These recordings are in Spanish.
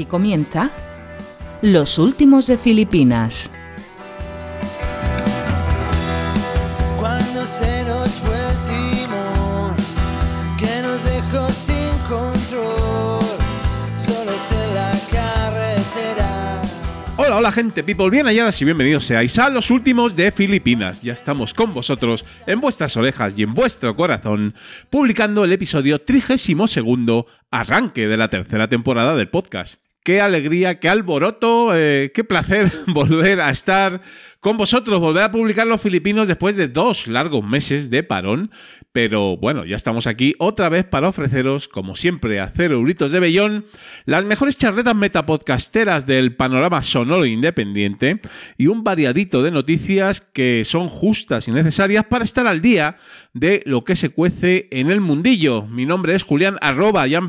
Aquí comienza Los Últimos de Filipinas. Cuando se nos fue el timón, que nos dejó sin control, solos en la carretera. Hola, hola gente, people, bien halladas y bienvenidos seáis a los últimos de Filipinas. Ya estamos con vosotros, en vuestras orejas y en vuestro corazón, publicando el episodio 32 segundo, arranque de la tercera temporada del podcast. Qué alegría, qué alboroto, eh, qué placer volver a estar con vosotros, volver a publicar los filipinos después de dos largos meses de parón. Pero bueno, ya estamos aquí otra vez para ofreceros, como siempre, a cero euritos de bellón, las mejores charretas metapodcasteras del panorama sonoro independiente y un variadito de noticias que son justas y necesarias para estar al día de lo que se cuece en el mundillo. Mi nombre es Julián arroba Jan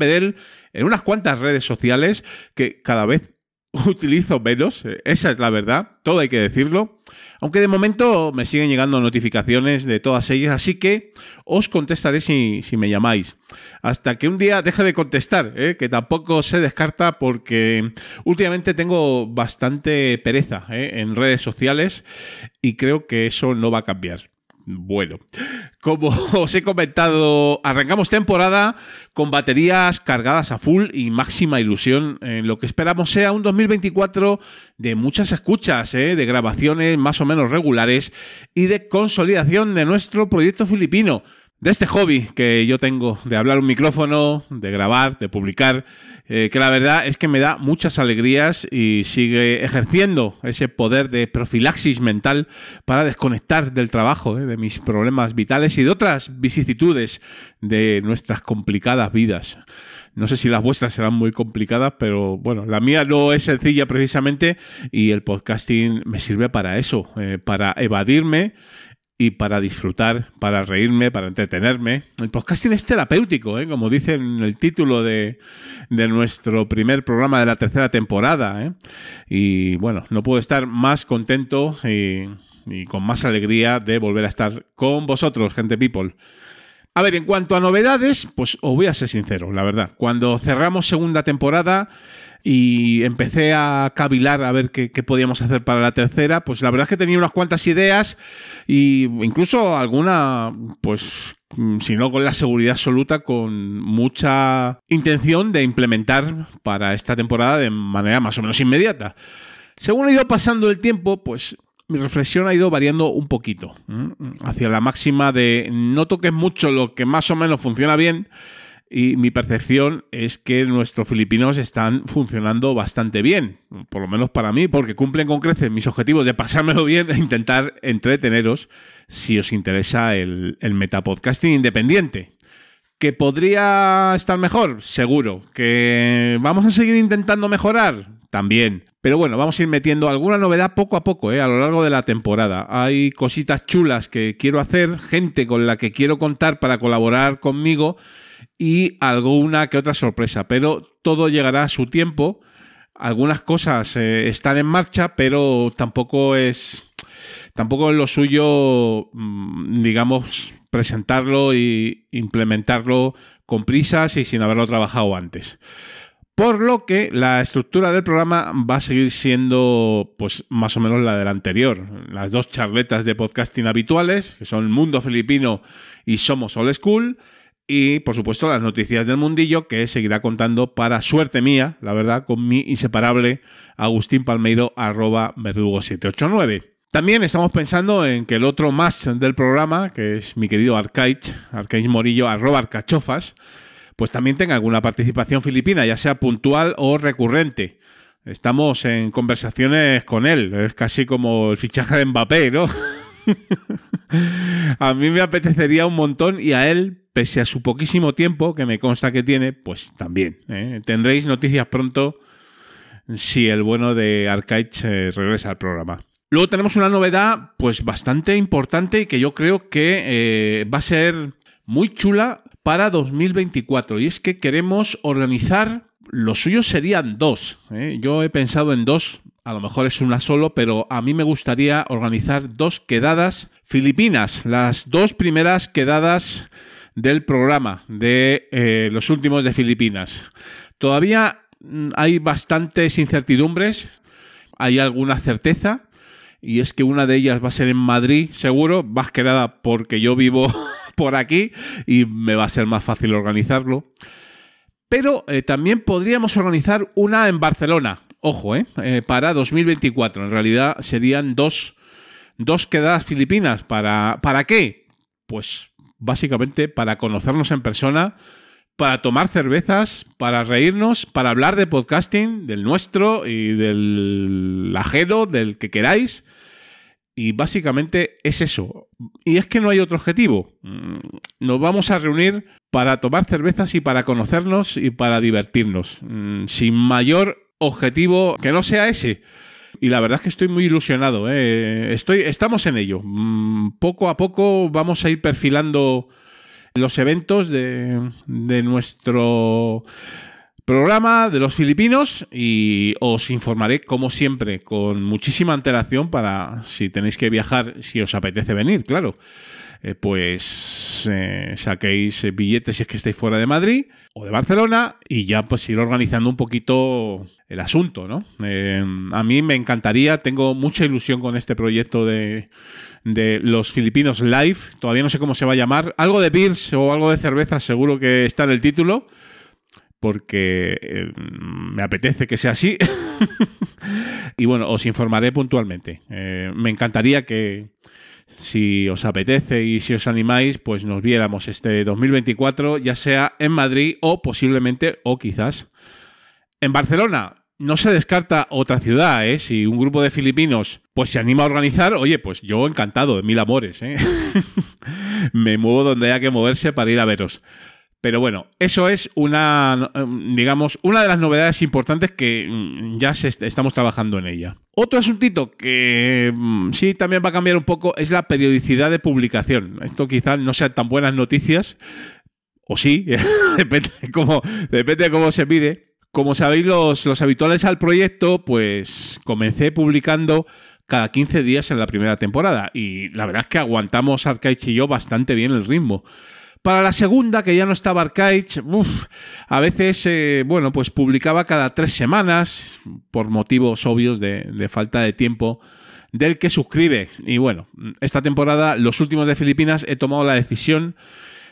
en unas cuantas redes sociales que cada vez utilizo menos, eh, esa es la verdad, todo hay que decirlo. Aunque de momento me siguen llegando notificaciones de todas ellas, así que os contestaré si, me llamáis. Hasta que un día deje de contestar, ¿eh? que tampoco se descarta porque últimamente tengo bastante pereza ¿eh? en redes sociales y creo que eso no va a cambiar. Bueno, como os he comentado, arrancamos temporada con baterías cargadas a full y máxima ilusión en lo que esperamos sea un 2024 de muchas escuchas, ¿eh? de grabaciones más o menos regulares y de consolidación de nuestro proyecto filipino de este hobby que yo tengo de hablar un micrófono, de grabar, de publicar, eh, que la verdad es que me da muchas alegrías y sigue ejerciendo ese poder de profilaxis mental para desconectar del trabajo, eh, de mis problemas vitales y de otras vicisitudes de nuestras complicadas vidas. No sé si las vuestras serán muy complicadas, pero bueno, la mía no es sencilla precisamente y el podcasting me sirve para eso, eh, para evadirme y para disfrutar, para reírme, para entretenerme. El podcasting es terapéutico, ¿eh? como dice en el título de, de, nuestro primer programa de la tercera temporada. ¿eh? Y bueno, no puedo estar más contento y, y con más alegría de volver a estar con vosotros, gente people. A ver, en cuanto a novedades, pues os voy a ser sincero, la verdad. Cuando cerramos segunda temporada y empecé a cavilar a ver qué, qué, podíamos hacer para la tercera, pues la verdad es que tenía unas cuantas ideas y incluso alguna, pues si no con la seguridad absoluta, con mucha intención de implementar para esta temporada de manera más o menos inmediata. Según ha ido pasando el tiempo, pues mi reflexión ha ido variando un poquito hacia la máxima de no toques mucho lo que más o menos funciona bien y mi percepción es que nuestros filipinos están funcionando bastante bien, por lo menos para mí, porque cumplen con creces mis objetivos de pasármelo bien e intentar entreteneros si os interesa el, el metapodcasting independiente. ¿Que podría estar mejor? Seguro. ¿Que vamos a seguir intentando mejorar? También. Pero bueno, vamos a ir metiendo alguna novedad poco a poco, ¿eh? a lo largo de la temporada. Hay cositas chulas que quiero hacer, gente con la que quiero contar para colaborar conmigo y alguna que otra sorpresa, pero todo llegará a su tiempo. Algunas cosas eh, están en marcha, pero tampoco es tampoco es lo suyo, mm, digamos, presentarlo y implementarlo con prisas y sin haberlo trabajado antes. Por lo que la estructura del programa va a seguir siendo pues más o menos la del anterior. Las dos charletas de podcasting habituales, que son Mundo Filipino y Somos Old School, y por supuesto las noticias del mundillo que seguirá contando para suerte mía, la verdad, con mi inseparable Agustín Palmeiro arroba verdugo 789. También estamos pensando en que el otro más del programa, que es mi querido Arcaich, Arcaich Morillo arroba arcachofas, pues también tenga alguna participación filipina, ya sea puntual o recurrente. Estamos en conversaciones con él, es casi como el fichaje de Mbappé, ¿no? a mí me apetecería un montón y a él, pese a su poquísimo tiempo, que me consta que tiene, pues también. ¿eh? Tendréis noticias pronto si el bueno de Arcaich eh, regresa al programa. Luego tenemos una novedad, pues bastante importante y que yo creo que eh, va a ser muy chula para 2024. Y es que queremos organizar, lo suyo serían dos. Yo he pensado en dos a lo mejor es una solo, pero a mí me gustaría organizar dos quedadas filipinas, las dos primeras quedadas del programa de eh, los últimos de Filipinas. Todavía mm, hay bastantes incertidumbres, hay alguna certeza, y es que una de ellas va a ser en Madrid, seguro, más que nada porque yo vivo por aquí y me va a ser más fácil organizarlo. Pero eh, también podríamos organizar una en Barcelona, ojo, eh, para 2024. En realidad serían dos, dos quedadas filipinas. ¿Para, ¿Para qué? Pues básicamente para conocernos en persona, para tomar cervezas, para reírnos, para hablar de podcasting, del nuestro y del ajeno, del que queráis. Y básicamente es eso. Y es que no hay otro objetivo. Mm, nos vamos a reunir para tomar cervezas y para conocernos y para divertirnos. Mm, sin mayor objetivo que no sea ese. Y la verdad es que estoy muy ilusionado. ¿eh? Estoy, estamos en ello. Mm, poco a poco vamos a ir perfilando los eventos de, de nuestro programa de los filipinos y os informaré como siempre con muchísima antelación para si tenéis que viajar, si os apetece venir, claro. Eh, pues eh, saquéis billetes si es que estáis fuera de Madrid o de Barcelona y ya pues ir organizando un poquito el asunto, ¿no? Eh, a mí me encantaría, tengo mucha ilusión con este proyecto de, de los filipinos live, todavía no sé cómo se va a llamar, algo de beers o algo de cerveza seguro que está en el título porque me apetece que sea así. y bueno, os informaré puntualmente. me encantaría que, si os apetece y si os animáis, pues nos viéramos este 2024, ya sea en Madrid o posiblemente, o quizás, en Barcelona. No se descarta otra ciudad, ¿eh? Si un grupo de filipinos pues se anima a organizar, oye, pues yo encantado, de mil amores, ¿eh? Me muevo donde haya que moverse para ir a veros. Pero bueno, eso es una, digamos, una de las novedades importantes que mm, ya estamos trabajando en ella. Otro asuntito que mm, sí también va a cambiar un poco es la periodicidad de publicación. Esto quizás no sean tan buenas noticias, o sí, depende de cómo se mire. Como sabéis, los, los habituales al proyecto, pues comencé publicando cada 15 días en la primera temporada. Y la verdad es que aguantamos Arcaich y yo bastante bien el ritmo. Para la segunda, que ya no estaba Arcaich, a veces, eh, bueno, pues publicaba cada tres semanas, por motivos obvios de, de falta de tiempo del que suscribe. Y bueno, esta temporada, los últimos de Filipinas, he tomado la decisión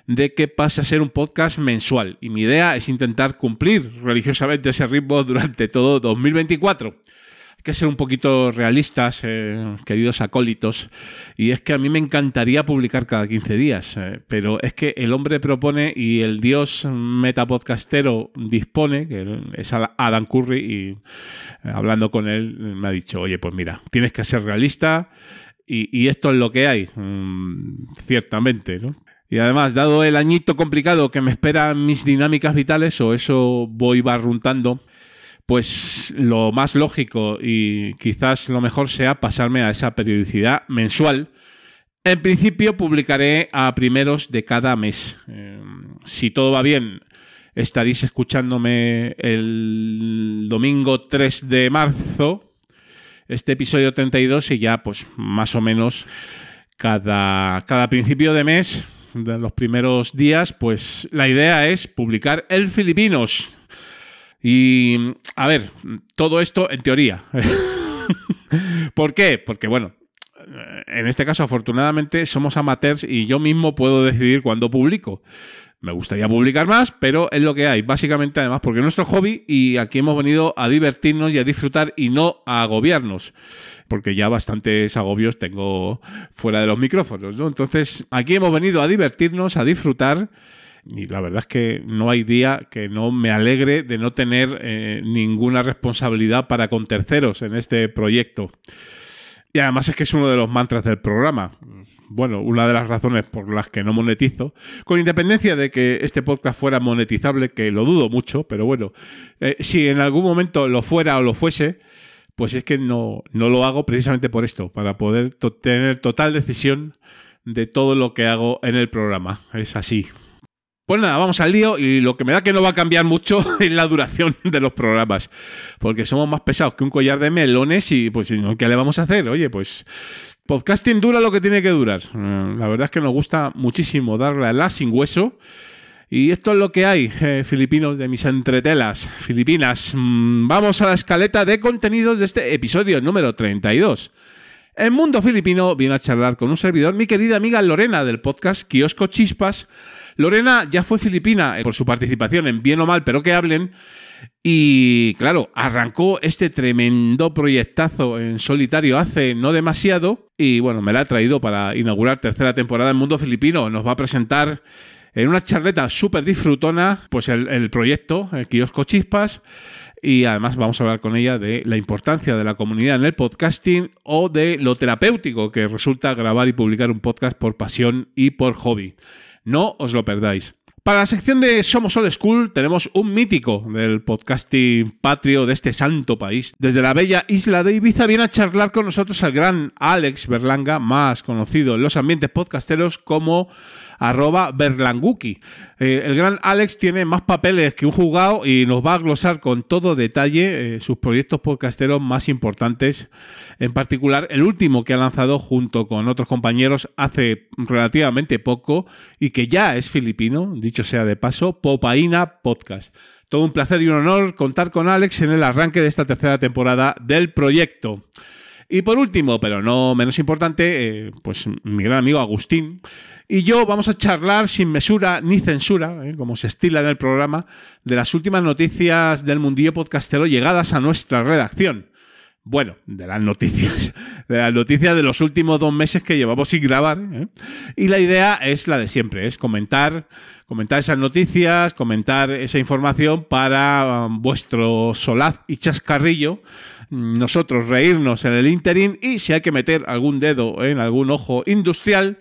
de que pase a ser un podcast mensual. Y mi idea es intentar cumplir religiosamente ese ritmo durante todo 2024 que ser un poquito realistas, eh, queridos acólitos, y es que a mí me encantaría publicar cada 15 días, eh, pero es que el hombre propone y el dios metapodcastero dispone, que es Adam Curry, y eh, hablando con él me ha dicho, oye, pues mira, tienes que ser realista y, esto es lo que hay, mm, ciertamente. Y además, dado el añito complicado que me esperan mis dinámicas vitales, o eso voy barruntando, pues lo más lógico y quizás lo mejor sea pasarme a esa periodicidad mensual. En principio publicaré a primeros de cada mes. Eh, si todo va bien, estaréis escuchándome el domingo 3 de marzo, este episodio 32, y ya pues más o menos cada, cada principio de mes, de los primeros días, pues la idea es publicar el Filipinos y, a ver, todo esto en teoría. ¿Por qué? Porque, bueno, en este caso, afortunadamente, somos amateurs y yo mismo puedo decidir cuándo publico. Me gustaría publicar más, pero es lo que hay. Básicamente, además, porque es nuestro hobby y aquí hemos venido a divertirnos y a disfrutar y no a agobiarnos. Porque ya bastantes agobios tengo fuera de los micrófonos, ¿no? Entonces, aquí hemos venido a divertirnos, a disfrutar y la verdad es que no hay día que no me alegre de no tener eh, ninguna responsabilidad para con terceros en este proyecto. Y además es que es uno de los mantras del programa. Bueno, una de las razones por las que no monetizo, con independencia de que este podcast fuera monetizable, que lo dudo mucho, pero bueno, eh, si en algún momento lo fuera o lo fuese, pues es que no, no lo hago precisamente por esto, para poder tener total decisión de todo lo que hago en el programa. Es así. Pues nada, vamos al lío y lo que me da que no va a cambiar mucho es la duración de los programas, porque somos más pesados que un collar de melones y pues ¿qué le vamos a hacer? Oye, pues podcasting dura lo que tiene que durar. Eh, la verdad es que nos gusta muchísimo darle a la sin hueso Y esto es lo que hay, eh, filipinos de mis entretelas, filipinas. Mm, vamos a la escaleta de contenidos de este episodio número 32. En Mundo Filipino viene a charlar con un servidor, mi querida amiga Lorena del podcast Kiosco Chispas. Lorena ya fue filipina por su participación en Bien o Mal, pero que hablen. Y claro, arrancó este tremendo proyectazo en solitario hace no demasiado. Y bueno, me la ha traído para inaugurar tercera temporada en Mundo Filipino. Nos va a presentar en una charleta súper disfrutona, pues el, el proyecto, el Kiosco Chispas. Y además vamos a hablar con ella de la importancia de la comunidad en el podcasting o de lo terapéutico que resulta grabar y publicar un podcast por pasión y por hobby. No os lo perdáis. Para la sección de Somos All School tenemos un mítico del podcasting patrio de este santo país. Desde la bella isla de Ibiza viene a charlar con nosotros el gran Alex Berlanga, más conocido en los ambientes podcasteros como arroba berlanguki. Eh, el gran Alex tiene más papeles que un jugado y nos va a glosar con todo detalle eh, sus proyectos podcasteros más importantes, en particular el último que ha lanzado junto con otros compañeros hace relativamente poco y que ya es filipino, dicho sea de paso, Popaina Podcast. Todo un placer y un honor contar con Alex en el arranque de esta tercera temporada del proyecto. Y por último, pero no menos importante, eh, pues mi gran amigo Agustín y yo vamos a charlar sin mesura ni censura, eh, como se estila en el programa, de las últimas noticias del mundillo podcastero llegadas a nuestra redacción. Bueno, de las noticias, de las noticias de los últimos dos meses que llevamos sin grabar. ¿eh? Y la idea es la de siempre, es comentar, comentar esas noticias, comentar esa información para um, vuestro solaz y chascarrillo, nosotros reírnos en el interín y si hay que meter algún dedo en algún ojo industrial,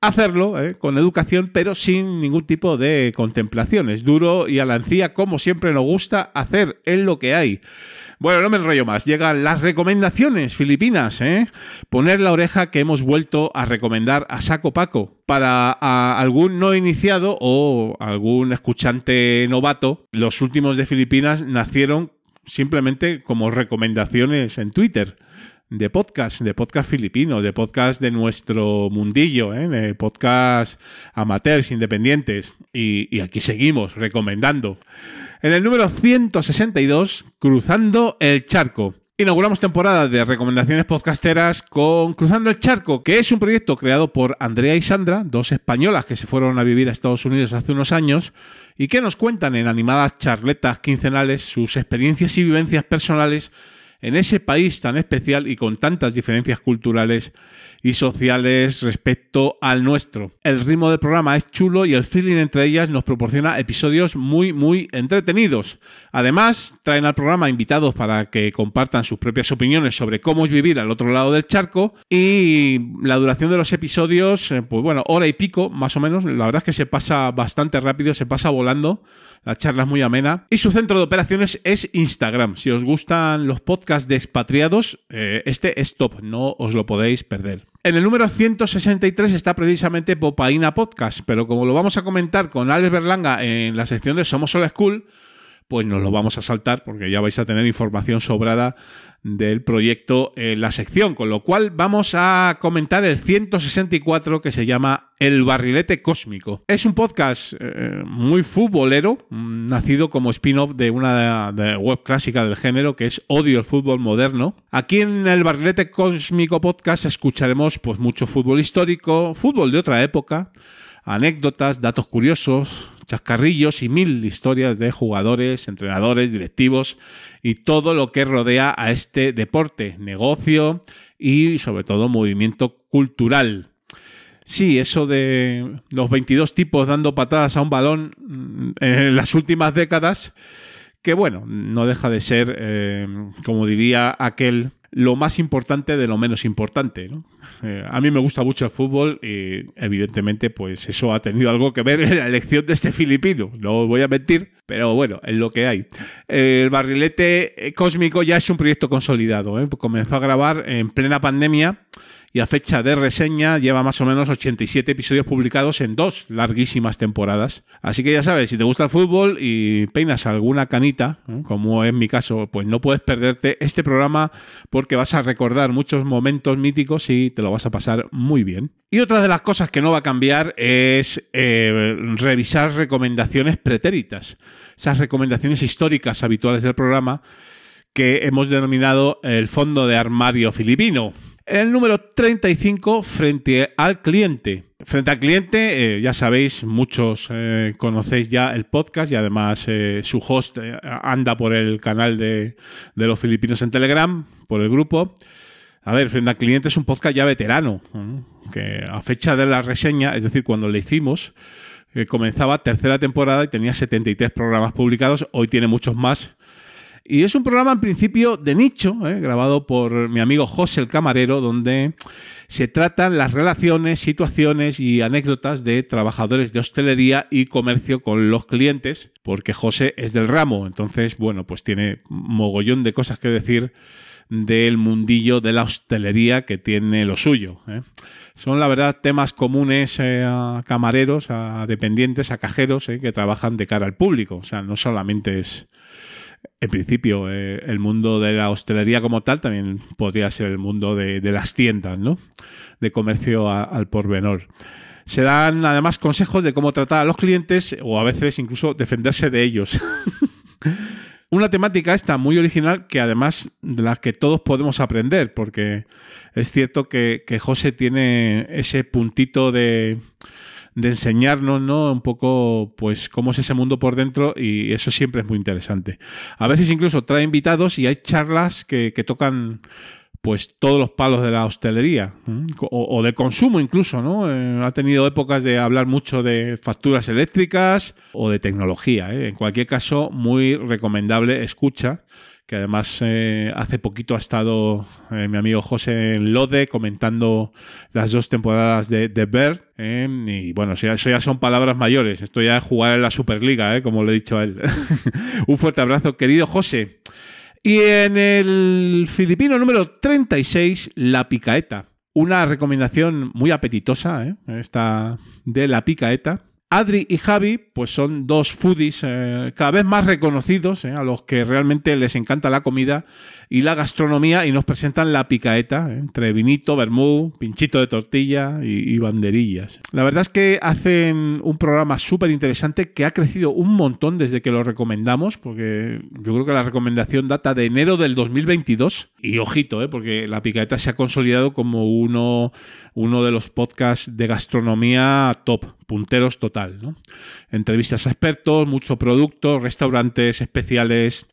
hacerlo ¿eh? con educación, pero sin ningún tipo de contemplación. Es duro y a la encía, como siempre nos gusta hacer en lo que hay. Bueno, no me enrollo más. Llegan las recomendaciones filipinas. ¿eh? Poner la oreja que hemos vuelto a recomendar a Saco Paco. Para algún no iniciado o algún escuchante novato, los últimos de Filipinas nacieron simplemente como recomendaciones en Twitter de podcast, de podcast filipino, de podcast de nuestro mundillo, ¿eh? de podcast amateurs, independientes. Y, y aquí seguimos recomendando. En el número 162, Cruzando el Charco. Inauguramos temporada de recomendaciones podcasteras con Cruzando el Charco, que es un proyecto creado por Andrea y Sandra, dos españolas que se fueron a vivir a Estados Unidos hace unos años y que nos cuentan en animadas charletas quincenales sus experiencias y vivencias personales en ese país tan especial y con tantas diferencias culturales y sociales respecto al nuestro. El ritmo del programa es chulo y el feeling entre ellas nos proporciona episodios muy, muy entretenidos. Además, traen al programa invitados para que compartan sus propias opiniones sobre cómo es vivir al otro lado del charco y la duración de los episodios, eh, pues bueno, hora y pico más o menos. La verdad es que se pasa bastante rápido, se pasa volando. La charla es muy amena. Y su centro de operaciones es Instagram. Si os gustan los podcasts de expatriados, eh, este es top, no os lo podéis perder. En el número 163 está precisamente Popaina Podcast, pero como lo vamos a comentar con Alex Berlanga en la sección de Somos Sola School, pues nos lo vamos a saltar porque ya vais a tener información sobrada del proyecto en la sección, con lo cual vamos a comentar el 164 que se llama El Barrilete Cósmico. Es un podcast eh, muy futbolero, nacido como spin-off de una web clásica del género que es Odio el Fútbol Moderno. Aquí en el Barrilete Cósmico Podcast escucharemos pues mucho fútbol histórico, fútbol de otra época, anécdotas, datos curiosos, chascarrillos y mil historias de jugadores, entrenadores, directivos y todo lo que rodea a este deporte, negocio y sobre todo movimiento cultural. Sí, eso de los 22 tipos dando patadas a un balón mm, en las últimas décadas, que bueno, no deja de ser, eh, como diría aquel, lo más importante de lo menos importante. ¿no? Eh, a mí me gusta mucho el fútbol y evidentemente pues eso ha tenido algo que ver en la elección de este filipino, no os voy a mentir. Pero bueno, es lo que hay. El barrilete cósmico ya es un proyecto consolidado. ¿eh? Comenzó a grabar en plena pandemia y a fecha de reseña lleva más o menos 87 episodios publicados en dos larguísimas temporadas. Así que ya sabes, si te gusta el fútbol y peinas alguna canita, como es mi caso, pues no puedes perderte este programa porque vas a recordar muchos momentos míticos y te lo vas a pasar muy bien. Y otra de las cosas que no va a cambiar es eh, revisar recomendaciones pretéritas, esas recomendaciones históricas habituales del programa que hemos denominado el fondo de armario filipino. El número 35, frente al cliente. Frente al cliente, eh, ya sabéis, muchos eh, conocéis ya el podcast y además eh, su host anda por el canal de, de, los filipinos en Telegram, por el grupo. A ver, frente al cliente es un podcast ya veterano, que a fecha de la reseña, es decir, cuando le hicimos, comenzaba tercera temporada y tenía 73 programas publicados, hoy tiene muchos más y es un programa en principio de nicho, ¿eh? grabado por mi amigo José el Camarero, donde se tratan las relaciones, situaciones y anécdotas de trabajadores de hostelería y comercio con los clientes, porque José es del ramo, entonces, bueno, pues tiene mogollón de cosas que decir del mundillo de la hostelería que tiene lo suyo. ¿eh? Son, la verdad, temas comunes eh, a camareros, a dependientes, a cajeros que trabajan de cara al público. O sea, no solamente es en principio, eh, el mundo de la hostelería como tal también podría ser el mundo de, las tiendas, ¿no? De comercio al por menor. Se dan además consejos de cómo tratar a los clientes o a veces incluso defenderse de ellos. Una temática esta muy original que además de la que todos podemos aprender, porque es cierto que José tiene ese puntito de, de enseñarnos, ¿no? Un poco, pues, cómo es ese mundo por dentro y eso siempre es muy interesante. A veces incluso trae invitados y hay charlas que, tocan pues todos los palos de la hostelería o, de consumo incluso, ¿no? Eh, ha tenido épocas de hablar mucho de facturas eléctricas o de tecnología. ¿eh? En cualquier caso, muy recomendable escucha que además eh, hace poquito ha estado eh, mi amigo José en Lode comentando las dos temporadas de, de. Eh, y bueno, eso ya, son palabras mayores. Esto ya es jugar en la Superliga, como le he dicho a él. Un fuerte abrazo, querido José. Y en el filipino número 36, La Picaeta. Una recomendación muy apetitosa, esta de La Picaeta Adri y Javi, pues son dos foodies eh, cada vez más reconocidos, eh, a los que realmente les encanta la comida y la gastronomía y nos presentan la picaeta, eh, entre vinito, vermú, pinchito de tortilla y, banderillas. La verdad es que hacen un programa súper interesante que ha crecido un montón desde que lo recomendamos, porque yo creo que la recomendación data de enero del 2022 y ojito, porque la picaeta se ha consolidado como uno, uno de los podcasts de gastronomía top, punteros total. ¿no? Entrevistas a expertos, mucho producto, restaurantes especiales.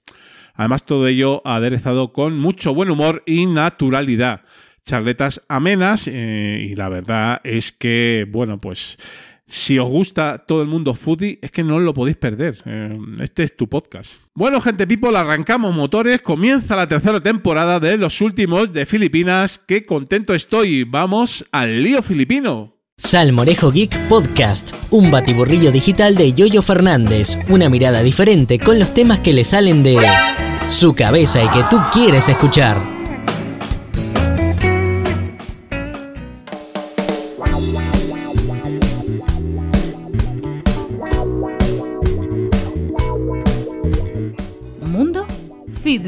Además, todo ello aderezado con mucho buen humor y naturalidad. Charletas amenas eh, y la verdad es que, bueno, pues si os gusta todo el mundo foodie, es que no lo podéis perder. Eh, este es tu podcast. Bueno, gente people, arrancamos motores. Comienza la tercera temporada de Los Últimos de Filipinas. Qué contento estoy. Vamos al lío filipino. Salmorejo Geek Podcast, un batiburrillo digital de Yoyo Fernández, una mirada diferente con los temas que le salen de su cabeza y que tú quieres escuchar.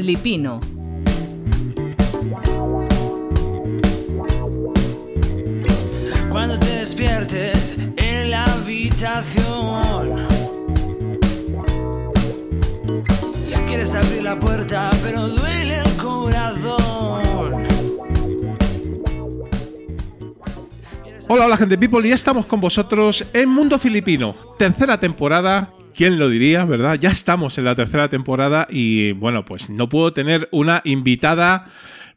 Filipino. Cuando te despiertes en la habitación. Quieres abrir la puerta, pero duele el corazón. Hola, hola gente people, y ya estamos con vosotros en Mundo Filipino, tercera temporada. ¿Quién lo diría, verdad? Ya estamos en la tercera temporada y bueno, pues no puedo tener una invitada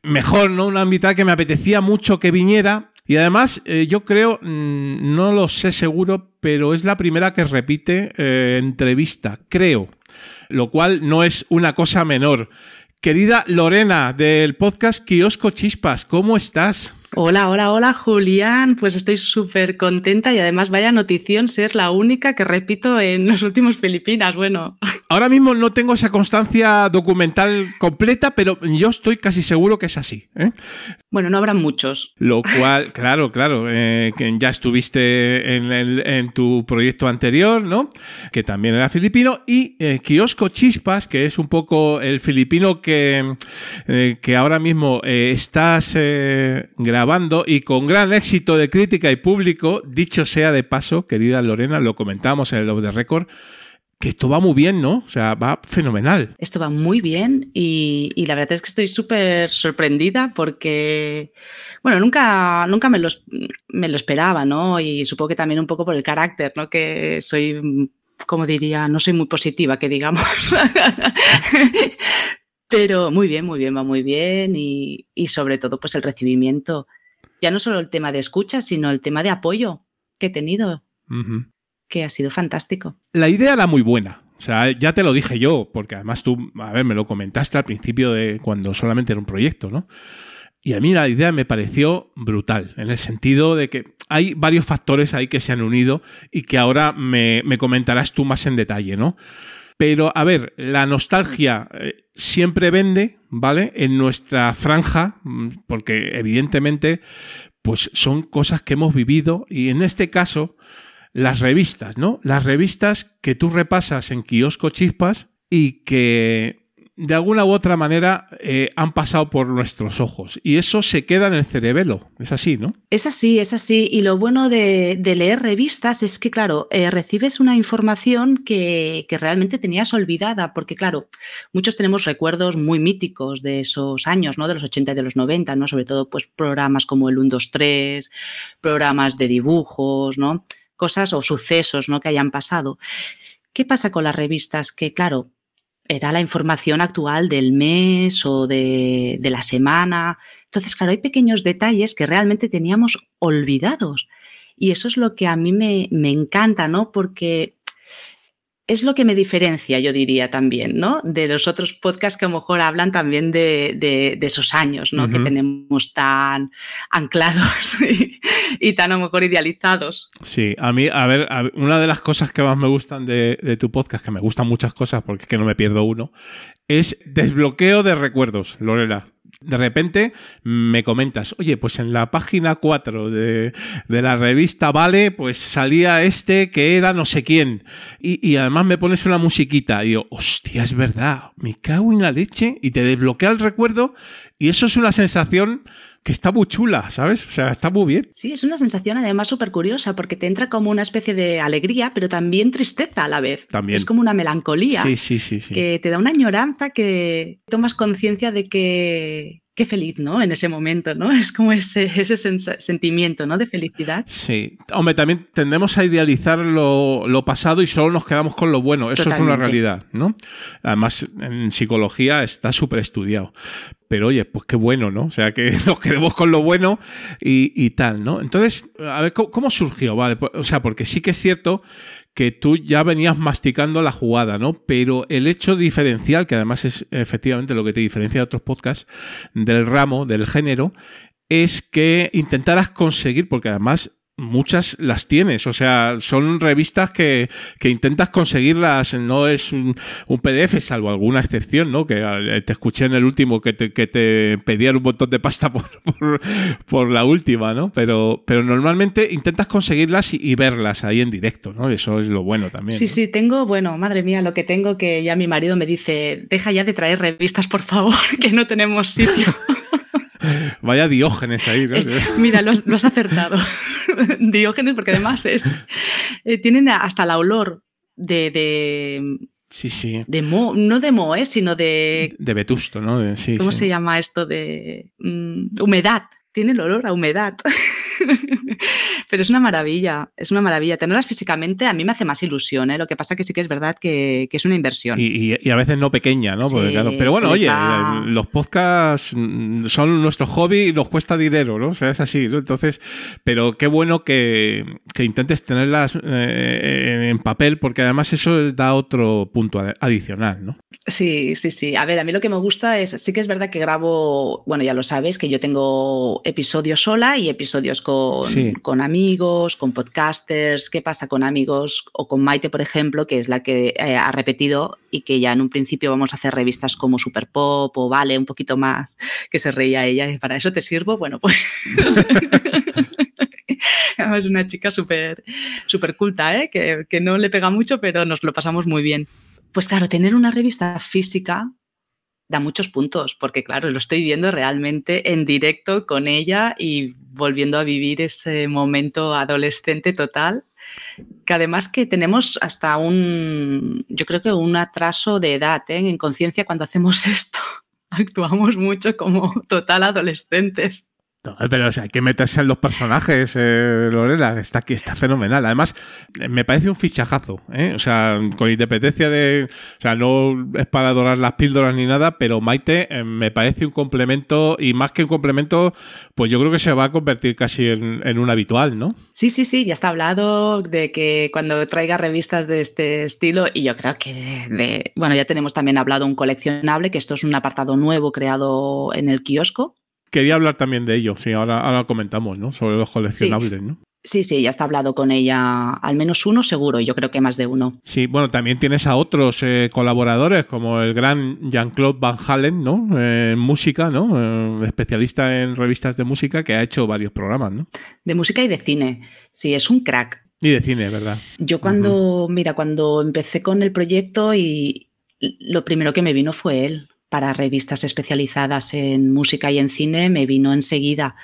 mejor, ¿no? Una invitada que me apetecía mucho que viniera. Y además, eh, yo creo, mm, no lo sé seguro, pero es la primera que repite eh, entrevista, creo. Lo cual no es una cosa menor. Querida Lorena del podcast Kiosco Chispas, ¿cómo estás? Hola, hola, hola, Julián. Pues estoy súper contenta y además vaya notición ser la única que repito en los últimos Filipinas. Bueno. Ahora mismo no tengo esa constancia documental completa, pero yo estoy casi seguro que es así. ¿eh? Bueno, no habrá muchos. Lo cual, claro, claro, eh, que ya estuviste en, el, en, tu proyecto anterior, ¿no? Que también era filipino. Y eh, Kiosco Chispas, que es un poco el filipino que, que ahora mismo estás grabando grabando y con gran éxito de crítica y público, dicho sea de paso, querida Lorena, lo comentamos en el Love the Record, que esto va muy bien, ¿no? O sea, va fenomenal. Esto va muy bien y, y la verdad es que estoy súper sorprendida porque, bueno, nunca, nunca me, los, me lo esperaba, ¿no? Y supongo que también un poco por el carácter, ¿no? Que soy, como diría, no soy muy positiva, que digamos. Pero muy bien, muy bien, va muy bien y, y, sobre todo pues el recibimiento, ya no solo el tema de escucha, sino el tema de apoyo que he tenido, uh -huh. que ha sido fantástico. La idea era muy buena. O sea, ya te lo dije yo, porque además tú, a ver, me lo comentaste al principio de cuando solamente era un proyecto, ¿no? Y a mí la idea me pareció brutal, en el sentido de que hay varios factores ahí que se han unido y que ahora me, me comentarás tú más en detalle, ¿no? Pero, a ver, la nostalgia eh, siempre vende, ¿vale? En nuestra franja, porque evidentemente, pues son cosas que hemos vivido y en este caso, las revistas, ¿no? Las revistas que tú repasas en kiosco chispas y que de alguna u otra manera eh, han pasado por nuestros ojos y eso se queda en el cerebelo. Es así, ¿no? Es así, es así. Y lo bueno de, leer revistas es que, claro, eh, recibes una información que, que, realmente tenías olvidada, porque, claro, muchos tenemos recuerdos muy míticos de esos años, ¿no? De los 80 y de los 90, ¿no? Sobre todo, pues, programas como el 1, 2, 3, programas de dibujos, ¿no? Cosas o sucesos, ¿no? Que hayan pasado. ¿Qué pasa con las revistas? Que, claro, era la información actual del mes o de, de, la semana. Entonces, claro, hay pequeños detalles que realmente teníamos olvidados. Y eso es lo que a mí me, me encanta, ¿no? Porque es lo que me diferencia, yo diría también, ¿no? De los otros podcasts que a lo mejor hablan también de, de, de esos años, ¿no? Uh -huh. Que tenemos tan anclados y, y, tan a lo mejor idealizados. Sí, a mí, a ver, a una de las cosas que más me gustan de, de, tu podcast, que me gustan muchas cosas porque es que no me pierdo uno, es desbloqueo de recuerdos, Lorena de repente me comentas, oye, pues en la página 4 de, de, la revista Vale, pues salía este que era no sé quién. Y, y, además me pones una musiquita. Y yo, hostia, es verdad, me cago en la leche. Y te desbloquea el recuerdo. Y eso es una sensación que está muy chula, ¿sabes? O sea, está muy bien. Sí, es una sensación además súper curiosa porque te entra como una especie de alegría, pero también tristeza a la vez. También. Es como una melancolía. Sí, sí, sí. sí. Que te da una añoranza que tomas conciencia de que qué feliz, ¿no? En ese momento, ¿no? Es como ese, ese sentimiento, ¿no? De felicidad. Sí. Hombre, también tendemos a idealizar lo, lo pasado y solo nos quedamos con lo bueno. Eso Totalmente. es una realidad, ¿no? Además, en psicología está súper estudiado. Pero oye, pues qué bueno, ¿no? O sea, que nos quedemos con lo bueno y, y tal, ¿no? Entonces, a ver, ¿cómo, ¿cómo, surgió? Vale, pues, o sea, porque sí que es cierto que tú ya venías masticando la jugada, ¿no? Pero el hecho diferencial, que además es efectivamente lo que te diferencia de otros podcasts, del ramo, del género, es que intentaras conseguir, porque además muchas las tienes, o sea, son revistas que, que intentas conseguirlas, no es un, un, PDF, salvo alguna excepción, ¿no? Que eh, te escuché en el último que te, que te pedían un montón de pasta por, por, por la última, ¿no? Pero, pero normalmente intentas conseguirlas y, y, verlas ahí en directo, ¿no? Eso es lo bueno también. Sí, ¿no? sí, tengo, bueno, madre mía, lo que tengo que ya mi marido me dice, deja ya de traer revistas, por favor, que no tenemos sitio. Vaya Diógenes ahí, ¿no? Eh, mira, lo has, lo has acertado. Diógenes, porque además es. Eh, tienen hasta la olor de. de Sí, sí. De mo, no de moho, ¿eh? sino de. De vetusto, ¿no? De, sí, ¿Cómo sí. se llama esto? De. Um, humedad. Tiene el olor a humedad. Pero es una maravilla, es una maravilla. Tenerlas físicamente a mí me hace más ilusión, ¿eh? lo que pasa que sí que es verdad que, que es una inversión. Y, y- y a veces no pequeña, ¿no? Porque, Sí, claro, pero bueno, oye, está- eh, los podcasts mm, son nuestro hobby y nos cuesta dinero, ¿no? O sea, es así, ¿no? Entonces, pero qué bueno que, que intentes tenerlas eh, en papel, porque además eso da otro punto adicional, ¿no? Sí, sí, sí. A ver, a mí lo que me gusta es, sí que es verdad que grabo, bueno, ya lo sabes, que yo tengo episodios sola y episodios con, Sí. con amigos, con podcasters. ¿Qué pasa con amigos o con Maite, por ejemplo, que es la que eh, ha repetido y que ya en un principio vamos a hacer revistas como Super Pop o Vale, un poquito más, que se reía ella. y ¿Para eso te sirvo? Bueno, pues... Es una chica súper súper culta, ¿eh? que, que no le pega mucho, pero nos lo pasamos muy bien. Pues claro, tener una revista física da muchos puntos, porque claro, lo estoy viendo realmente en directo con ella y volviendo a vivir ese momento adolescente total, que además que tenemos hasta un, yo creo que un atraso de edad ¿eh? en conciencia cuando hacemos esto. Actuamos mucho como total adolescentes. Pero o sea, hay que meterse en los personajes, eh, Lorena, está aquí, está fenomenal. Además, me parece un fichajazo, ¿eh? O sea, con independencia de. O sea, no es para dorar las píldoras ni nada, pero Maite eh, me parece un complemento, y más que un complemento, pues yo creo que se va a convertir casi en, en un habitual, ¿no? Sí, sí, sí, ya está hablado de que cuando traiga revistas de este estilo, y yo creo que bueno, ya tenemos también hablado un coleccionable, que esto es un apartado nuevo creado en el kiosco. Quería hablar también de ello, sí, ahora, ahora comentamos, ¿no? Sobre los coleccionables, ¿no? Sí, sí, ya está hablado con ella, al menos uno seguro, yo creo que más de uno. Sí, bueno, también tienes a otros eh, colaboradores, como el gran Jean-Claude Van Halen, ¿no? Eh, en música, ¿no? Eh, especialista en revistas de música que ha hecho varios programas, ¿no? De música y de cine. Sí, es un crack. Y de cine, ¿verdad? Yo cuando, mira, cuando empecé con el proyecto y lo primero que me vino fue él. Para revistas especializadas en música y en cine me vino enseguida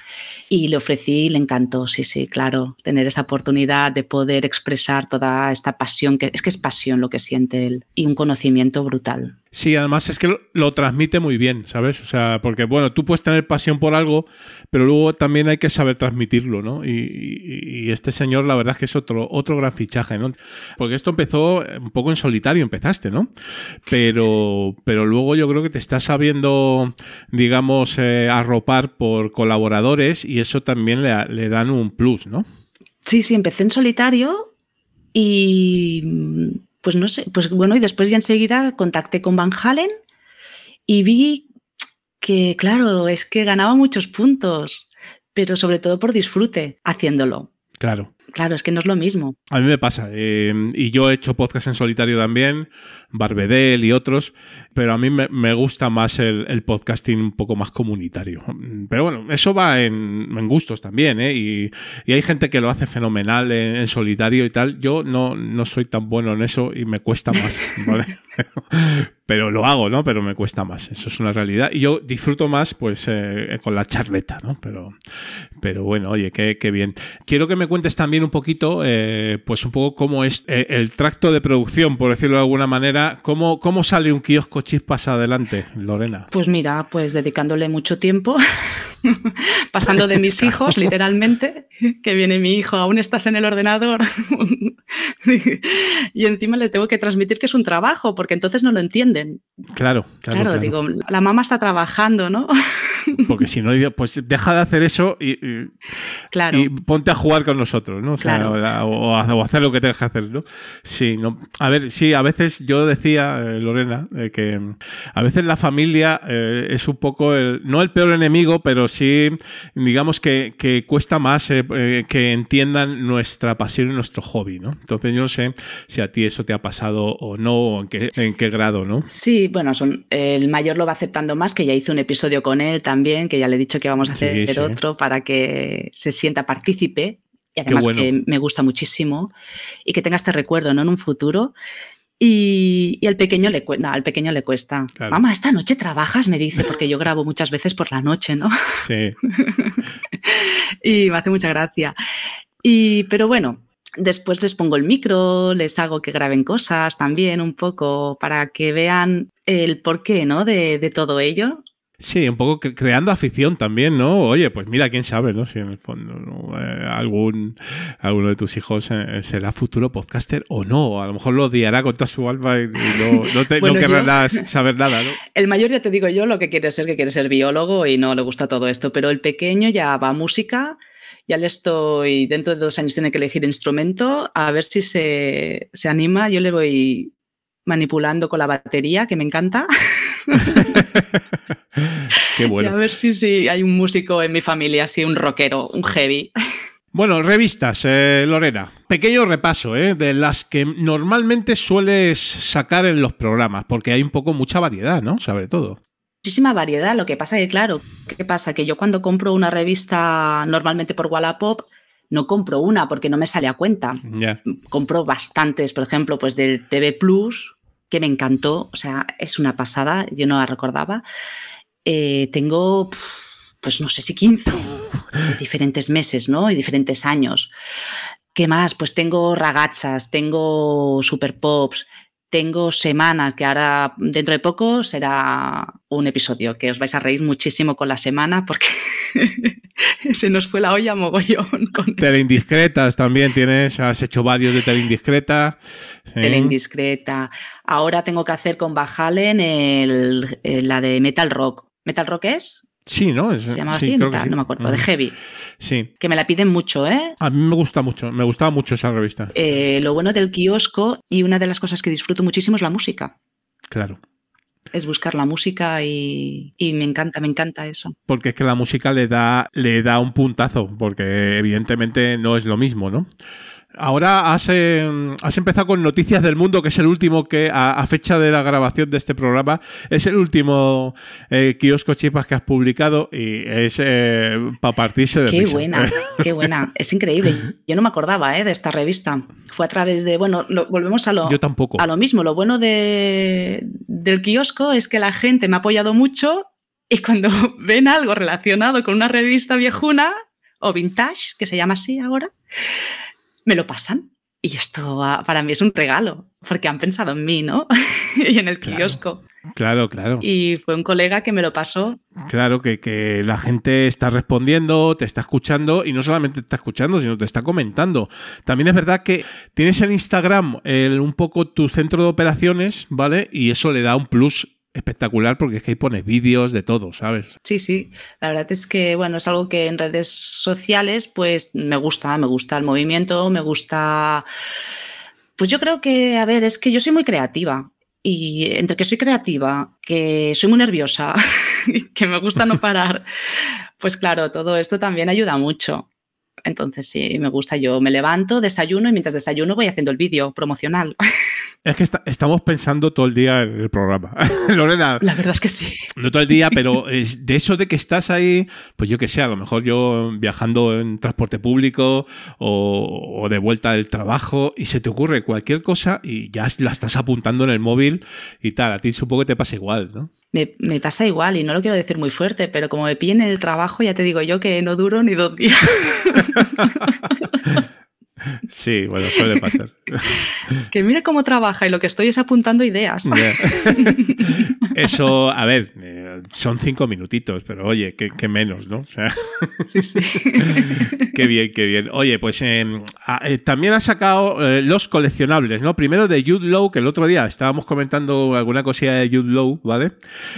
y le ofrecí y le encantó, sí, sí, claro, tener esa oportunidad de poder expresar toda esta pasión, que es que es pasión lo que siente él y un conocimiento brutal. Sí, además es que lo, transmite muy bien, ¿sabes? O sea, porque bueno, tú puedes tener pasión por algo, pero luego también hay que saber transmitirlo, ¿no? Y, este señor, la verdad es que es otro, otro gran fichaje, ¿no? Porque esto empezó un poco en solitario, empezaste, ¿no? Pero, pero luego yo creo que te estás sabiendo, digamos, eh, arropar por colaboradores y eso también le, le dan un plus, ¿no? Sí, sí, empecé en solitario y pues no sé, pues bueno, y después ya enseguida contacté con Van Halen y vi que, claro, es que ganaba muchos puntos, pero sobre todo por disfrute haciéndolo. Claro. Claro, es que no es lo mismo. A mí me pasa, eh, y yo he hecho podcast en solitario también, Barbedel y otros, pero a mí me, me gusta más el, el podcasting un poco más comunitario. Pero bueno, eso va en, en gustos también, ¿eh? Y, y hay gente que lo hace fenomenal en, en solitario y tal. Yo no, no soy tan bueno en eso y me cuesta más, ¿vale? pero lo hago, ¿no? Pero me cuesta más, eso es una realidad. Y yo disfruto más, pues, eh, con la charleta, ¿no? Pero, pero bueno, oye, qué, qué bien. Quiero que me cuentes también un poquito, eh, pues un poco cómo es eh, el tracto de producción, por decirlo de alguna manera. ¿Cómo, cómo sale un kiosco chispas adelante, Lorena? Pues mira, pues dedicándole mucho tiempo, pasando de mis hijos, literalmente, que viene mi hijo, aún estás en el ordenador, y encima le tengo que transmitir que es un trabajo, porque entonces no lo entienden. Claro, claro. Claro, claro. digo, la mamá está trabajando, ¿no? Porque si no, pues deja de hacer eso y, y- Claro. y ponte a jugar con nosotros, ¿no? O, sea, Claro. o hacer lo que tengas que hacer, ¿no? Sí, no. A ver, sí, a veces yo decía, eh, Lorena, eh, que mm, a veces la familia eh, es un poco, el, no el peor enemigo, pero sí, digamos que, que cuesta más eh, que entiendan nuestra pasión y nuestro hobby, ¿no? Entonces yo no sé si a ti eso te ha pasado o no, o en qué, en qué grado, ¿no? Sí, bueno, son, el mayor lo va aceptando más, que ya hice un episodio con él también, que ya le he dicho que vamos a Sí, hacer sí. otro para que se sienta partícipe. Y además bueno. que me gusta muchísimo y que tenga este recuerdo ¿no? en un futuro. Y, y al pequeño le cuesta, al pequeño le cuesta. Claro. Mamá, esta noche trabajas, me dice, porque yo grabo muchas veces por la noche, ¿no? Sí. y me hace mucha gracia. Y, pero bueno, después les pongo el micro, les hago que graben cosas también un poco para que vean el porqué ¿no? de, de todo ello. Sí, un poco cre- creando afición también, ¿no? Oye, pues mira, quién sabe, ¿no? Si en el fondo ¿no? Eh, algún alguno de tus hijos eh, será futuro podcaster o no. A lo mejor lo odiará con toda su alma y, y no, no, te, Bueno, no yo- querrás saber nada, ¿no? El mayor ya te digo yo lo que quiere ser, que quiere ser biólogo y no le gusta todo esto, pero el pequeño ya va a música, ya le estoy, dentro de dos años tiene que elegir instrumento, a ver si se, se anima, yo le voy manipulando con la batería, que me encanta, Qué y a bueno. ver si, si hay un músico en mi familia, así un rockero, un heavy. Bueno, revistas, eh, Lorena. Pequeño repaso, ¿eh? De las que normalmente sueles sacar en los programas, porque hay un poco mucha variedad, ¿no? Sobre todo. Muchísima variedad, lo que pasa que, claro, ¿qué pasa? Que yo cuando compro una revista normalmente por Wallapop, no compro una porque no me sale a cuenta. Compro bastantes, por ejemplo, pues del TV Plus, que me encantó, o sea, es una pasada, yo no la recordaba. Eh, tengo, pues no sé si 15, de diferentes meses, ¿no? Y diferentes años. ¿Qué más? Pues tengo ragazas, tengo super pops, tengo semanas, que ahora dentro de poco será un episodio, que os vais a reír muchísimo con la semana porque se nos fue la olla mogollón con Tele indiscretas también tienes, has hecho varios de tele indiscreta. Sí. Tele indiscreta. Ahora tengo que hacer con Bajalen el- la de Metal Rock. ¿Metal Rock es? Sí, ¿no? Es- Se llamaba sí, así, creo que sí. no me acuerdo, de. Heavy. Sí. Que me la piden mucho, ¿eh? A mí me gusta mucho, me gustaba mucho esa revista. Eh, Lo bueno del kiosco y una de las cosas que disfruto muchísimo es la música. Claro. Es buscar la música y, y me encanta, me encanta eso. Porque es que la música le da, le da un puntazo, porque evidentemente no es lo mismo, ¿no? Ahora has, eh, has empezado con Noticias del Mundo, que es el último que, a, a fecha de la grabación de este programa, es el último eh, kiosco chipas que has publicado y es para partirse de Qué risa. buena, qué buena. Es increíble. Yo no me acordaba ¿eh? de esta revista. Fue a través de, bueno, lo- volvemos a lo, Yo tampoco. a lo mismo. Lo bueno de, del kiosco es que la gente me ha apoyado mucho y cuando ven algo relacionado con una revista viejuna o vintage, que se llama así ahora, me lo pasan. Y esto para mí es un regalo, porque han pensado en mí, ¿no? y en el Claro. kiosco. Claro, claro. Y fue un colega que me lo pasó. Claro, que, que la gente está respondiendo, te está escuchando y no solamente te está escuchando, sino te está comentando. También es verdad que tienes en Instagram el- un poco tu centro de operaciones, ¿vale? Y eso le da un plus espectacular porque es que ahí pones vídeos de todo, ¿sabes? Sí, sí. La verdad es que, bueno, es algo que en redes sociales, pues me gusta, me gusta el movimiento, me gusta. Pues yo creo que, a ver, es que yo soy muy creativa. Y entre que soy creativa, que soy muy nerviosa, que me gusta no parar, pues claro, todo esto también ayuda mucho. Entonces sí, me gusta. Yo me levanto, desayuno y mientras desayuno voy haciendo el vídeo promocional. Es que esta- estamos pensando todo el día en el programa. Lorena, La verdad es que sí. no todo el día, pero es de eso de que estás ahí, pues yo que sé, a lo mejor yo viajando en transporte público o, o de vuelta del trabajo y se te ocurre cualquier cosa y ya la estás apuntando en el móvil y tal. A ti supongo que te pasa igual, ¿no? Me, me pasa igual y no lo quiero decir muy fuerte, pero como me pillen en el trabajo, ya te digo yo que no duro ni dos días. Sí, bueno, suele pasar. que mire cómo trabaja y lo que estoy es apuntando ideas. Eso, a ver, eh, son cinco minutitos, pero oye, qué, qué menos, ¿no? O sea, Sí, sí. qué bien, qué bien. Oye, pues eh, a- eh, también ha sacado eh, los coleccionables, ¿no? Primero de Jude Law, que el otro día estábamos comentando alguna cosilla de Jude Law, ¿vale?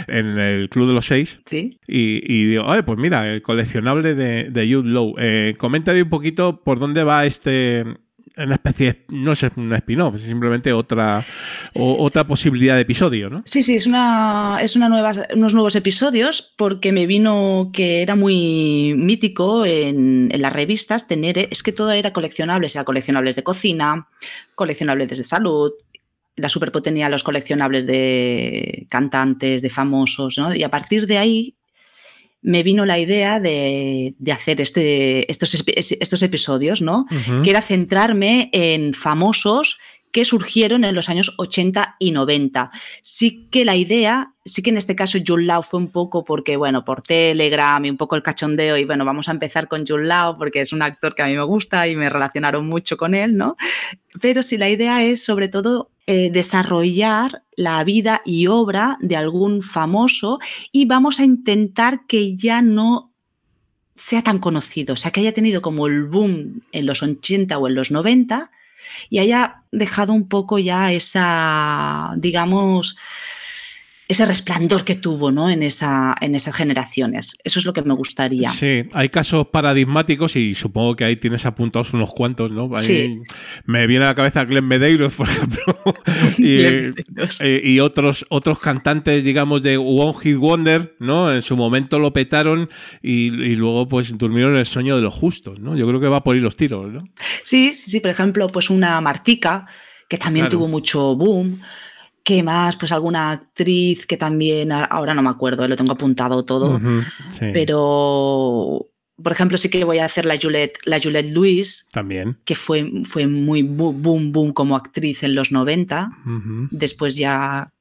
En el Club de los Seis. Sí. Y, y digo, oye, pues mira, el coleccionable de, de Jude Law. Coméntame un poquito por dónde va este. Una especie, no es un spin-off, es simplemente otra, otra posibilidad de episodio, ¿no? Sí, sí, es, una, es una nueva, unos nuevos episodios porque me vino que era muy mítico en, en las revistas tener, es que todo era coleccionables, era coleccionables de cocina, coleccionables de salud, la Superpo tenía los coleccionables de cantantes, de famosos, ¿no? Y a partir de ahí me vino la idea de, de hacer este, estos, estos episodios, ¿no? Que era centrarme en famosos que surgieron en los años 80 y 90. Sí que la idea, sí que en este caso Jun Lao fue un poco porque, bueno, por Telegram y un poco el cachondeo y bueno, vamos a empezar con Jun Lao porque es un actor que a mí me gusta y me relacionaron mucho con él, ¿no? Pero sí la idea es sobre todo eh, desarrollar la vida y obra de algún famoso y vamos a intentar que ya no sea tan conocido, o sea, que haya tenido como el boom en los 80 o en los 90 y haya dejado un poco ya esa, digamos, ese resplandor que tuvo ¿no? en, esa, en esas generaciones. Eso es lo que me gustaría. Sí, hay casos paradigmáticos y supongo que ahí tienes apuntados unos cuantos, ¿no? Ahí Sí. Me viene a la cabeza Glenn Medeiros, por ejemplo, y, Glenn Medeiros. eh, y otros, otros cantantes, digamos, de One Hit Wonder, ¿no? En su momento lo petaron y, y luego pues durmieron el sueño de los justos, ¿no? Yo creo que va por ahí los tiros, ¿no? Sí, sí, sí, por ejemplo, pues una Martica, que también Claro. tuvo mucho boom. ¿Qué más? Pues alguna actriz que también, ahora no me acuerdo, lo tengo apuntado todo, sí. pero, por ejemplo, sí que voy a hacer la Juliette, la Juliette Lewis, También. que fue, fue muy boom, boom como actriz en los 90. Ujú. Después ya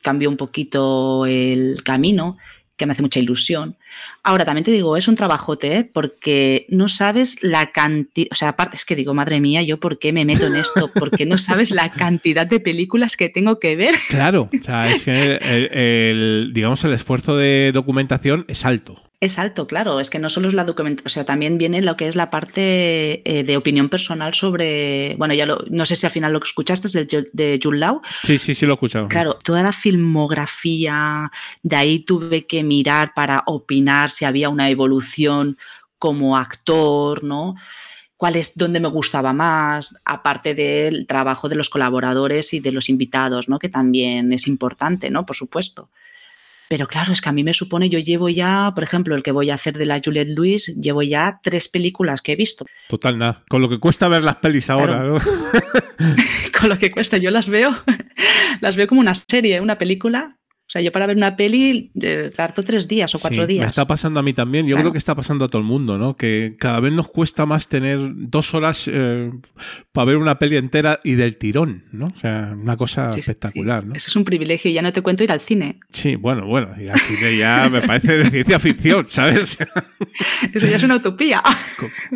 cambió un poquito el camino, que me hace mucha ilusión. Ahora, también te digo, es un trabajote, ¿eh? porque no sabes la cantidad, o sea, aparte es que digo, madre mía, ¿yo por qué me meto en esto? Porque no sabes la cantidad de películas que tengo que ver. Claro, o sea, es que el, el- digamos el esfuerzo de documentación es alto. Es alto, claro, es que no solo es la documentación, o sea, también viene lo que es la parte eh, de opinión personal sobre, bueno, ya lo, no sé si al final lo que escuchaste es de Jude Law, Sí, sí, sí lo he escuchado. Claro, toda la filmografía, de ahí tuve que mirar para opinar si había una evolución como actor, ¿no? ¿Cuál es dónde me gustaba más? Aparte del trabajo de los colaboradores y de los invitados, ¿no? Que también es importante, ¿no? Por supuesto. Pero claro, es que a mí me supone, yo llevo ya, por ejemplo, el que voy a hacer de la Juliette Lewis, llevo ya tres películas que he visto. Total, nada. Con lo que cuesta ver las pelis ahora, Claro. ¿no? Con lo que cuesta, yo las veo, las veo como una serie, una película. O sea, yo para ver una peli eh, tardo tres días o cuatro Sí, días. Me está pasando a mí también. Yo Claro. creo que está pasando a todo el mundo, ¿no? Que cada vez nos cuesta más tener dos horas eh, para ver una peli entera y del tirón, ¿no? O sea, una cosa Sí, sí, espectacular, ¿no? Eso es un privilegio, ya no te cuento ir al cine. Sí, bueno, bueno, ir al cine ya me parece de ciencia ficción, ¿sabes? Eso ya es una utopía.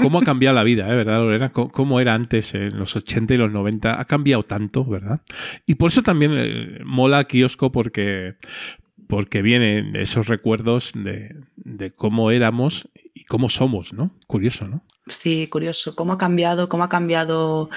¿Cómo ha cambiado la vida, eh, verdad, Lorena? ¿Cómo era antes, en los 80 y los 90? Ha cambiado tanto, ¿verdad? Y por eso también eh, mola Kiosco porque, porque vienen esos recuerdos de, cómo éramos y cómo somos, ¿no? Curioso, ¿no? Sí, curioso. ¿Cómo ha cambiado? ¿Cómo ha cambiado?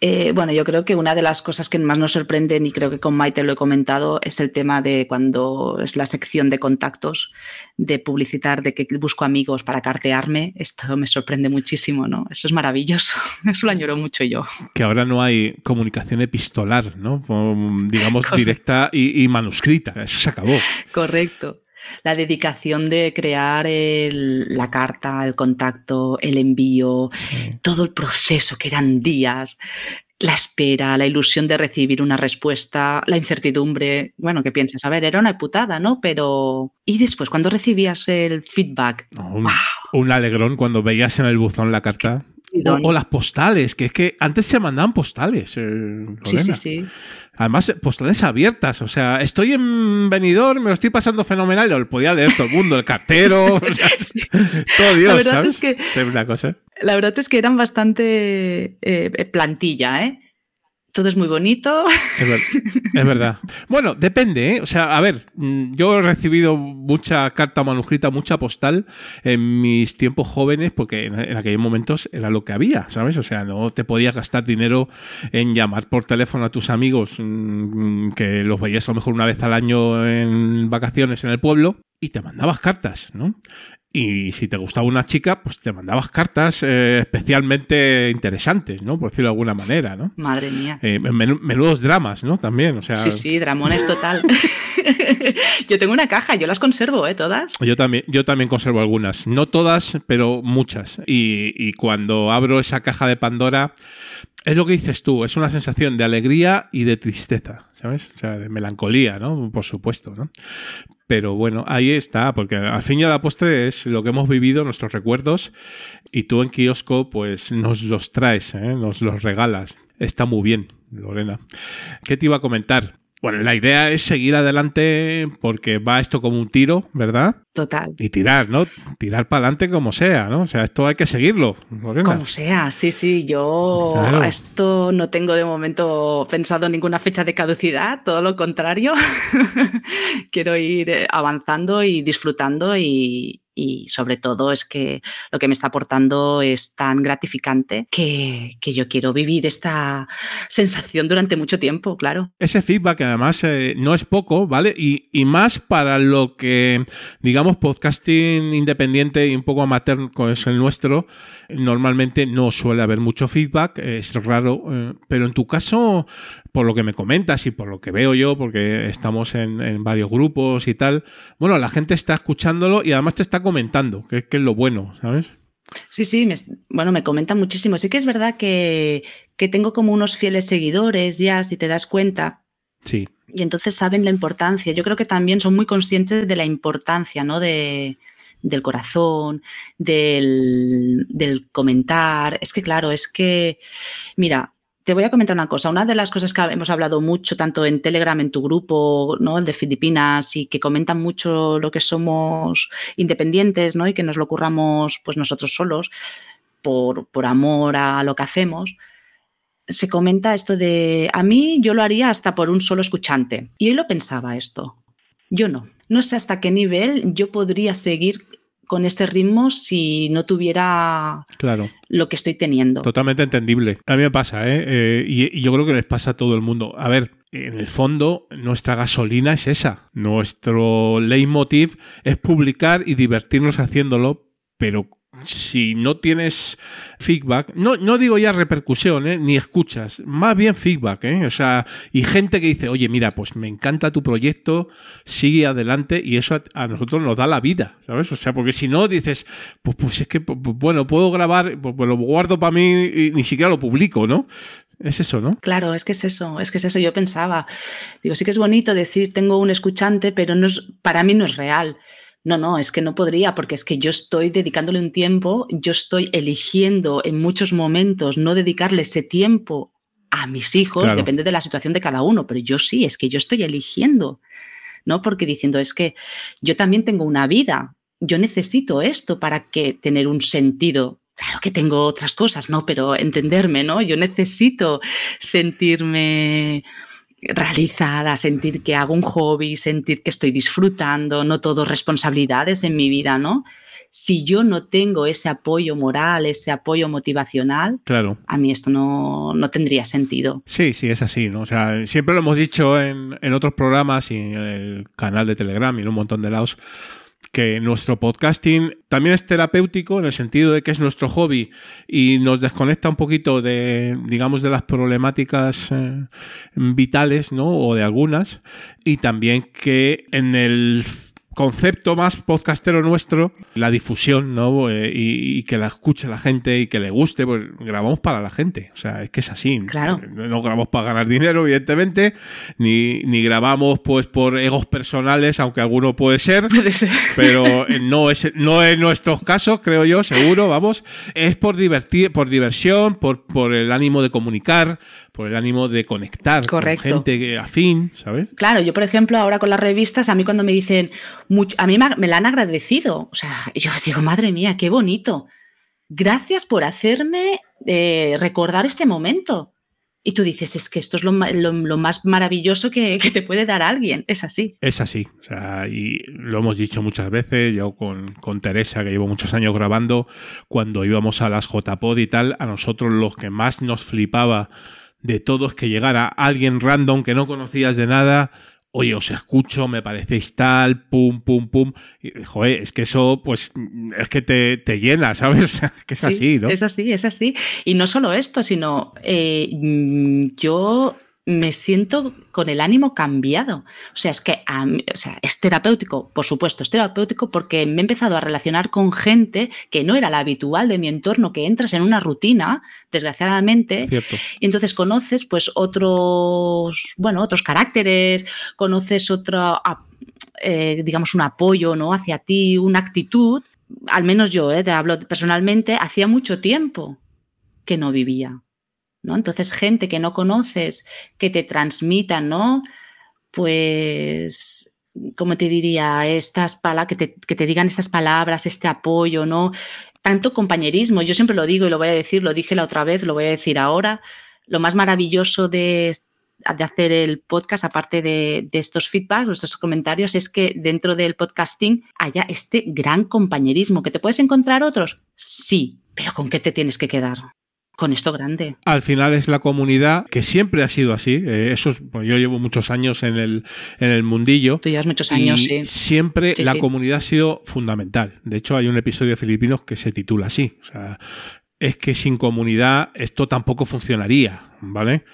Eh, bueno, yo creo que una de las cosas que más nos sorprenden, y creo que con Maite lo he comentado, es el tema de cuando es la sección de contactos, de publicitar, de que busco amigos para cartearme. Esto me sorprende muchísimo, ¿no? Eso es maravilloso. Eso lo añoro mucho yo. Que ahora no hay comunicación epistolar, ¿no? Um, digamos, Correcto. directa y, y manuscrita. Eso se acabó. Correcto. La dedicación de crear el- la carta, el contacto, el envío, todo el proceso que eran días, la espera, la ilusión de recibir una respuesta, la incertidumbre. Bueno, que piensas, a ver, era una putada, ¿no? Pero. Y después, cuando recibías el feedback, Un, un alegrón cuando veías en el buzón la carta. O, las postales, que es que antes se mandaban postales. eh, sí, sí, sí. Además, postales abiertas. O sea, estoy en venidor, me lo estoy pasando fenomenal. Lo podía leer todo el mundo, el cartero. o sea, Sí. todo Dios, La verdad ¿sabes? es que- una cosa. La verdad es que eran bastante eh, plantilla, ¿eh? Todo es muy bonito. Es, ver- es verdad. Bueno, depende, ¿eh? O sea, a ver, mm, yo he recibido mucha carta manuscrita, mucha postal en mis tiempos jóvenes, porque en, aquellos momentos era lo que había, ¿sabes? O sea, no te podías gastar dinero en llamar por teléfono a tus amigos, mm, que los veías a lo mejor una vez al año en vacaciones en el pueblo, y te mandabas cartas, ¿no? Y si te gustaba una chica, pues te mandabas cartas eh, especialmente interesantes, ¿no? Por decirlo de alguna manera, ¿no? Madre mía. Eh, menudos dramas, ¿no? También, o sea. Sí, sí, dramones total. yo tengo una caja, yo las conservo, ¿eh? Todas. Yo también, yo también conservo algunas, no todas, pero muchas. Y, y cuando abro esa caja de Pandora, es lo que dices tú, es una sensación de alegría y de tristeza, ¿sabes? O sea, de melancolía, ¿no? Por supuesto, ¿no? Pero bueno, ahí está, porque al fin y a la postre es lo que hemos vivido, nuestros recuerdos, y tú en kiosco, pues nos los traes, ¿eh? nos los regalas. está muy bien, Lorena. ¿Qué te iba a comentar? Bueno, la idea es seguir adelante porque va esto como un tiro, ¿verdad? Total. Y tirar, ¿no? Tirar para adelante como sea, ¿no? O sea, esto hay que seguirlo. Como sea, sí, sí. Yo Claro. a esto no tengo de momento pensado ninguna fecha de caducidad, todo lo contrario. Quiero ir eh, avanzando y disfrutando y, y sobre todo es que lo que me está aportando es tan gratificante que, que yo quiero vivir esta sensación durante mucho tiempo, claro. Ese feedback, además, eh, no es poco, ¿vale? Y, y más para lo que, digamos, podcasting independiente y un poco amateur, como es el nuestro, normalmente no suele haber mucho feedback, es raro, eh, pero en tu caso, por lo que me comentas y por lo que veo yo, porque estamos en, en varios grupos y tal, bueno, la gente está escuchándolo y además te está comentando, que, que es lo bueno, ¿sabes? Sí, sí, me, bueno, me comentan muchísimo. Sí que es verdad que, que tengo como unos fieles seguidores ya, si te das cuenta, Sí, y entonces saben la importancia. Yo creo que también son muy conscientes de la importancia, ¿no? De, del corazón, del, del comentar. Es que, claro, es que, mira, te voy a comentar una cosa. Una de las cosas que hemos hablado mucho, tanto en Telegram, en tu grupo, ¿no? El de Filipinas, y que comentan mucho lo que somos independientes, ¿no? Y que nos lo curramos, pues nosotros solos, por, por amor a lo que hacemos se comenta esto de, a mí yo lo haría hasta por un solo escuchante. Y él lo pensaba esto. Yo no. No sé hasta qué nivel yo podría seguir con este ritmo si no tuviera claro. lo que estoy teniendo. Totalmente entendible. A mí me pasa, ¿eh? Eh, y, y yo creo que les pasa a todo el mundo. A ver, en el fondo, nuestra gasolina es esa. Nuestro leitmotiv es publicar y divertirnos haciéndolo, pero si no tienes feedback, no, no digo ya repercusión, ¿eh? ni escuchas, más bien feedback, ¿eh? o sea, y gente que dice, oye, mira, pues me encanta tu proyecto, sigue adelante, y eso a, nosotros nos da la vida, ¿sabes? O sea, porque si no dices, pues, pues es que, bueno, puedo grabar, pues, pues lo guardo para mí y ni siquiera lo publico, ¿no? Es eso, ¿no? Claro, es que es eso, es que es eso. Yo pensaba, digo, sí que es bonito decir tengo un escuchante, pero no es, para mí no es real. No, no, es que no podría, porque es que yo estoy dedicándole un tiempo, yo estoy eligiendo en muchos momentos no dedicarle ese tiempo a mis hijos, Claro. depende de la situación de cada uno, pero yo sí, es que yo estoy eligiendo, ¿no? Porque diciendo, es que yo también tengo una vida, yo necesito esto para que tener un sentido. Claro que tengo otras cosas, ¿no? Pero entenderme, ¿no? Yo necesito sentirme realizada, sentir que hago un hobby, sentir que estoy disfrutando, no todo responsabilidades en mi vida, ¿no? Si yo no tengo ese apoyo moral, ese apoyo motivacional, Claro. a mí esto no, no tendría sentido. Sí, sí, es así, ¿no? O sea, siempre lo hemos dicho en, en otros programas y en el canal de Telegram y en un montón de lados, que nuestro podcasting también es terapéutico en el sentido de que es nuestro hobby y nos desconecta un poquito de, digamos, de las problemáticas eh, vitales, ¿no? O de algunas. Y también que en el concepto más podcastero nuestro, la difusión, ¿no? Eh, y, y que la escuche la gente y que le guste, pues grabamos para la gente. O sea, es que es así. Claro. No no grabamos para ganar dinero, evidentemente, ni, ni grabamos pues por egos personales, aunque alguno puede ser. Puede ser. Pero eh, no es, no es nuestros casos, creo yo, seguro, vamos. Es por divertir, por diversión, por, por el ánimo de comunicar, por el ánimo de conectar Correcto. con gente afín, ¿sabes? Claro, yo por ejemplo ahora con las revistas, a mí cuando me dicen, a mí me, la han agradecido, o sea, yo digo, madre mía, qué bonito. Gracias por hacerme eh, recordar este momento. Y tú dices, es que esto es lo, lo- lo más maravilloso que, que te puede dar alguien. Es así. Es así, o sea, y lo hemos dicho muchas veces, yo con, con Teresa, que llevo muchos años grabando, cuando íbamos a las JPod y tal, a nosotros lo que más nos flipaba de todo es que llegara alguien random que no conocías de nada, oye, os escucho, me parecéis tal, pum, pum, pum, y, joder, es que eso, pues, es que te, te llena, ¿sabes? Que es Sí, así, ¿no? Es así, es así. Y no solo esto, sino eh, mm, yo me siento con el ánimo cambiado. O sea, es que mí- o sea, es terapéutico, por supuesto, es terapéutico porque me he empezado a relacionar con gente que no era la habitual de mi entorno, que entras en una rutina, desgraciadamente, Cierto. y entonces conoces pues otros, bueno, otros caracteres, conoces otro, eh, digamos, un apoyo ¿no? hacia ti, una actitud. Al menos yo, eh, te hablo personalmente, hacía mucho tiempo que no vivía. ¿No? Entonces, gente que no conoces, que te transmita, ¿no? Pues, ¿cómo te diría? Estas palabras, que te, que te digan estas palabras, este apoyo, ¿no? Tanto compañerismo, yo siempre lo digo y lo voy a decir, lo dije la otra vez, lo voy a decir ahora. Lo más maravilloso de, de hacer el podcast, aparte de, de, estos feedbacks, estos comentarios, es que dentro del podcasting haya este gran compañerismo. ¿Que te puedes encontrar otros? Sí, pero ¿con qué te tienes que quedar? Con esto grande. Al final es la comunidad que siempre ha sido así. Eh, eso es, pues yo llevo muchos años en el, en el mundillo. Tú llevas muchos años, y sí. Siempre Sí, la sí. comunidad ha sido fundamental. De hecho, hay un episodio de Filipinos que se titula así. O sea, es que sin comunidad esto tampoco funcionaría, ¿vale?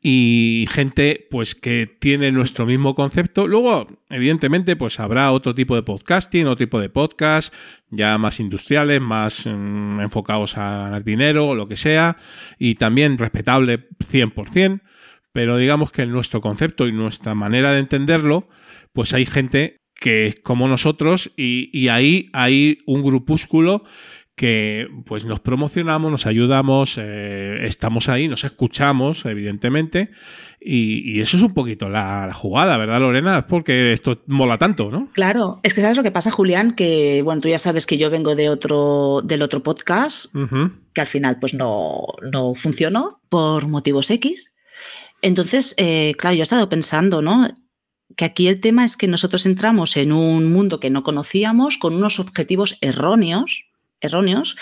Y gente pues que tiene nuestro mismo concepto. Luego, evidentemente, pues habrá otro tipo de podcasting, otro tipo de podcast, ya más industriales, más mm, enfocados a ganar dinero o lo que sea, y también respetable 100%, pero digamos que nuestro concepto y nuestra manera de entenderlo, pues hay gente que es como nosotros y, y ahí hay un grupúsculo que pues nos promocionamos, nos ayudamos, eh, estamos ahí, nos escuchamos, evidentemente, y, y eso es un poquito la, la, jugada, ¿verdad, Lorena? Es porque esto mola tanto, ¿no? Claro, es que sabes lo que pasa, Julián, que bueno, tú ya sabes que yo vengo de otro, del otro podcast, Uh -huh. que al final pues no, no funcionó por motivos X. Entonces, eh, claro, yo he estado pensando, ¿no? Que aquí el tema es que nosotros entramos en un mundo que no conocíamos con unos objetivos erróneos erróneos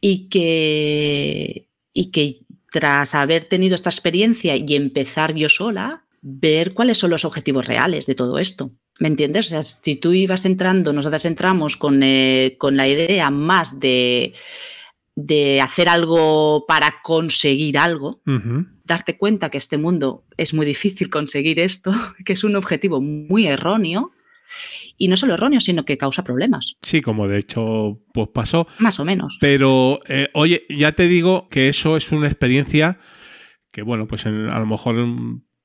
y que, y que tras haber tenido esta experiencia y empezar yo sola, ver cuáles son los objetivos reales de todo esto. ¿Me entiendes? O sea, si tú ibas entrando, nosotras entramos con, eh, con la idea más de, de hacer algo para conseguir algo, uh -huh. darte cuenta que este mundo es muy difícil conseguir esto, que es un objetivo muy erróneo, y no solo erróneo, sino que causa problemas. Sí, como de hecho pues pasó. Más o menos. Pero, eh, oye, ya te digo que eso es una experiencia que, bueno, pues en, a lo mejor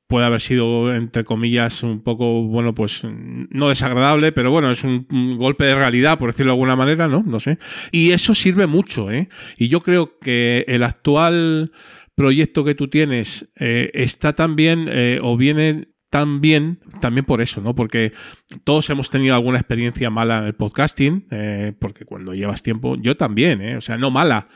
puede haber sido, entre comillas, un poco, bueno, pues no desagradable, pero bueno, es un, un, golpe de realidad, por decirlo de alguna manera, ¿no? No sé. Y eso sirve mucho, ¿eh? Y yo creo que el actual proyecto que tú tienes eh, está también, eh, o viene también, también por eso, ¿no? Porque todos hemos tenido alguna experiencia mala en el podcasting, eh, porque cuando llevas tiempo, yo también, ¿eh? O sea, no mala,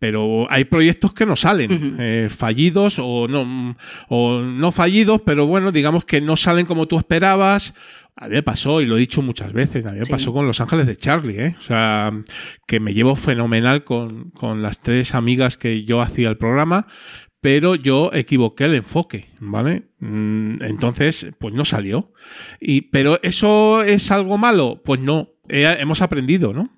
pero hay proyectos que no salen, uh -huh. eh, fallidos o no, o no fallidos, pero bueno, digamos que no salen como tú esperabas. A mí me pasó, y lo he dicho muchas veces, a mí me sí. pasó con Los Ángeles de Charlie, ¿eh? O sea, que me llevo fenomenal con, con las tres amigas que yo hacía el programa, pero yo equivoqué el enfoque, ¿vale? Mm, Entonces, pues no salió. Y, pero ¿eso es algo malo? Pues no, hemos aprendido, ¿no?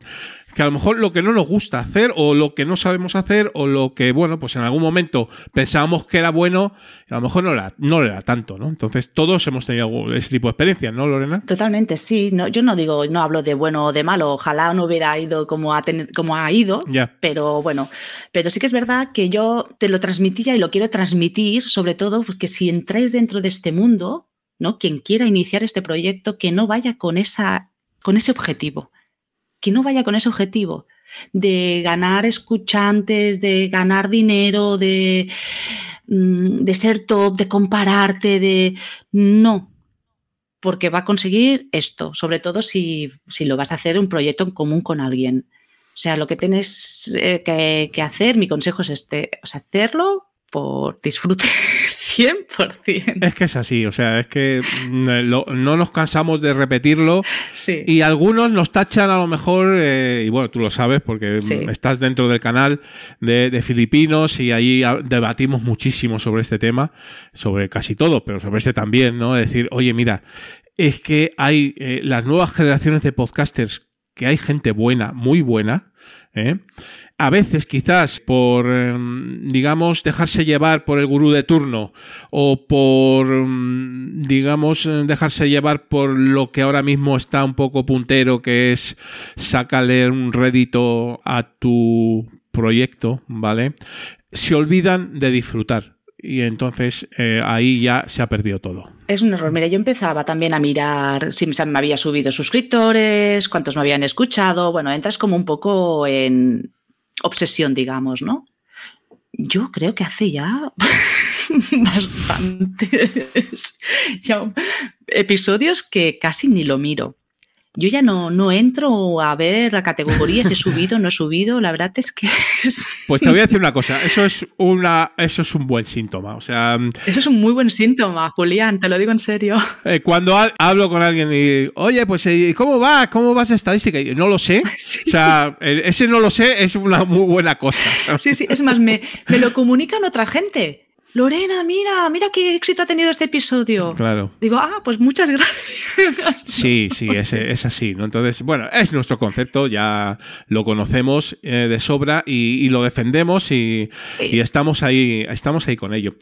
Que a lo mejor lo que no nos gusta hacer o lo que no sabemos hacer o lo que, bueno, pues en algún momento pensábamos que era bueno, a lo mejor no era, no era tanto, ¿no? Entonces todos hemos tenido ese tipo de experiencias, ¿no, Lorena? Totalmente, sí. No, yo no digo, no hablo de bueno o de malo, ojalá no hubiera ido como ha, ten, como ha ido, yeah. pero bueno, pero sí que es verdad que yo te lo transmitía y lo quiero transmitir, sobre todo porque si entráis dentro de este mundo, ¿no? Quien quiera iniciar este proyecto, que no vaya con, esa, con ese objetivo que no vaya con ese objetivo de ganar escuchantes, de ganar dinero, de, mm, de ser top, de compararte, de... No, porque va a conseguir esto, sobre todo si, si lo vas a hacer un proyecto en común con alguien. O sea, lo que tienes eh, que, hacer, mi consejo es este, hacerlo por disfrute 100%. Es que es así, o sea, es que lo, no nos cansamos de repetirlo sí. y algunos nos tachan a lo mejor, eh, y bueno, tú lo sabes porque sí. estás dentro del canal de, de, Filipinos y ahí debatimos muchísimo sobre este tema, sobre casi todo, pero sobre este también, ¿no? Es decir, oye, mira, es que hay eh, las nuevas generaciones de podcasters, que hay gente buena, muy buena, ¿eh? A veces quizás por, em, digamos, dejarse llevar por el gurú de turno o por, em, digamos, dejarse llevar por lo que ahora mismo está un poco puntero, que es sacarle un rédito a tu proyecto, ¿vale? Se olvidan de disfrutar. Y entonces eh, ahí ya se ha perdido todo. Es un error. Mira, yo empezaba también a mirar si me había subido suscriptores, cuántos me habían escuchado. Bueno, entras como un poco en, obsesión, digamos, ¿no? Yo creo que hace ya bastantes episodios que casi ni lo miro. Yo ya no, no entro a ver la categoría si he subido o no he subido. La verdad es que. es- Pues te voy a decir una cosa, eso es una, eso es un buen síntoma. O sea, Eso es un muy buen síntoma, Julián, te lo digo en serio. eh, cuando ha- hablo con alguien y, oye, pues, eh, ¿cómo va? ¿Cómo vas de estadística? Y no lo sé. O sea, ese no lo sé es una muy buena cosa. Sí, sí, es más, me, me lo comunican otra gente. Lorena, mira, mira qué éxito ha tenido este episodio. Claro. Digo, ah, pues muchas gracias. Sí, sí, es, es así, ¿no? Entonces, bueno, es nuestro concepto, ya lo conocemos eh, de sobra y, y lo defendemos y, Sí. y estamos ahí, estamos ahí con ello.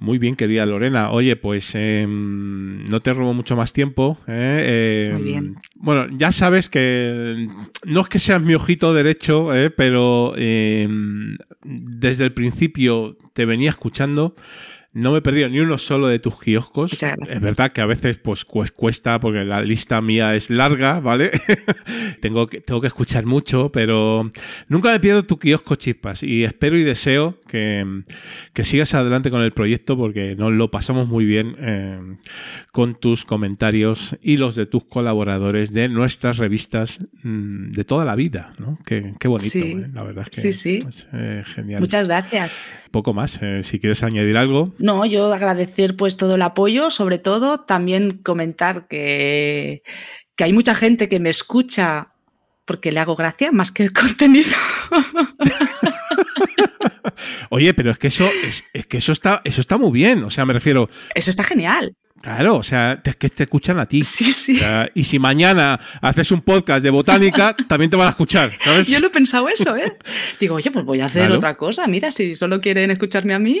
Muy bien, querida Lorena. Oye, pues eh, no te robo mucho más tiempo. ¿eh? Eh, Muy bien. Bueno, ya sabes que no es que seas mi ojito derecho, ¿eh? pero eh, desde el principio te venía escuchando. No me he perdido ni uno solo de tus kioscos. Es verdad que a veces pues cues- cuesta porque la lista mía es larga, ¿vale? tengo, que, tengo que escuchar mucho, pero nunca me pierdo tu kiosco chispas y espero y deseo que, que sigas adelante con el proyecto porque nos lo pasamos muy bien eh, con tus comentarios y los de tus colaboradores de nuestras revistas mm, de toda la vida, ¿no? Qué, qué bonito, Sí. ¿eh? la verdad es que Sí, sí. es eh, genial. Muchas gracias. Poco más, si quieres añadir algo. No, yo agradecer pues todo el apoyo, sobre todo también comentar que, que hay mucha gente que me escucha porque le hago gracia más que el contenido. Oye, pero es que eso es, es que eso está eso está muy bien, o sea, me refiero, Eso está genial. claro, o sea, es que te escuchan a ti. Sí, sí. O sea, y si mañana haces un podcast de botánica, también te van a escuchar, ¿sabes? Yo lo he pensado eso, ¿eh? Digo, oye, pues voy a hacer Claro. otra cosa. Mira, si solo quieren escucharme a mí.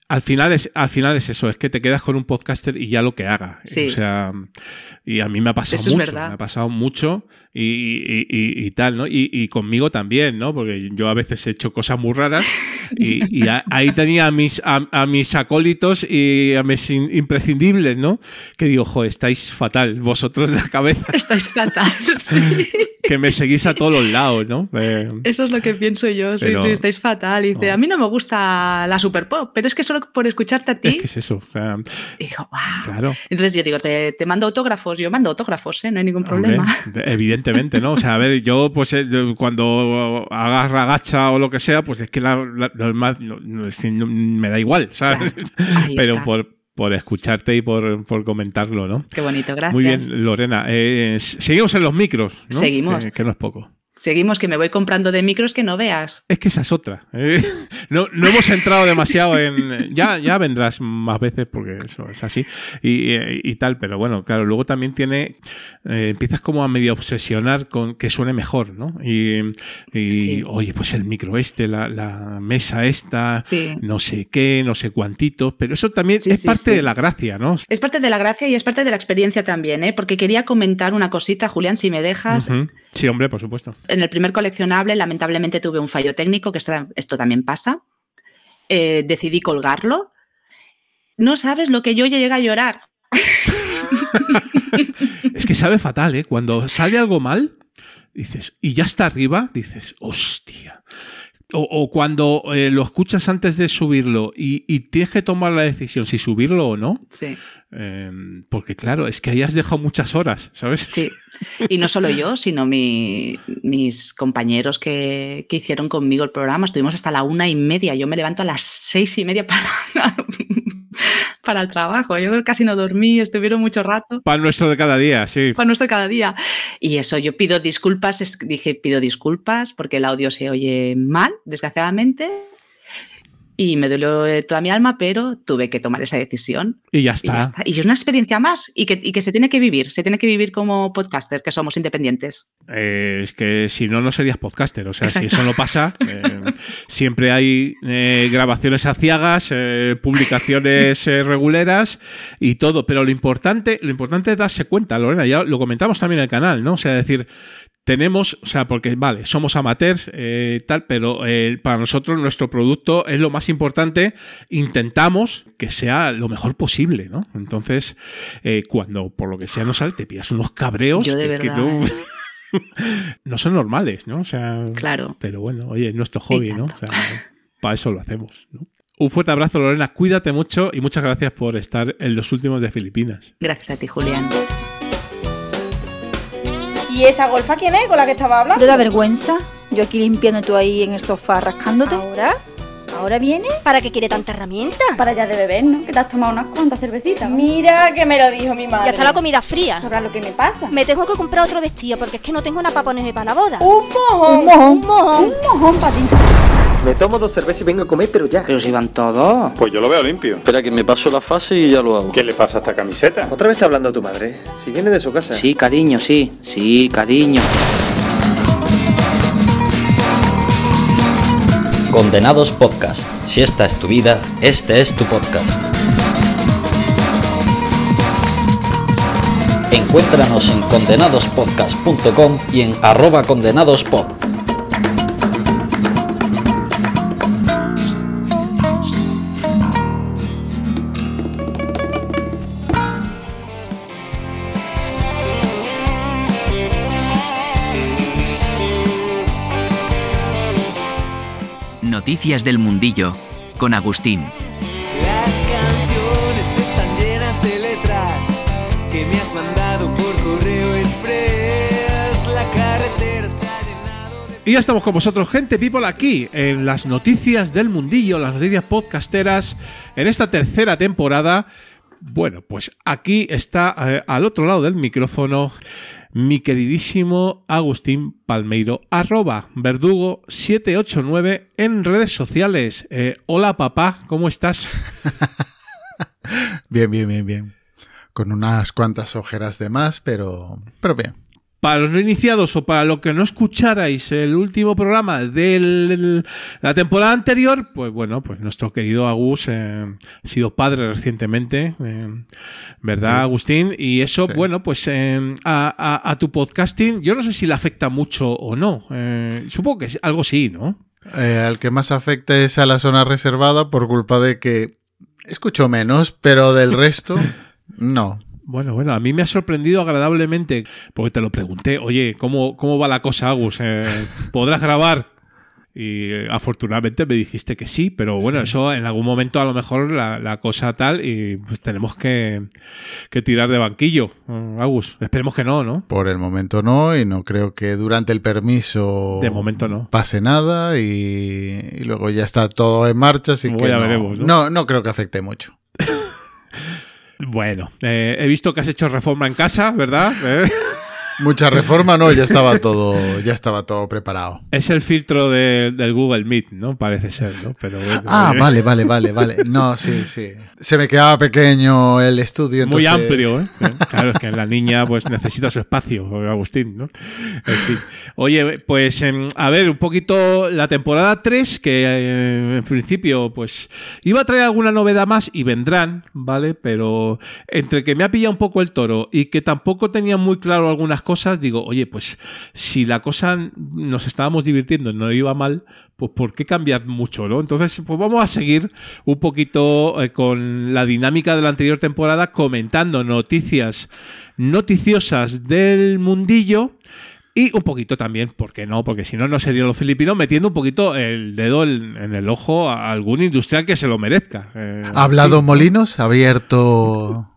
Al final es al final es eso, es que te quedas con un podcaster y ya lo que haga. Sí. O sea, y a mí me ha pasado Eso es mucho, me ha pasado mucho y, y- y- y tal, ¿no? Y, y conmigo también, ¿no? Porque yo a veces he hecho cosas muy raras y, y a- ahí tenía a mis, a, a mis acólitos y a mis in- imprescindibles, ¿no? Que digo, jo, estáis fatal, vosotros de la cabeza, Estáis fatal. Sí. que me seguís a todos los lados, ¿no? Eh, Eso es lo que pienso yo. Sí, Pero- sí, estáis fatal. Y dice, No. a mí no me gusta la super pop, pero es que solo por escucharte a ti. es que es eso, o sea, Y digo, wow. claro. Entonces yo digo, te, te mando autógrafos. Yo mando autógrafos, ¿eh? No hay ningún problema. de- evidentemente, ¿no? O sea, a ver, yo, pues eh, cuando hagas ragacha o lo que sea, pues es que la, la- lo demás no- no- es que no- me da igual, ¿sabes? Pero está. por, por escucharte y por, por comentarlo, ¿no? Qué bonito, gracias. Muy bien, Lorena. Eh, seguimos en los micros, ¿no? Seguimos. Que, que no es poco. Seguimos que me voy comprando de micros que no veas. Es que esa es otra. ¿eh? No, no hemos entrado demasiado en. Ya, ya vendrás más veces porque eso es así y, y- y tal, pero bueno, claro, luego también tiene. eh, empiezas como a medio obsesionar con que suene mejor, ¿no? Y, y, Sí. oye, pues el micro este, la, la mesa esta, Sí. no sé qué, no sé cuantitos, pero eso también Sí, es parte de la gracia, ¿no? Es parte de la gracia y es parte de la experiencia también, ¿eh? Porque quería comentar una cosita, Julián, si me dejas. Sí, hombre, por supuesto. En el primer coleccionable, lamentablemente, tuve un fallo técnico, que esto, también pasa. Eh, decidí colgarlo. No sabes lo que yo llegué a llorar. Es que sabe fatal, ¿eh? Cuando sale algo mal, dices, y ya está arriba, dices, hostia. O, o cuando eh, lo escuchas antes de subirlo y, y tienes que tomar la decisión si subirlo o no, Sí, eh, porque claro, es que ahí has dejado muchas horas, ¿sabes? sí. Y no solo yo, sino mi- mis compañeros que, que hicieron conmigo el programa. Estuvimos hasta la una y media. Yo me levanto a las seis y media para, para el trabajo. Yo casi no dormí, estuvieron mucho rato. Para nuestro de cada día, sí. para nuestro cada día. Y eso, yo pido disculpas, es- dije pido disculpas porque el audio se oye mal, desgraciadamente. Y me dolió eh, toda mi alma, pero tuve que tomar esa decisión. Y ya Y ya está. está. Y es una experiencia más y que, y que se tiene que vivir, se tiene que vivir como podcaster, que somos independientes. Eh, es que si no, no serías podcaster. O sea, si eso no pasa, eh, siempre hay eh, grabaciones aciagas, publicaciones reguleras y todo. Pero lo importante, lo importante es darse cuenta, Lorena, ya lo comentamos también en el canal, ¿no? O sea, decir, tenemos, o sea, porque vale, somos amateurs, eh, tal, pero eh, para nosotros nuestro producto es lo más importante. Intentamos que sea lo mejor posible, ¿no? Entonces, eh, cuando por lo que sea no sale, te pillas unos cabreos Yo de que- que verdad, no, ¿eh? no son normales, ¿no? O sea, Claro. pero bueno, oye, es nuestro hobby, ¿no? O sea, para eso lo hacemos. ¿no? Un fuerte abrazo, Lorena. Cuídate mucho y muchas gracias por estar en los últimos de Filipinas. Gracias a ti, Julián. ¿Y esa golfa quién es con la que estaba hablando? ¿Te da vergüenza? Yo aquí limpiando tú ahí en el sofá rascándote. ¿Ahora? ¿Ahora viene? ¿Para qué quiere tanta herramienta? Para ya de beber, ¿no? Que te has tomado unas cuantas cervecitas. ¿no? Mira que me lo dijo mi madre. Ya está la comida fría. Sabrás lo que me pasa. Me tengo que comprar otro vestido porque es que no tengo nada para ponerme para la boda. Un mojón. Un mojón. Un mojón. Un mojón para ti. Me tomo dos cervezas y vengo a comer, pero ya. Pero si van todos. Pues yo lo veo limpio. Espera que me paso la fase y ya lo hago. ¿Qué le pasa a esta camiseta? Otra vez está hablando tu madre. Si viene de su casa. Sí, cariño, sí. Sí, cariño. Condenados Podcast. Si esta es tu vida, este es tu podcast. Encuéntranos en condenadospodcast.com y en arroba condenadospod. Noticias del Mundillo con Agustín. Las canciones están llenas de letras que me has mandado por correo express. La carretera se ha llenado de... Y ya estamos con vosotros, gente people, aquí en las noticias del mundillo, las noticias podcasteras, en esta tercera temporada. Bueno, pues aquí está eh, al otro lado del micrófono mi queridísimo Agustín Palmeiro, arroba verdugo789 en redes sociales. Eh, hola papá, ¿cómo estás? bien, bien, bien, bien. Con unas cuantas ojeras de más, pero, pero bien. Para los no iniciados o para los que no escucharais el último programa de la temporada anterior, pues bueno, pues nuestro querido Agus eh, ha sido padre recientemente, eh, ¿verdad, sí. Agustín? Y eso, sí. bueno, pues eh, a, a, a, tu podcasting, yo no sé si le afecta mucho o no. Supongo que algo sí, ¿no? Al que más afecta es a la zona reservada por culpa de que escucho menos, pero del resto, no. Bueno, bueno, a mí me ha sorprendido agradablemente, porque te lo pregunté, oye, ¿cómo, cómo va la cosa, Agus? Eh, ¿Podrás grabar? Y eh, afortunadamente me dijiste que sí, pero bueno, sí. eso en algún momento a lo mejor la, la cosa tal y pues tenemos que, que, tirar de banquillo, Agus. Esperemos que no, ¿no? Por el momento no y no creo que durante el permiso de momento no pase nada y, y luego ya está todo en marcha, así que ya no, veremos, ¿no? no, no creo que afecte mucho. Bueno, eh, he visto que has hecho reforma en casa, ¿verdad? ¿Eh? Mucha reforma, no, ya estaba todo, ya estaba todo preparado. Es el filtro de, del Google Meet, ¿no? Parece ser, ¿no? Pero bueno, ah, vale, vale, vale, vale. No, sí, sí. Se me quedaba pequeño el estudio. Muy amplio, ¿eh? Claro, es que la niña pues necesita su espacio, Agustín, ¿no? En fin. Oye, pues a ver, un poquito la temporada 3, que eh, en principio pues iba a traer alguna novedad más y vendrán, ¿vale? Pero entre que me ha pillado un poco el toro y que tampoco tenía muy claro algunas cosas, digo, oye, pues si la cosa nos estábamos divirtiendo, no iba mal, pues ¿por qué cambiar mucho, no? Entonces, pues vamos a seguir un poquito eh, con la dinámica de la anterior temporada comentando noticias noticiosas del mundillo. Y un poquito también, ¿por qué no? Porque si no, no sería lo filipino, metiendo un poquito el dedo en, en el ojo a algún industrial que se lo merezca. Eh, ¿Ha hablado sí. Molinos? ¿Ha abierto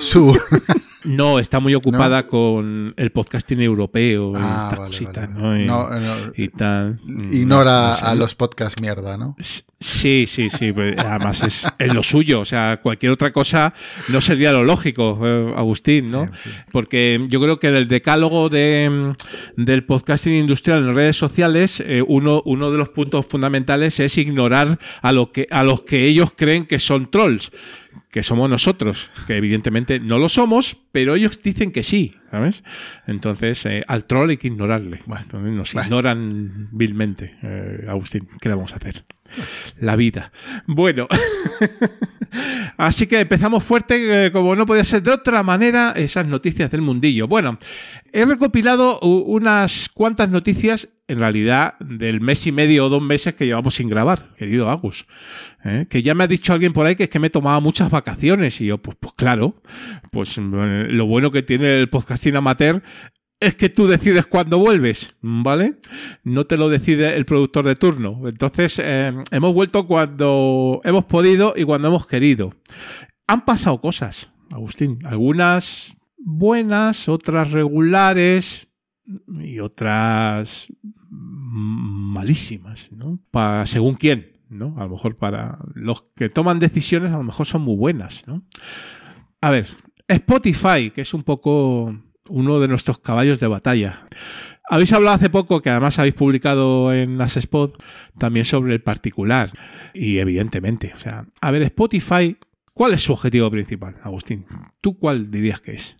su... No, está muy ocupada no. con el podcasting europeo ah, y estas vale, cositas, vale. ¿no? Y, no, y tal. Ignora no, a los podcasts mierda, ¿no? Sí, sí, sí. Pues, además es, es, lo suyo. O sea, cualquier otra cosa no sería lo lógico, eh, Agustín, ¿no? Sí, sí. Porque yo creo que el decálogo de, del podcasting industrial en redes sociales, eh, uno, uno de los puntos fundamentales es ignorar a, lo que, a los que ellos creen que son trolls que somos nosotros, que evidentemente no lo somos, pero ellos dicen que sí, ¿sabes? Entonces, eh, al troll hay que ignorarle. Bueno, Entonces nos bueno. ignoran vilmente, eh, Agustín. ¿Qué le vamos a hacer? La vida. Bueno, así que empezamos fuerte, eh, como no podía ser de otra manera, esas noticias del mundillo. Bueno, he recopilado unas cuantas noticias, en realidad, del mes y medio o dos meses que llevamos sin grabar, querido Agus. ¿eh? Que ya me ha dicho alguien por ahí que es que me tomaba muchas vacaciones. Y yo, pues, pues claro, pues lo bueno que tiene el podcasting amateur es que tú decides cuándo vuelves, ¿vale? No te lo decide el productor de turno. Entonces, eh, hemos vuelto cuando hemos podido y cuando hemos querido. Han pasado cosas, Agustín. Algunas buenas, otras regulares y otras malísimas, ¿no? Para, según quién, ¿no? A lo mejor para los que toman decisiones, a lo mejor son muy buenas, ¿no? A ver, Spotify, que es un poco uno de nuestros caballos de batalla. Habéis hablado hace poco, que además habéis publicado en las Spot, también sobre el particular. Y evidentemente, o sea, a ver, Spotify, ¿cuál es su objetivo principal, Agustín? ¿Tú cuál dirías que es?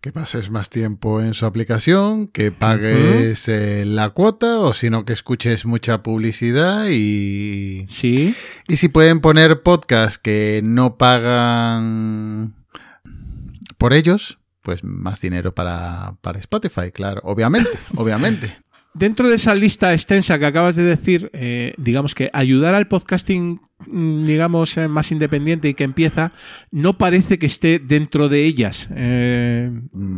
Que pases más tiempo en su aplicación, que pagues eh, la cuota, o si no, que escuches mucha publicidad y. Sí. Y si pueden poner podcasts que no pagan por ellos, pues más dinero para, para Spotify, claro. Obviamente, obviamente. Dentro de esa lista extensa que acabas de decir, eh, digamos que ayudar al podcasting, mm, digamos, eh, más independiente y que empieza, no parece que esté dentro de ellas. Eh,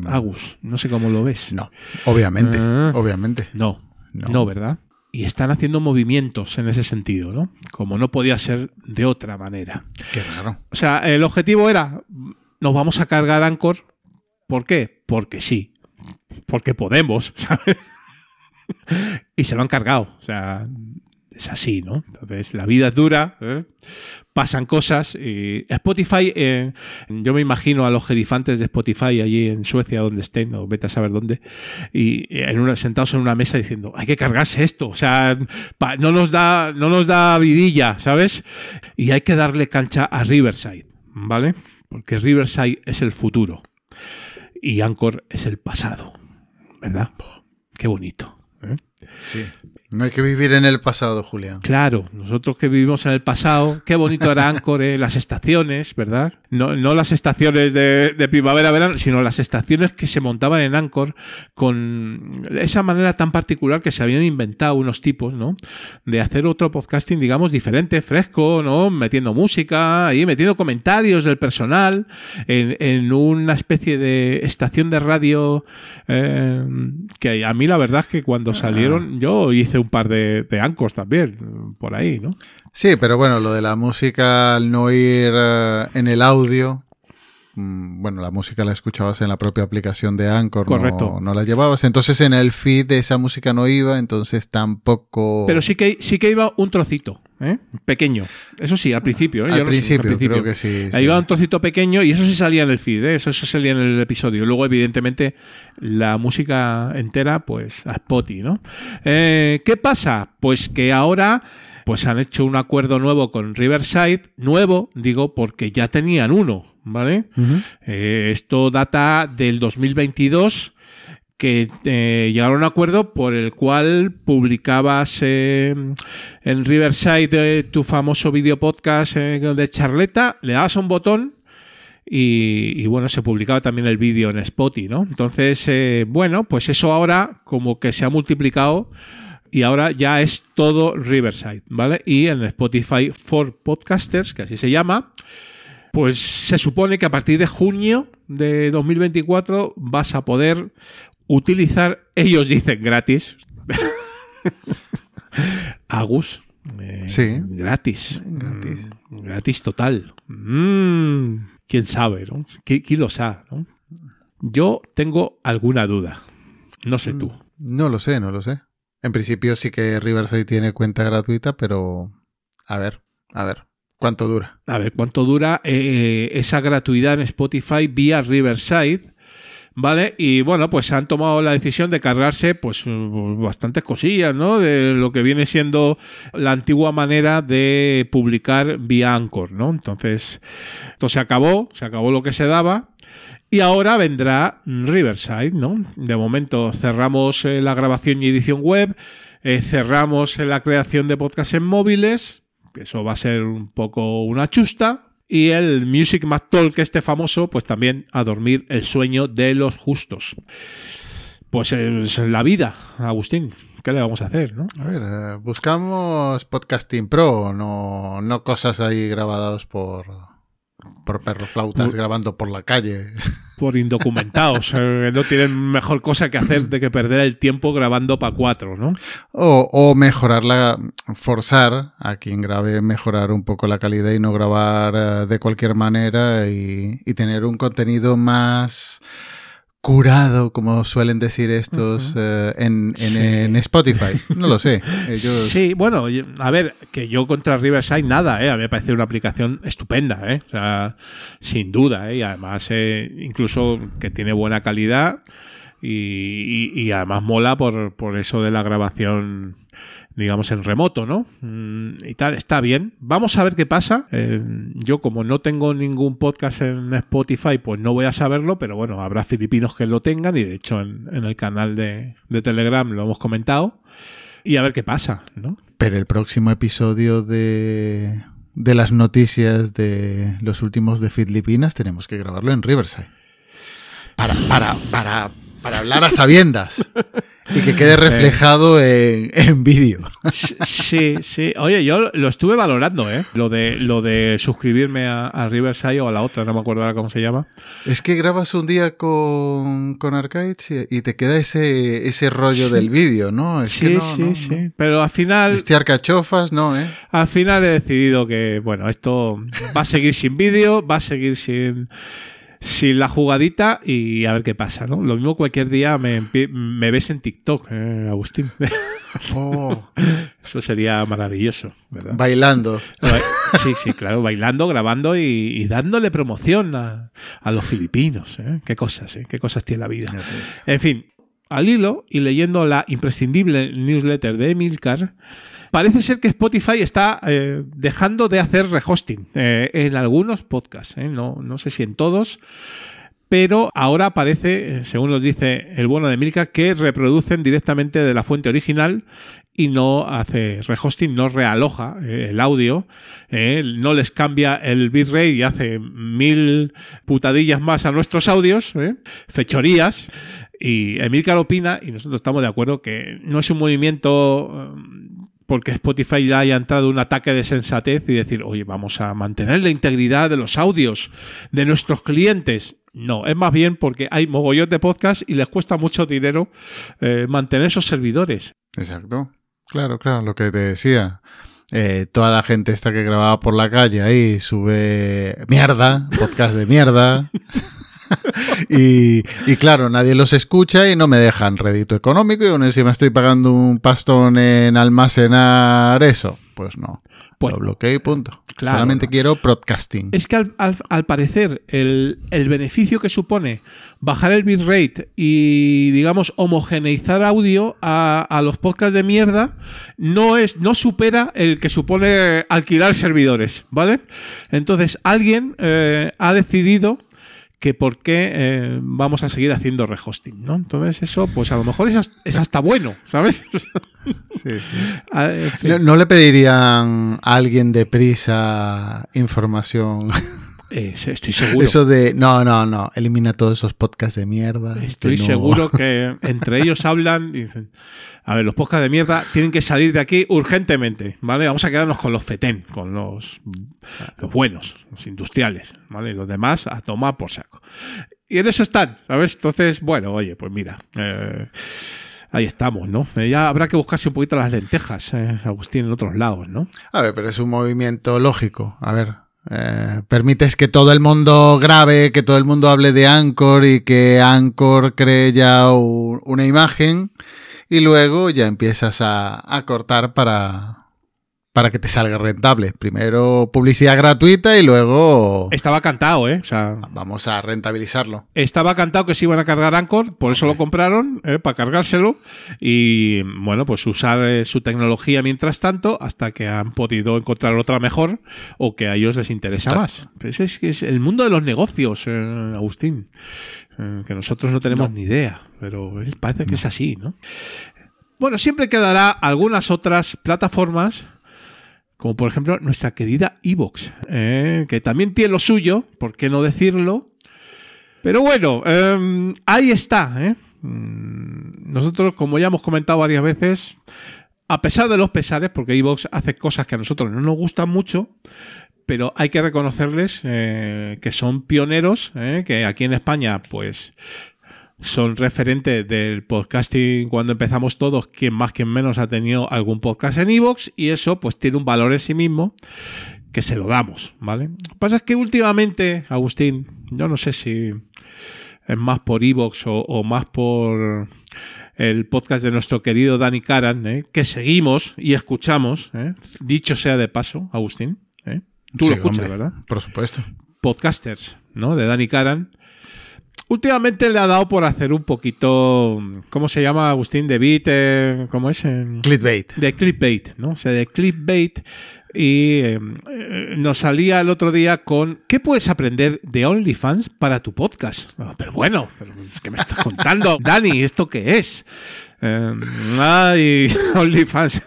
Agus, no sé cómo lo ves. No, obviamente, Ah. obviamente. No, no, ¿verdad? Y están haciendo movimientos en ese sentido, ¿no? Como no podía ser de otra manera. Qué raro. O sea, el objetivo era, nos vamos a cargar Anchor. ¿Por qué? Porque sí. Porque podemos, ¿sabes? y se lo han cargado. O sea, es así, ¿no? Entonces, la vida es dura, ¿eh? pasan cosas. Y Spotify, yo me imagino a los gerifantes de Spotify allí en Suecia, donde estén, o vete a saber dónde, y en una, sentados en una mesa diciendo, hay que cargarse esto, o sea, no, nos da, no nos da vidilla, ¿sabes? Y hay que darle cancha a Riverside, ¿vale? Porque Riverside es el futuro y Anchor es el pasado, ¿verdad? Qué bonito. ¿eh? Sí. No hay que vivir en el pasado, Julián. Claro, nosotros que vivimos en el pasado, qué bonito era Anchor, eh, las estaciones, ¿verdad? No, no las estaciones de, de primavera-verano, sino las estaciones que se montaban en Anchor con esa manera tan particular que se habían inventado unos tipos, ¿no? De hacer otro podcasting, digamos, diferente, fresco, ¿no? Metiendo música, ahí metiendo comentarios del personal en, en una especie de estación de radio eh, que a mí la verdad es que cuando salieron yo hice un par de, de Anchors también por ahí, ¿no? Sí, pero bueno, lo de la música al no ir eh, en el audio. Mm, Bueno, la música la escuchabas en la propia aplicación de Anchor, no- Correcto. No, la llevabas. Entonces en el feed de esa música no iba, entonces tampoco. Pero sí que, sí que iba un trocito, ¿eh? pequeño. Eso sí, al principio. ¿eh? Al Yo no sé, principio, creo que sí, iba un trocito pequeño y eso sí salía en el feed, ¿eh? eso, eso salía en el episodio. Luego, evidentemente, la música entera, pues a Spotify, ¿no? Eh, ¿Qué pasa? Pues que ahora pues han hecho un acuerdo nuevo con Riverside, nuevo, digo, porque ya tenían uno, ¿vale? Eh, esto data del 2022 que eh, llegaron a un acuerdo por el cual publicabas eh, en Riverside eh, tu famoso video podcast de charleta, le dabas un botón y, y, bueno, se publicaba también el vídeo en Spotify, ¿no? Entonces, bueno, pues eso ahora como que se ha multiplicado y ahora ya es todo Riverside, ¿vale? Y en Spotify for Podcasters, que así se llama, pues se supone que a partir de junio de 2024 vas a poder utilizar, ellos dicen gratis, Agus. eh, Sí. Gratis. Gratis. Mm, gratis total. Mm, ¿Quién sabe, no? ¿Qui- ¿Quién lo sabe, no? Yo tengo alguna duda. No sé tú. No lo sé, no lo sé. En principio sí que Riverside tiene cuenta gratuita, pero a ver, a ver, ¿cuánto dura? A ver, ¿cuánto dura eh, esa gratuidad en Spotify vía Riverside? ¿Vale? Y bueno, pues han tomado la decisión de cargarse pues uh, bastantes cosillas, ¿no? De lo que viene siendo la antigua manera de publicar vía Anchor, ¿no? Entonces, esto se acabó, se acabó lo que se daba. Y ahora vendrá Riverside, ¿no? De momento cerramos eh, la grabación y edición web, eh, cerramos eh, la creación de podcasts en móviles, eso va a ser un poco una chusta. Y el Music Mac Talk, este famoso, pues también a dormir el sueño de los justos. Pues es la vida, Agustín. ¿Qué le vamos a hacer, no? A ver, buscamos Podcasting Pro, no, no cosas ahí grabadas por, por perros flautas Por- grabando por la calle. Por indocumentados. eh, no tienen mejor cosa que hacer de que perder el tiempo grabando para cuatro, ¿no? O, o mejorarla, forzar a quien grabe, mejorar un poco la calidad y no grabar eh, de cualquier manera y, y tener un contenido más curado, como suelen decir estos, eh, en, en- Sí. en Spotify. No lo sé. Ellos- Sí, bueno, a ver, que yo contra Riverside nada, ¿eh? A mí me parece una aplicación estupenda, ¿eh? O sea, sin duda, ¿eh? Y además, eh, incluso que tiene buena calidad y, y- y además mola por, por eso de la grabación, digamos, en remoto, ¿no? Mm, Y tal, está bien. Vamos a ver qué pasa. Eh, yo, como no tengo ningún podcast en Spotify, pues no voy a saberlo, pero bueno, habrá filipinos que lo tengan y de hecho en, el canal de, de Telegram lo hemos comentado. Y a ver qué pasa, ¿no? Pero el próximo episodio de, de las noticias de los últimos de Filipinas tenemos que grabarlo en Riverside. Para, para, para, para hablar a sabiendas. Y que quede reflejado en, en vídeo. Sí, sí. Oye, yo lo estuve valorando, ¿eh? Lo de, lo de suscribirme a, a Riverside o a la otra, no me acuerdo ahora cómo se llama. Es que grabas un día con, con Arcade y te queda ese, ese rollo Sí. del vídeo, ¿no? Es sí, que no, sí, no, sí. no. Pero al final, Este arcachofas, no, ¿eh? al final he decidido que, bueno, esto va a seguir sin vídeo, va a seguir sin, sin la jugadita y a ver qué pasa, ¿no? Lo mismo cualquier día me, ves en TikTok, eh, Agustín. Oh, Eso sería maravilloso, ¿verdad? bailando. Ba- Sí, sí, claro, bailando, grabando y, y dándole promoción a, a los filipinos. ¿eh? Qué cosas, ¿eh? Qué cosas tiene la vida. En fin, al hilo y leyendo la imprescindible newsletter de Emilcar, parece ser que Spotify está eh, dejando de hacer rehosting eh, en algunos podcasts. ¿eh? No, no sé si en todos. Pero ahora parece, según nos dice el bueno de Milka, que reproducen directamente de la fuente original y no hace rehosting, no realoja el audio, no les cambia el bitrate y hace mil putadillas más a nuestros audios, fechorías. Y Emilcar opina, y nosotros estamos de acuerdo, que no es un movimiento porque Spotify ya haya entrado un ataque de sensatez y decir, oye, vamos a mantener la integridad de los audios de nuestros clientes. No, es más bien porque hay mogollón de podcasts y les cuesta mucho dinero eh, mantener esos servidores. Exacto. Claro, claro, lo que te decía. Eh, toda la gente esta que grababa por la calle ahí sube mierda, podcast de mierda. y, y claro, nadie los escucha y no me dejan rédito económico y aún encima estoy pagando un pastón en almacenar eso. Pues no. Pues- lo bloqueo y punto. Claro, Solamente no. quiero broadcasting. Es que al, al- al parecer el, el beneficio que supone bajar el bitrate y, digamos, homogeneizar audio a, a los podcasts de mierda no, es, no supera el que supone alquilar servidores, ¿vale? Entonces alguien eh, ha decidido que por qué eh, vamos a seguir haciendo rehosting, ¿no? Entonces eso, pues a lo mejor es hasta, es hasta bueno, ¿sabes? Sí, sí. Ah, en fin. No, no le pedirían a alguien de prisa información. Eh, estoy seguro. Eso de, no, no, no, elimina todos esos podcasts de mierda. Estoy no- seguro que entre ellos hablan y dicen, a ver, los podcasts de mierda tienen que salir de aquí urgentemente, ¿vale? Vamos a quedarnos con los FETEN, con los, los buenos, los industriales, ¿vale? Y los demás a tomar por saco. Y en eso están, ¿sabes? Entonces, bueno, oye, pues mira, eh, ahí estamos, ¿no? Eh, ya habrá que buscarse un poquito las lentejas, eh, Agustín, en otros lados, ¿no? A ver, pero es un movimiento lógico. A ver, eh, permites que todo el mundo grabe, que todo el mundo hable de Anchor y que Anchor cree ya una imagen y luego ya empiezas a cortar para, para que te salga rentable. Primero publicidad gratuita y luego Estaba cantado, ¿eh? O sea, vamos a rentabilizarlo. Estaba cantado que se iban a cargar Anchor, por eso lo compraron, eh, para cargárselo y, bueno, pues usar eh, su tecnología mientras tanto hasta que han podido encontrar otra mejor o que a ellos les interesa más. Pues es que es el mundo de los negocios, eh, Agustín, eh, que nosotros no tenemos ni idea, pero parece que es así, ¿no? Bueno, siempre quedará algunas otras plataformas como por ejemplo nuestra querida Evox, eh, que también tiene lo suyo, ¿por qué no decirlo? Pero bueno, eh, ahí está. ¿eh? Mm, Nosotros, como ya hemos comentado varias veces, a pesar de los pesares, porque Evox hace cosas que a nosotros no nos gustan mucho, pero hay que reconocerles eh, que son pioneros, que aquí en España, pues son referentes del podcasting cuando empezamos todos, quien más, quien menos ha tenido algún podcast en Evox y eso pues tiene un valor en sí mismo que se lo damos, ¿vale? Lo que pasa es que últimamente, Agustín, yo no sé si es más por Evox o, o más por el podcast de nuestro querido Dani Karan, ¿eh? que seguimos y escuchamos, ¿eh? dicho sea de paso, Agustín. ¿eh? Tú Sí, lo escuchas, hombre, ¿verdad? Por supuesto. Podcasters, ¿no? De Dani Karan. Últimamente le ha dado por hacer un poquito, ¿cómo se llama Agustín? De beat, eh, ¿cómo es? Clickbait. de clickbait, ¿no? O sea, de clickbait. Y eh, eh, nos salía el otro día con ¿qué puedes aprender de OnlyFans para tu podcast? Ah, pero bueno, pero, ¿qué me estás contando? Dani, ¿esto qué es? Eh, ay, OnlyFans.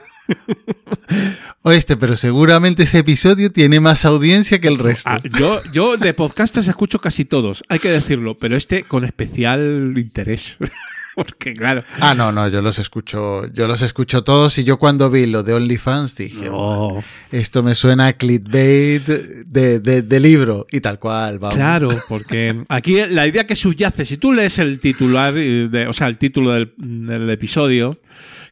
Oíste, pero seguramente ese episodio tiene más audiencia que el resto. Ah, yo, yo de podcastes escucho casi todos, hay que decirlo, pero este con especial interés. Porque claro, Ah, no, no, yo los escucho, yo los escucho todos y yo cuando vi lo de OnlyFans dije, No. "Bueno, esto me suena a clickbait de, de- de libro y tal cual, vamos. Claro, porque aquí la idea que subyace, si tú lees el titular, eh, de- o sea, el título del, del episodio,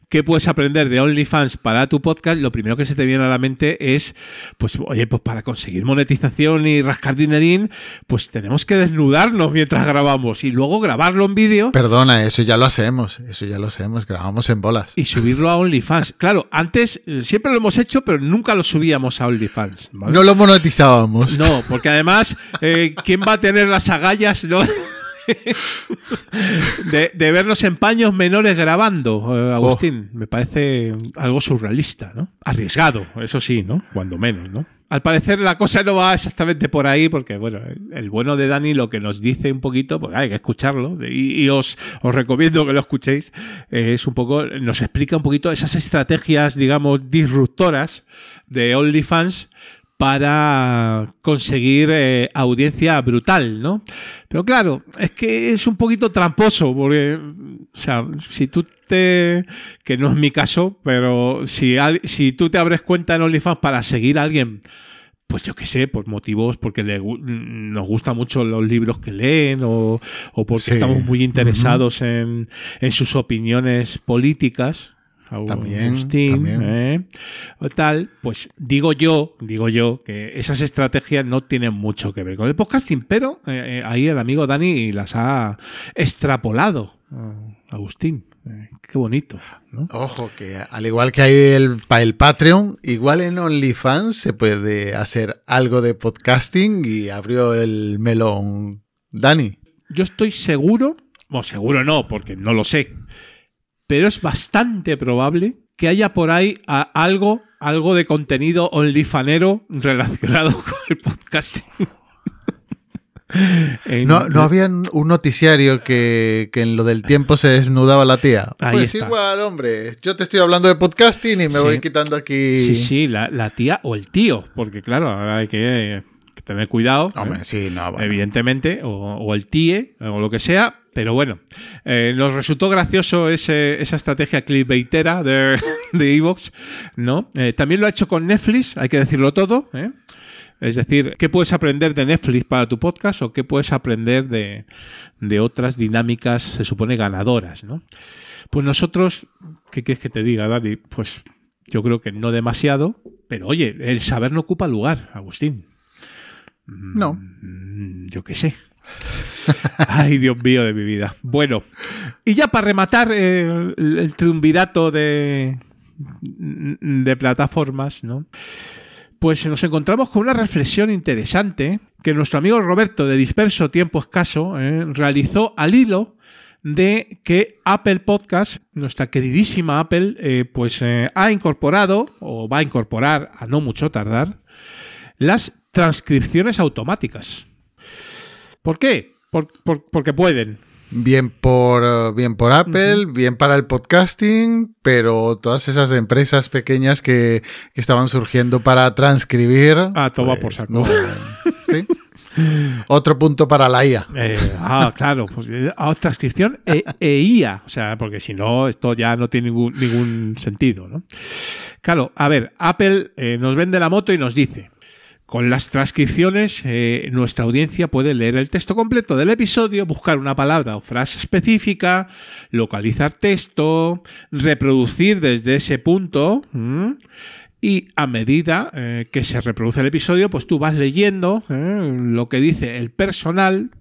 ¿qué puedes aprender de OnlyFans para tu podcast? Lo primero que se te viene a la mente es, pues, oye, pues para conseguir monetización y rascar dinerín, pues tenemos que desnudarnos mientras grabamos y luego grabarlo en vídeo Perdona, eso ya lo hacemos, eso ya lo hacemos, grabamos en bolas. y subirlo a OnlyFans. Claro, antes eh, siempre lo hemos hecho, pero nunca lo subíamos a OnlyFans. ¿vale? No lo monetizábamos. No, porque además, eh, ¿quién va a tener las agallas no? de, de vernos en paños menores grabando, eh, Agustín? Me parece algo surrealista, ¿no? Arriesgado, eso sí, ¿no? Cuando menos, ¿no? Al parecer la cosa no va exactamente por ahí, porque bueno, el bueno de Dani lo que nos dice un poquito, porque hay que escucharlo, y, y os, os recomiendo que lo escuchéis, eh, es un poco, nos explica un poquito esas estrategias, digamos, disruptoras de OnlyFans para conseguir eh, audiencia brutal, ¿no? Pero claro, es que es un poquito tramposo, porque, o sea, si tú te, que no es mi caso, pero si, si tú te abres cuenta en OnlyFans para seguir a alguien, pues yo qué sé, por motivos, porque le, nos gustan mucho los libros que leen o, o porque Sí. estamos muy interesados en, en sus opiniones políticas. También, Agustín, también. ¿eh? o tal, pues digo yo, digo yo que esas estrategias no tienen mucho que ver con el podcasting, pero eh, eh, ahí el amigo Dani las ha extrapolado, eh, Agustín. Eh, qué bonito. ¿no? Ojo, que al igual que hay el, para el Patreon, igual en OnlyFans se puede hacer algo de podcasting y abrió el melón Dani. Yo estoy seguro, o seguro no, porque no lo sé, pero es bastante probable que haya por ahí a- algo, algo de contenido onlyfanero relacionado con el podcasting. En- No, no había un noticiario que, que en lo del tiempo se desnudaba la tía. Ahí pues está. igual, hombre. Yo te estoy hablando de podcasting y me Sí. voy quitando aquí. Sí, sí, la, la tía o el tío, porque claro, ahora hay que tener cuidado. Hombre, ¿eh? sí, no, bueno. Evidentemente, o, o el tíe, o lo que sea, pero bueno, eh, nos resultó gracioso ese- esa estrategia clickbaitera de, de Evox, ¿no? Eh, también lo ha hecho con Netflix, hay que decirlo todo, ¿eh? Es decir, ¿qué puedes aprender de Netflix para tu podcast o qué puedes aprender de, de otras dinámicas, se supone, ganadoras, ¿no? Pues nosotros, ¿qué quieres que te diga, Dani? Pues yo creo que no demasiado, pero oye, el saber no ocupa lugar, Agustín. No. Mm, Yo qué sé. Ay, Dios mío de mi vida. Bueno, y ya para rematar eh, el, el triunvirato de, de plataformas, ¿no? Pues nos encontramos con una reflexión interesante que nuestro amigo Roberto de Disperso Tiempo Escaso eh, realizó al hilo de que Apple Podcast, nuestra queridísima Apple, eh, pues eh, ha incorporado o va a incorporar a no mucho tardar las transcripciones automáticas. ¿Por qué? Por- por- porque pueden. Bien por, eh, bien por Apple, bien para el podcasting, pero todas esas empresas pequeñas que, que estaban surgiendo para transcribir. Ah, toma pues, por saco. no, ¿sí? Otro punto para la IA. Eh, ah, claro, pues eh, transcripción e, e IA, o sea, porque si no, esto ya no tiene ningún, ningún sentido, ¿no? Claro, a ver, Apple eh, nos vende la moto y nos dice, Con las transcripciones, eh, nuestra audiencia puede leer el texto completo del episodio, buscar una palabra o frase específica, localizar texto, reproducir desde ese punto. Y a medida eh, que se reproduce el episodio, pues tú vas leyendo eh, lo que dice el personal,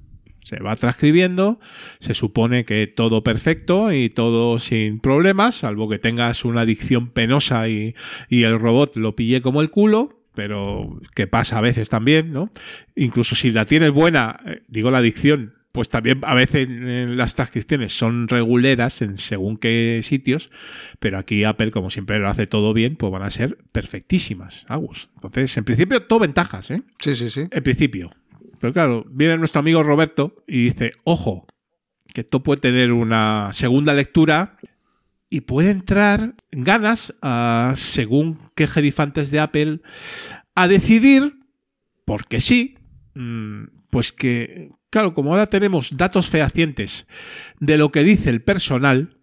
se va transcribiendo, se supone que todo perfecto y todo sin problemas, salvo que tengas una dicción penosa y, y el robot lo pille como el culo, pero que pasa a veces también, ¿no? Incluso si la tienes buena, eh, digo la dicción, pues también a veces eh, las transcripciones son reguleras en según qué sitios, pero aquí Apple, como siempre lo hace todo bien, pues van a ser perfectísimas, Agus. Entonces, en principio, todo ventajas, ¿eh? Sí, sí, sí. En principio. Pero claro, viene nuestro amigo Roberto y dice, ojo, que esto puede tener una segunda lectura y puede entrar ganas, a, según qué gerifantes de Apple, a decidir, porque sí, mm, pues que, claro, como ahora tenemos datos fehacientes de lo que dice el personal,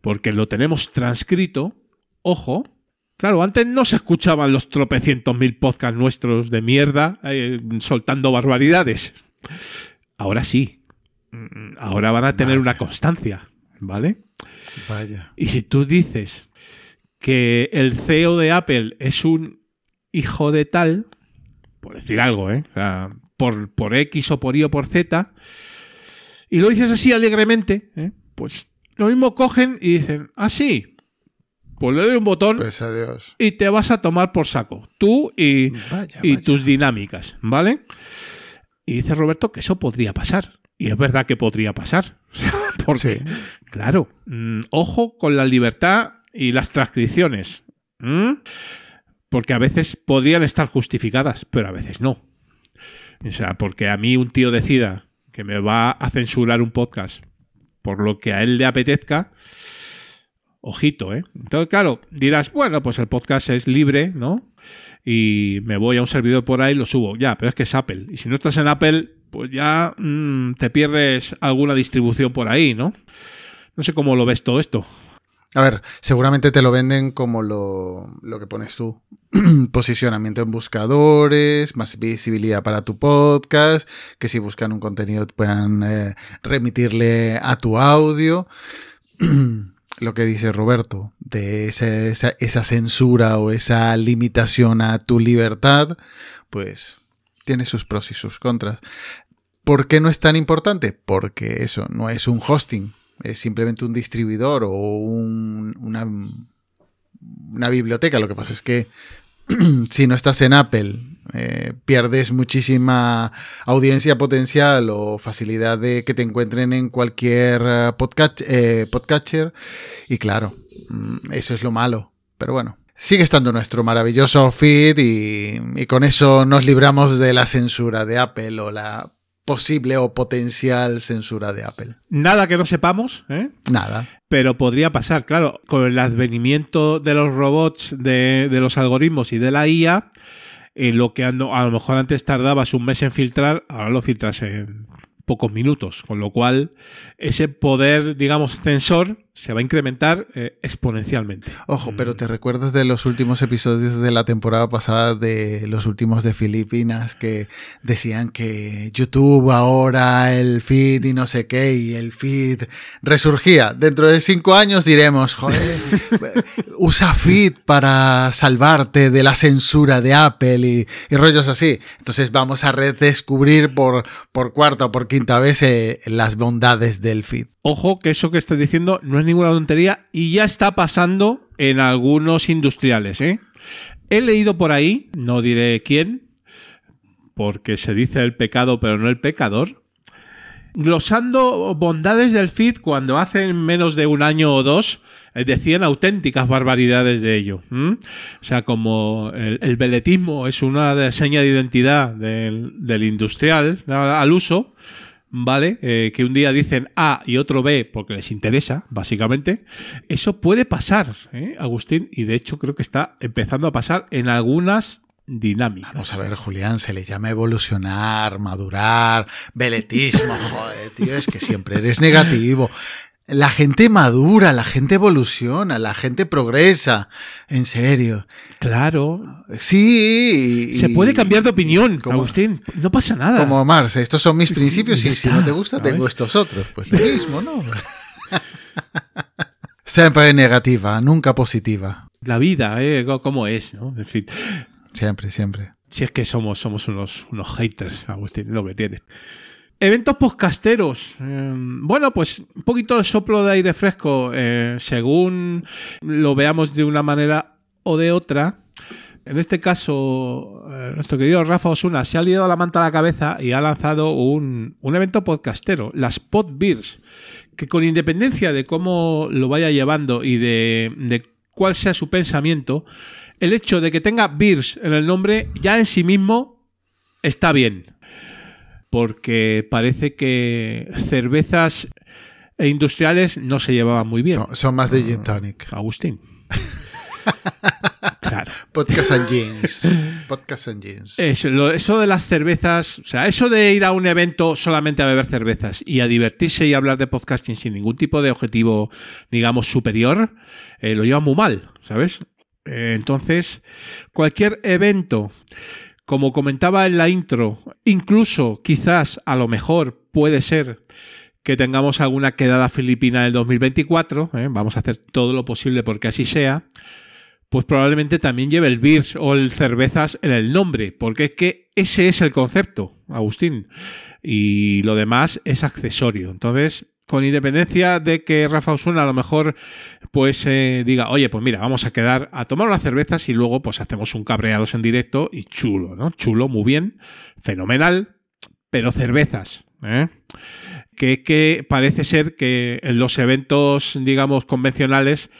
porque lo tenemos transcrito, ojo, Claro, antes no se escuchaban los tropecientos mil podcasts nuestros de mierda eh, soltando barbaridades. Ahora sí. Mm, Ahora van a tener Vaya. una constancia, ¿vale? Vaya. Y si tú dices que el CEO de Apple es un hijo de tal, por decir algo, ¿eh? O sea, por, por X o por Y o por Z, y lo dices así alegremente, ¿eh? pues lo mismo cogen y dicen, ah, sí, pues le doy un botón Pues adiós. y te vas a tomar por saco, tú y, Vaya, y vaya. tus dinámicas, ¿vale? Y dice Roberto que eso podría pasar. Y es verdad que podría pasar. Porque, Sí. claro, mm, ojo con la libertad y las transcripciones. Porque a veces podrían estar justificadas, pero a veces no. O sea, porque a mí un tío decida que me va a censurar un podcast por lo que a él le apetezca, ojito, ¿eh? Entonces, claro, dirás, bueno, pues el podcast es libre, ¿no? Y me voy a un servidor por ahí y lo subo. Ya, pero es que es Apple. Y si no estás en Apple, pues ya mm, te pierdes alguna distribución por ahí, ¿no? No sé cómo lo ves todo esto. A ver, seguramente te lo venden como lo, lo que pones tú. Posicionamiento en buscadores, más visibilidad para tu podcast, que si buscan un contenido puedan eh, remitirle a tu audio. lo que dice Roberto, de esa, esa, esa censura o esa limitación a tu libertad, pues tiene sus pros y sus contras. ¿Por qué no es tan importante? Porque eso no es un hosting, es simplemente un distribuidor o un- una, biblioteca. Lo que pasa es que si no estás en Apple, eh, pierdes muchísima audiencia potencial o facilidad de que te encuentren en cualquier eh, podcast, eh, podcatcher. Y claro, mm, eso es lo malo. Pero bueno. Sigue estando nuestro maravilloso feed y, y con eso nos libramos de la censura de Apple o la posible o potencial censura de Apple. Nada que no sepamos, ¿eh? Nada. Pero podría pasar, claro, con el advenimiento de los robots, de, de los algoritmos y de la IA, eh, lo que ando- a lo mejor antes tardabas un mes en filtrar, ahora lo filtras en pocos minutos, con lo cual ese poder, digamos, censor se va a incrementar eh, exponencialmente. Ojo, pero te recuerdas de los últimos episodios de la temporada pasada, de los últimos de Filipinas, que decían que YouTube ahora, el feed y no sé qué, y el feed resurgía. Dentro de cinco años diremos, joder, usa feed para salvarte de la censura de Apple y, y rollos así. Entonces vamos a redescubrir por, por cuarta o por quinta vez eh, las bondades del feed. Ojo que eso que estás diciendo no es ninguna tontería y ya está pasando en algunos industriales. ¿eh? He leído por ahí, no diré quién, porque se dice el pecado pero no el pecador, glosando bondades del feed cuando hace menos de un año o dos eh, decían auténticas barbaridades de ello. ¿m? O sea, como el, el veletismo es una seña de identidad del, del industrial al uso, ¿vale? Eh, que un día dicen A y otro B porque les interesa, básicamente. Eso puede pasar, ¿eh, Agustín, y de hecho creo que está empezando a pasar en algunas dinámicas. Vamos a ver, Julián, se le llama evolucionar, madurar, veletismo, joder, tío, es que siempre eres negativo. La gente madura, la gente evoluciona, la gente progresa. En serio. Claro. Sí. Se puede cambiar de opinión, como- Agustín. No pasa nada. Como Mars, estos son mis principios y si no te gusta, ¿sabes? tengo estos otros. Pues lo mismo, ¿no? Siempre negativa, nunca positiva. La vida, ¿eh? ¿Cómo es? ¿no? En fin. Siempre, siempre. Si es que somos, somos unos, unos haters, Agustín, lo que tiene. Eventos podcasteros. Eh, bueno, pues un poquito de soplo de aire fresco, eh, según lo veamos de una manera o de otra. En este caso, eh, nuestro querido Rafa Osuna se ha liado la manta a la cabeza y ha lanzado un, un evento podcastero, las Podbeers, que con independencia de cómo lo vaya llevando y de, de cuál sea su pensamiento, el hecho de que tenga beers en el nombre ya en sí mismo está bien. Porque parece que cervezas e industriales no se llevaban muy bien. Son, son más de Gin Tonic. Agustín. claro. Podcast and Jeans. Podcast and Jeans. Eso, lo- eso de las cervezas, o sea, eso de ir a un evento solamente a beber cervezas y a divertirse y hablar de podcasting sin ningún tipo de objetivo, digamos, superior, eh, lo lleva muy mal, ¿sabes? Eh, entonces, cualquier evento, como comentaba en la intro, incluso quizás a lo mejor puede ser que tengamos alguna quedada filipina en el 2024, ¿eh? vamos a hacer todo lo posible porque así sea, pues probablemente también lleve el beers o el cervezas en el nombre, porque es que ese es el concepto, Agustín, y lo demás es accesorio. Entonces, con independencia de que Rafa Osuna a lo mejor pues eh, diga, oye, pues mira, vamos a quedar a tomar unas cervezas y luego pues hacemos un cabreados en directo y chulo, ¿no? Chulo, muy bien, fenomenal, pero cervezas, ¿eh? Que, que parece ser que en los eventos, digamos, convencionales,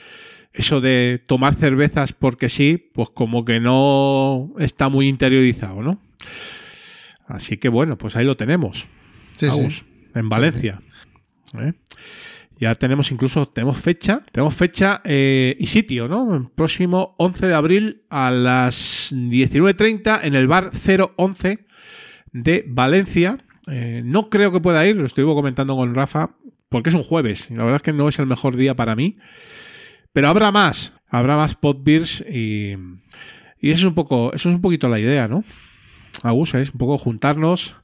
eso de tomar cervezas porque sí, pues como que no está muy interiorizado, ¿no? Así que bueno, pues ahí lo tenemos. Sí, Agus, sí. En Valencia. ¿Eh? Ya tenemos incluso, tenemos fecha, tenemos fecha eh, y sitio, ¿no? El próximo 11 de abril a las 19.30 en el bar 011 de Valencia. Eh, no creo que pueda ir, lo estuve comentando con Rafa, porque es un jueves. y La verdad es que no es el mejor día para mí. Pero habrá más, habrá más podbeers y, y eso es un poco, eso es un poquito la idea, ¿no? Es un poco juntarnos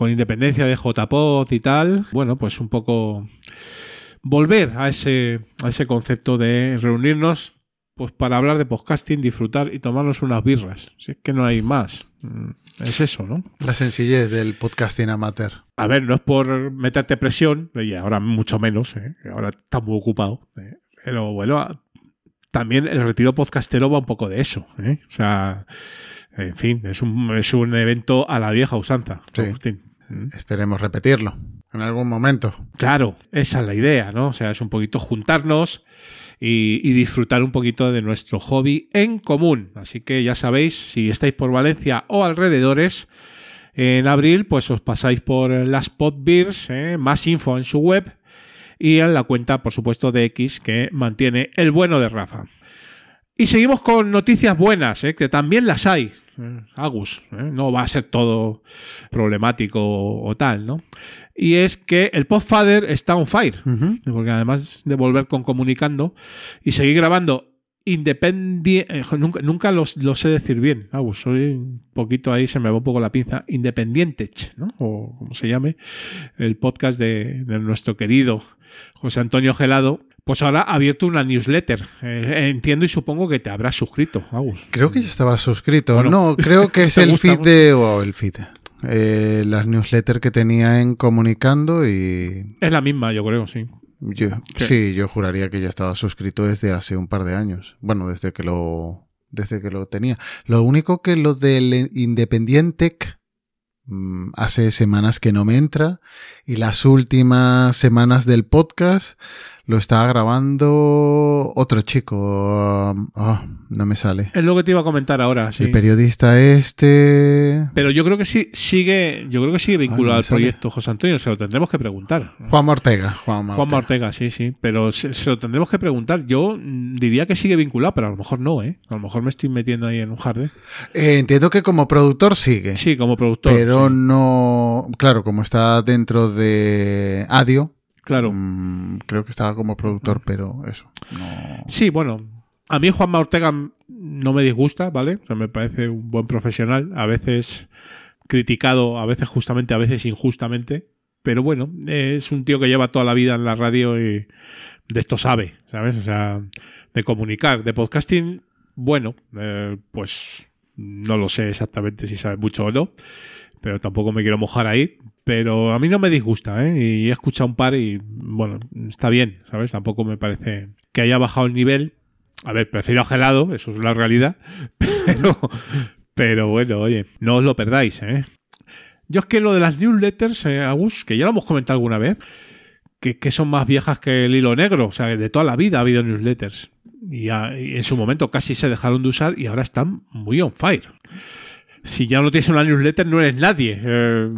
con independencia de JPod y tal. Bueno, pues un poco volver a ese, a ese concepto de reunirnos pues para hablar de podcasting, disfrutar y tomarnos unas birras. Si es que no hay más. Mm, Es eso, ¿no? La sencillez del podcasting amateur. A ver, no es por meterte presión, y ahora mucho menos, ¿eh? ahora está muy ocupado. ¿eh? Pero bueno, también el retiro podcastero va un poco de eso. ¿eh? O sea, en fin, es un, es un evento a la vieja usanza. Sí. Agustín. ¿Mm? Esperemos repetirlo en algún momento. Claro, esa es la idea, ¿no? O sea, es un poquito juntarnos y, y disfrutar un poquito de nuestro hobby en común. Así que ya sabéis, si estáis por Valencia o alrededores, en abril, pues os pasáis por las Podbeers, ¿eh? más info en su web y en la cuenta, por supuesto, de X que mantiene el bueno de Rafa. Y seguimos con noticias buenas, ¿eh? que también las hay. eh, Agus, ¿eh? no va a ser todo problemático o, o tal, ¿no? Y es que el Podfather está on fire, porque además de volver con comunicando y seguir grabando independiente, nunca, nunca los- lo sé decir bien, Agus, soy un poquito ahí, se me va un poco la pinza, independiente, ¿no? O como se llame, el podcast de, de nuestro querido José Antonio Gelado, pues ahora ha abierto una newsletter. Eh, entiendo y supongo que te habrás suscrito, Agus. Creo que ya estaba suscrito. Bueno, no, creo que es ¿te el feed de. o el feed. Eh, las newsletters que tenía en Comunicando y. Es la misma, yo creo, sí. Yo, ¿Qué? sí, yo juraría que ya estaba suscrito desde hace un par de años. Bueno, desde que lo. Desde que lo tenía. Lo único que lo del Independiente mm, hace semanas que no me entra. Y las últimas semanas del podcast lo estaba grabando otro chico. um, ah, no me sale. Es lo que te iba a comentar ahora, sí. El periodista este. Pero yo creo que sí sigue, yo creo que sigue vinculado me al sale. proyecto José Antonio, se lo tendremos que preguntar. Juan Ortega. Juan Juan Ortega, sí, sí. Pero se, se lo tendremos que preguntar. Yo diría que sigue vinculado, pero a lo mejor no, ¿eh? A lo mejor me estoy metiendo ahí en un jardín. Eh, entiendo que como productor sigue. Sí, como productor. Pero sí. no. Claro, como está dentro de Adio, Claro. Mm, creo que estaba como productor, pero eso. No. Sí, bueno. A mí Juanma Ortega no me disgusta, ¿vale? O sea, me parece un buen profesional. A veces criticado, a veces justamente, a veces injustamente. Pero bueno, es un tío que lleva toda la vida en la radio y de esto sabe, ¿sabes? O sea, de comunicar, de podcasting, bueno, eh, pues no lo sé exactamente si sabe mucho o no, pero tampoco me quiero mojar ahí. Pero a mí no me disgusta, ¿eh? Y he escuchado un par y, bueno, está bien, ¿sabes? Tampoco me parece que haya bajado el nivel. A ver, prefiero a gelado, eso es la realidad. Pero, pero bueno, oye, no os lo perdáis, ¿eh? Yo es que lo de las newsletters, eh, Agus, que ya lo hemos comentado alguna vez, que, que, son más viejas que el hilo negro. O sea, de toda la vida ha habido newsletters. Y, ya, y, en su momento casi se dejaron de usar y ahora están muy on fire. Si ya no tienes una newsletter, no eres nadie. Eh,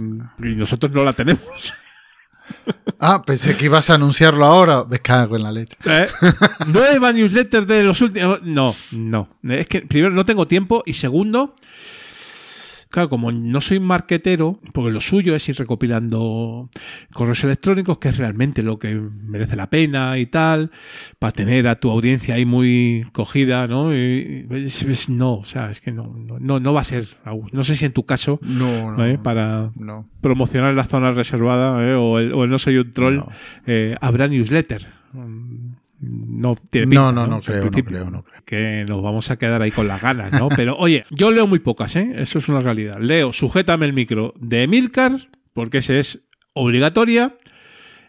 y nosotros no la tenemos. Ah, pensé que ibas a anunciarlo ahora. Me cago en la leche. Eh, nueva newsletter de los últimos. No, no. Es que primero no tengo tiempo y segundo. Claro, como no soy marquetero, porque lo suyo es ir recopilando correos electrónicos, que es realmente lo que merece la pena y tal, para tener a tu audiencia ahí muy cogida, ¿no? Y, es, es, no, o sea, es que no, no, no va a ser, no sé si en tu caso, no, no ¿eh? para promocionar la zona reservada ¿eh? o, el, o, el, no soy un troll, eh, habrá newsletter. No tiene pinta, No, no, creo, no creo, no creo. Que nos vamos a quedar ahí con las ganas, ¿no? Pero oye, yo leo muy pocas, ¿eh? Eso es una realidad. Leo Sujétame el micro de Emilcar, porque ese es obligatoria.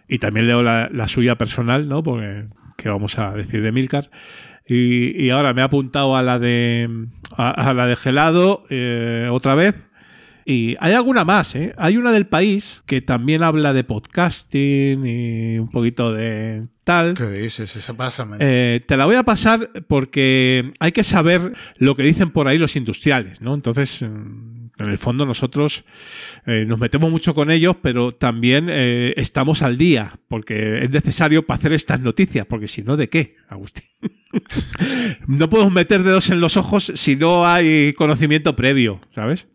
Y también leo la, la suya personal, ¿no? Porque, ¿qué vamos a decir de Emilcar? Y, y ahora me he apuntado a la de, a, a la de Gelado eh, otra vez. Y hay alguna más, ¿eh? Hay una del país que también habla de podcasting y un poquito de tal. ¿Qué dices? Esa pásame. Eh, te la voy a pasar porque hay que saber lo que dicen por ahí los industriales, ¿no? Entonces, en el fondo nosotros eh, nos metemos mucho con ellos, pero también eh, estamos al día, porque es necesario para hacer estas noticias, porque si no, ¿de qué, Agustín? no podemos meter dedos en los ojos si no hay conocimiento previo, ¿sabes?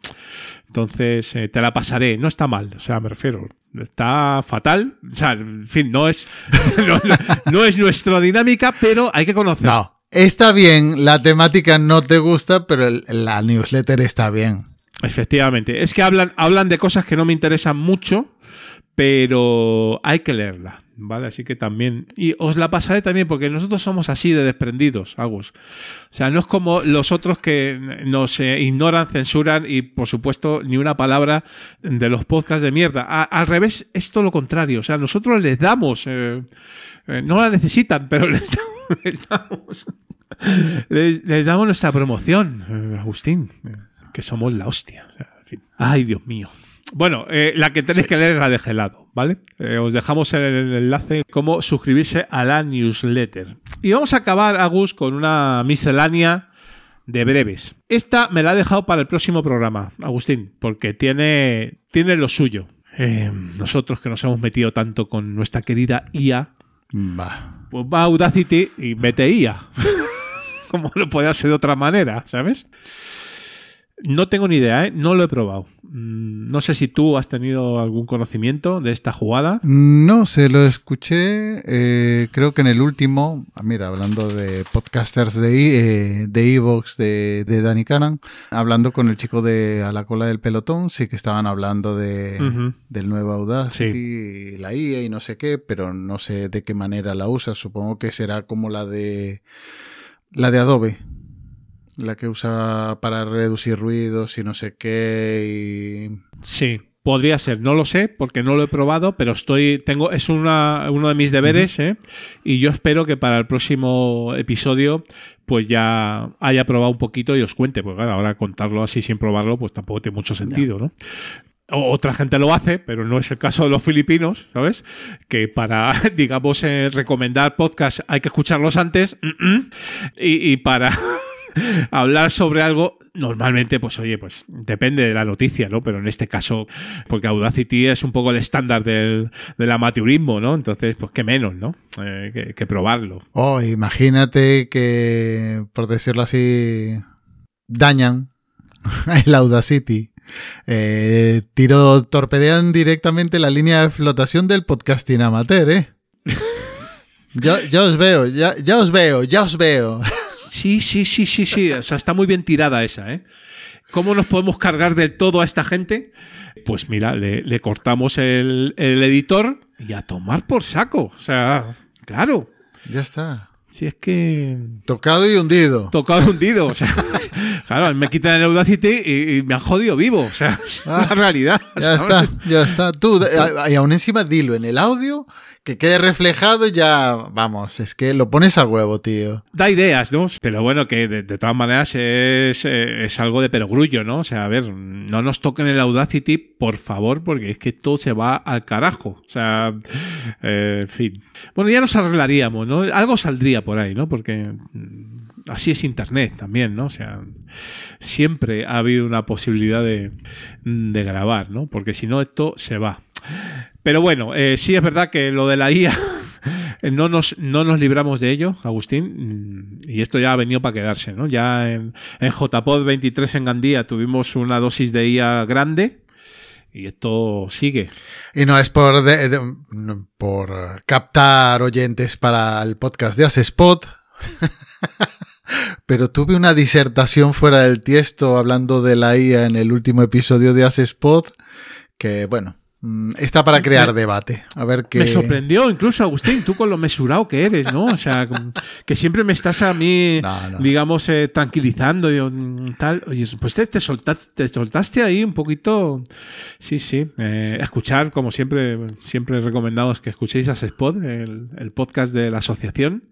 Entonces, eh, te la pasaré. No está mal, o sea, me refiero. Está fatal. O sea, en fin, no es, no, no, no es nuestra dinámica, pero hay que conocer. No, está bien. La temática no te gusta, pero el, la newsletter está bien. Efectivamente. Es que hablan, hablan de cosas que no me interesan mucho, pero hay que leerla. ¿Vale? Así que también. Y os la pasaré también, porque nosotros somos así de desprendidos, Agus. O sea, no es como los otros que nos eh, ignoran, censuran y, por supuesto, ni una palabra de los podcasts de mierda. Al revés, es todo lo contrario. O sea, nosotros les damos. Eh, eh, no la necesitan, pero les damos. Les damos, les, damos nuestra promoción, eh, Agustín. Que somos la hostia. Ay, Dios mío. Bueno, eh, la que tenéis sí. que leer es la de gelado, ¿vale? Eh, os dejamos en el enlace cómo suscribirse a la newsletter. Y vamos a acabar, Agus, con una miscelánea de breves. Esta me la he dejado para el próximo programa, Agustín, porque tiene, tiene lo suyo. Eh, nosotros que nos hemos metido tanto con nuestra querida IA, va. pues va a Audacity y mete IA. Como no puede ser de otra manera, ¿sabes? No tengo ni idea, ¿eh? no lo he probado. No sé si tú has tenido algún conocimiento de esta jugada. No, se lo escuché, eh, creo que en el último, ah, mira, hablando de podcasters de eh, de Evox de, de Danny Cannon, hablando con el chico de A la cola del pelotón, sí que estaban hablando de, uh -huh. del nuevo Audacity, sí. la IA y no sé qué, pero no sé de qué manera la usa. Supongo que será como la de la de Adobe la que usa para reducir ruidos y no sé qué. Y... Sí, podría ser, no lo sé porque no lo he probado, pero estoy, tengo, es una, uno de mis deberes, uh -huh. ¿eh? y yo espero que para el próximo episodio pues ya haya probado un poquito y os cuente, porque claro, ahora contarlo así sin probarlo, pues tampoco tiene mucho sentido, ¿no? Otra gente lo hace, pero no es el caso de los filipinos, ¿sabes? Que para, digamos, eh, recomendar podcast hay que escucharlos antes mm -mm, y, y para hablar sobre algo, normalmente, pues oye, pues depende de la noticia, ¿no? Pero en este caso, porque Audacity es un poco el estándar del, del amateurismo, ¿no? Entonces, pues qué menos, ¿no? Eh, que, que, probarlo. Oh, imagínate que, por decirlo así, dañan el Audacity Eh, tiro, torpedean directamente la línea de flotación del podcasting amateur, ¿eh? Ya os veo, ya, ya os veo, ya os veo. Sí, sí, sí, sí, sí. O sea, está muy bien tirada esa, ¿eh? ¿Cómo nos podemos cargar del todo a esta gente? Pues mira, le, le cortamos el, el editor y a tomar por saco. O sea, claro. Ya está. Si es que. Tocado y hundido. Tocado y hundido. O sea, claro, me quitan el Audacity y, y me han jodido vivo. O sea, es Ah, la realidad. Ya ¿sabes? está, ya está. Tú, y aún encima dilo en el audio, que quede reflejado y ya, vamos, es que lo pones a huevo, tío. Da ideas, ¿no? Pero bueno, que de, de todas maneras es, eh, es algo de perogrullo, ¿no? O sea, a ver, no nos toquen el Audacity, por favor, porque es que todo se va al carajo. O sea, eh, en fin. Bueno, ya nos arreglaríamos, ¿no? Algo saldría por ahí, ¿no? Porque mm, así es Internet también, ¿no? O sea, siempre ha habido una posibilidad de, grabar, ¿no? Porque si no, esto se va. Pero bueno, eh, sí es verdad que lo de la IA no nos, no nos libramos de ello, Agustín, y esto ya ha venido para quedarse, ¿no? Ya en, en JPod 23 en Gandía tuvimos una dosis de IA grande y esto sigue. Y no es por, de- por captar oyentes para el podcast de Asespot. Pero tuve una disertación fuera del tiesto hablando de la IA en el último episodio de Asespot. Que bueno, mm, está para crear Me- debate. A ver qué. Me sorprendió incluso, Agustín, tú con lo mesurado que eres, ¿no? O sea, que siempre me estás a mí, digamos, eh, tranquilizando, mm, tal. Oye, pues te, te soltaste, te soltaste ahí un poquito. Sí, sí. eh, Escuchar, como siempre, siempre recomendamos que escuchéis a Spot, el, el podcast de la asociación.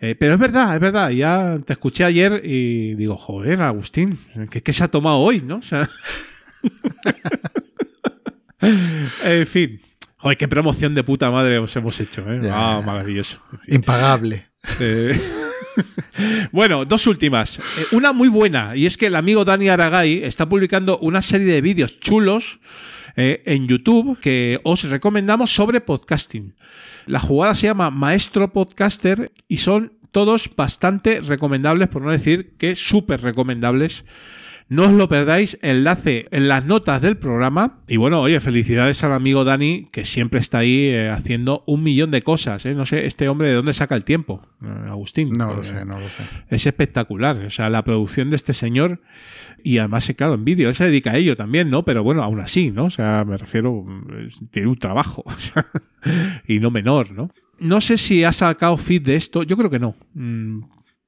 Eh, pero es verdad, es verdad. Ya te escuché ayer y digo, joder, Agustín, ¿qué, qué se ha tomado hoy, no? O sea. en fin. Joder, qué promoción de puta madre os hemos hecho, ¿eh? Ya. Ah, maravilloso. Impagable. Eh, bueno, dos últimas. Eh, Una muy buena, y es que el amigo Dani Aragay está publicando una serie de vídeos chulos eh, en YouTube que os recomendamos sobre podcasting. La jugada se llama Maestro Podcaster y son todos bastante recomendables, por no decir que súper recomendables. No os lo perdáis, enlace en las notas del programa. Y bueno, oye, felicidades al amigo Dani, que siempre está ahí eh, haciendo un millón de cosas. ¿eh? No sé, este hombre de dónde saca el tiempo, eh, Agustín. No lo sé, no lo sé. Es espectacular. O sea, la producción de este señor, y además, claro, en vídeo, él se dedica a ello también, ¿no? Pero bueno, aún así, ¿no? O sea, me refiero, tiene un trabajo, y no menor, ¿no? No sé si ha sacado feed de esto, yo creo que no. Mm,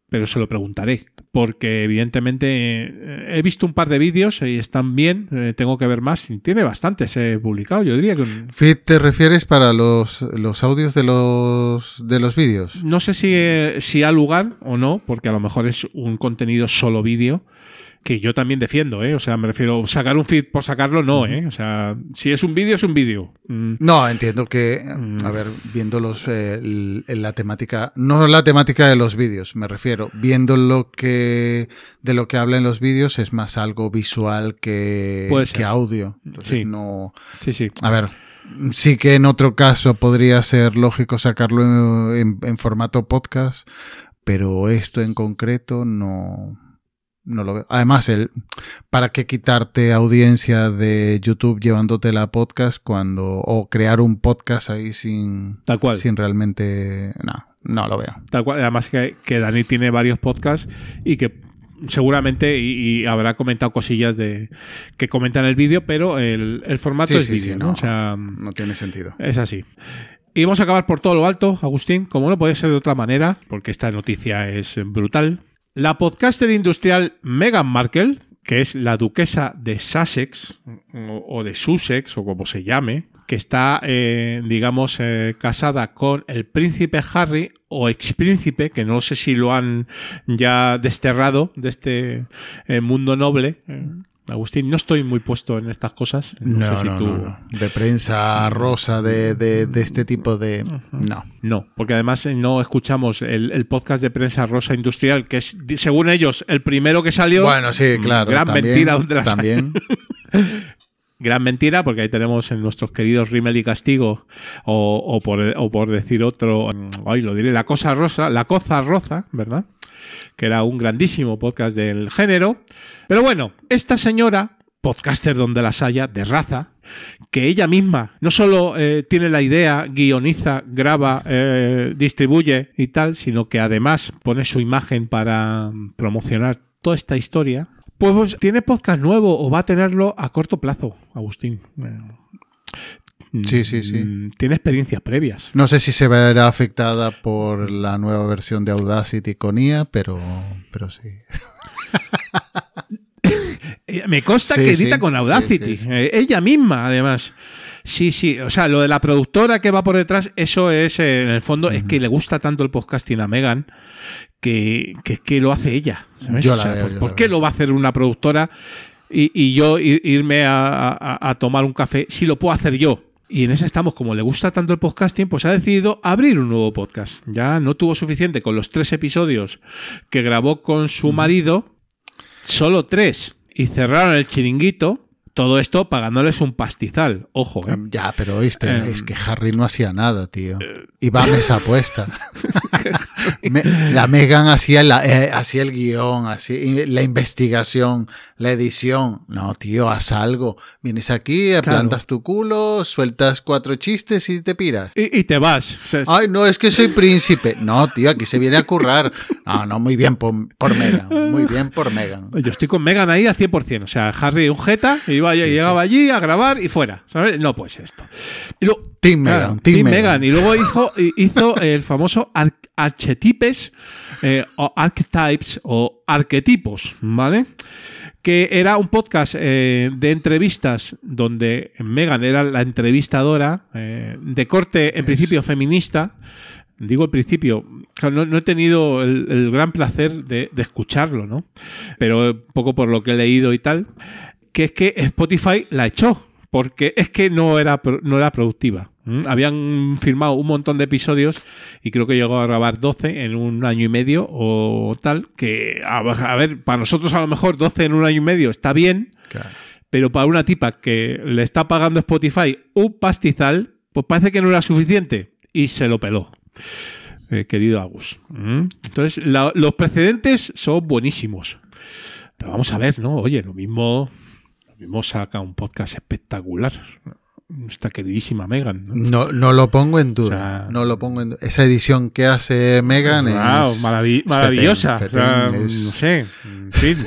pero se lo preguntaré, porque evidentemente eh, he visto un par de vídeos y están bien, eh, tengo que ver más, tiene bastantes eh, publicado, yo diría que un- ¿te refieres para los, los audios de los, de los vídeos? No sé si, eh, si ha lugar o no, porque a lo mejor es un contenido solo vídeo, que yo también defiendo, ¿eh? O sea, me refiero, sacar un feed por sacarlo, no, ¿eh? O sea, si es un vídeo, es un vídeo. Mm, No, entiendo que, a ver, viendo los, eh, el- la temática, no la temática de los vídeos, me refiero, viendo lo que, de lo que habla en los vídeos es más algo visual que, que audio. Entonces, Sí. no, Sí, sí. a ver, sí que en otro caso podría ser lógico sacarlo en, en- en formato podcast, pero esto en concreto no, no lo veo. Además, el, ¿para qué quitarte audiencia de YouTube llevándotela a podcast cuando, o crear un podcast ahí sin, Tal cual. sin realmente, no, no lo veo. Tal cual. Además que, que Dani tiene varios podcasts y que seguramente y, y habrá comentado cosillas de que comentan el vídeo, pero el, el formato Sí, es sí, vídeo, sí, ¿no? no. O sea, No tiene sentido. es así. Y vamos a acabar por todo lo alto, Agustín, como no puede ser de otra manera, porque esta noticia es brutal. La podcaster industrial Meghan Markle, que es la duquesa de Sussex, o de Sussex, o como se llame, que está, eh, digamos, eh, casada con el príncipe Harry, o expríncipe, que no sé si lo han ya desterrado de este eh, mundo noble. Agustín, no estoy muy puesto en estas cosas. No, No, sé si no, tú... no, no. De prensa rosa, de, de, de este tipo de... No. No, porque además eh, no escuchamos el, el podcast de prensa rosa industrial, que es, según ellos, el primero que salió. Bueno, sí, Mm, claro. Gran también, mentira, ¿dónde la También. Gran mentira, porque ahí tenemos en nuestros queridos Rimmel y Castigo, o, o por, o por decir otro, mm, ay, lo diré, La Cosa Rosa, La Cosa Rosa, ¿verdad? Que era un grandísimo podcast del género. Pero bueno, esta señora podcaster donde las haya, de raza, que ella misma no solo eh, tiene la idea, guioniza, graba, eh, distribuye y tal, sino que además pone su imagen para promocionar toda esta historia, pues, pues tiene podcast nuevo o va a tenerlo a corto plazo, Agustín. Sí, sí, sí. Mm, Tiene experiencias previas. No sé si se verá afectada por la nueva versión de Audacity con IA, pero, pero sí. Eh, Me consta Sí, que edita sí, con Audacity. sí. Eh, ella misma, además. Sí, sí. O sea, lo de la productora que va por detrás, eso es, eh, en el fondo, es que le gusta tanto el podcasting a Megan que, que, que lo hace ella. ¿sabes? Yo O la sea, veo, ¿por, yo por la qué veo. lo va a hacer una productora y, y yo ir- irme a, a- a tomar un café si lo puedo hacer yo? Y en ese estamos, como le gusta tanto el podcasting, pues ha decidido abrir un nuevo podcast. Ya no tuvo suficiente con los tres episodios que grabó con su marido, solo tres, y cerraron el chiringuito. Todo esto pagándoles un pastizal. Ojo, ¿eh? Ya, pero oíste, Eh, es que Harry no hacía nada, tío. Iba a mesa apuesta. Me- la Megan hacía, la- eh, hacía el guion, hacía y la investigación, la edición. No, tío, haz algo. Vienes aquí, eh, Claro. plantas tu culo, sueltas cuatro chistes y te piras. Y, y te vas. O sea, Ay, no, es que soy príncipe. No, tío, aquí se viene a currar. No, no, muy bien por, por Megan. Muy bien por Megan. Yo estoy con Megan ahí al 100%. O sea, Harry un jeta, iba, llegaba allí a grabar y fuera. ¿sabes? No, pues esto. Y luego, Team claro, Megan, Team Megan. Y luego hizo, hizo el famoso ar- archetipes eh, o archetypes o arquetipos, ¿vale? Que era un podcast eh, de entrevistas donde Megan era la entrevistadora eh, de corte, en principio, feminista. Digo al principio, no, no he tenido el, el gran placer de, de escucharlo, ¿no? Pero poco por lo que he leído y tal, que es que Spotify la echó, porque es que no era, no era productiva. ¿m? Habían firmado un montón de episodios y creo que llegó a grabar 12 en un año y medio o tal, que a, a ver, para nosotros a lo mejor 12 en un año y medio está bien, pero para una tipa que le está pagando Spotify un pastizal, pues parece que no era suficiente y se lo peló. eh, querido Agus. ¿Mm? Entonces, la- los precedentes son buenísimos. Pero vamos a ver, ¿no? Oye, lo mismo, mismo saca un podcast espectacular. Nuestra queridísima Megan. ¿no? No, no lo pongo en duda. no lo pongo en Esa edición que hace Megan Wow, es es maravillosa. fetén, O sea, fetén, es- No sé, en fin.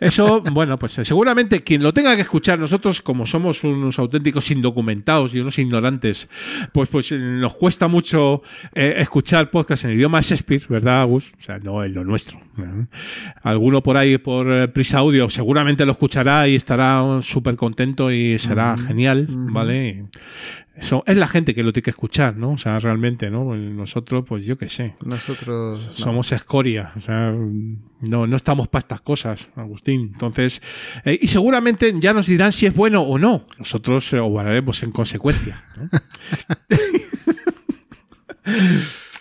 Eso, bueno, pues eh, seguramente quien lo tenga que escuchar, nosotros como somos unos auténticos indocumentados y unos ignorantes, pues, pues eh, nos cuesta mucho eh, escuchar podcast en el idioma Shakespeare, ¿verdad, Agus? O sea, no en lo nuestro. Alguno por ahí por Prisa Audio seguramente lo escuchará y estará súper contento y será genial, ¿vale? Eso es la gente que lo tiene que escuchar, ¿no? O sea, realmente, ¿no? Nosotros, pues yo qué sé. Nosotros no. Somos escoria, o sea, no, no estamos para estas cosas, Agustín. Entonces, eh, y seguramente ya nos dirán si es bueno o no. Nosotros eh, obraremos en consecuencia. ¿no?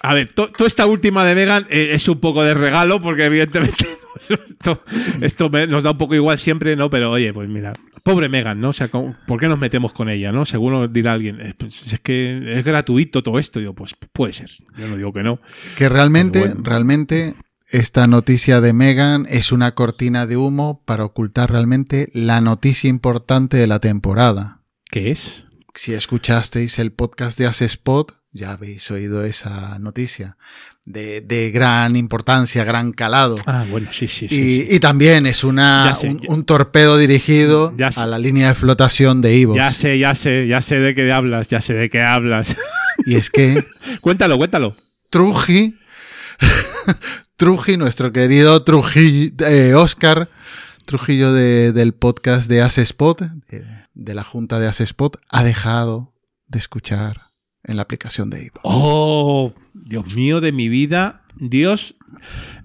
A ver, to- toda esta última de Megan eh, es un poco de regalo, porque evidentemente esto, esto me- nos da un poco igual siempre, ¿no? Pero oye, pues mira, pobre Megan, ¿no? O sea, ¿cómo- ¿por qué nos metemos con ella, no? Seguro dirá alguien, eh, pues es que es gratuito todo esto. Digo, pues puede ser. Yo no digo que no. Que realmente, bueno. realmente, esta noticia de Megan es una cortina de humo para ocultar realmente la noticia importante de la temporada. ¿Qué es? Si escuchasteis el podcast de Spot, ya habéis oído esa noticia. De, de gran importancia, gran calado. Ah, bueno, sí, sí, y, sí. sí. y también es una, sé, un, torpedo dirigido a la línea de flotación de Ivo. Ya sé, ya sé, ya sé de qué hablas, ya sé de qué hablas. Y es que cuéntalo, cuéntalo. Truji, Truji, nuestro querido Trujillo, eh, Oscar Trujillo de- del podcast de Spot, de, de la junta de Spot, ha dejado de escuchar en la aplicación de Ivo. Oh, Dios mío de mi vida. Dios,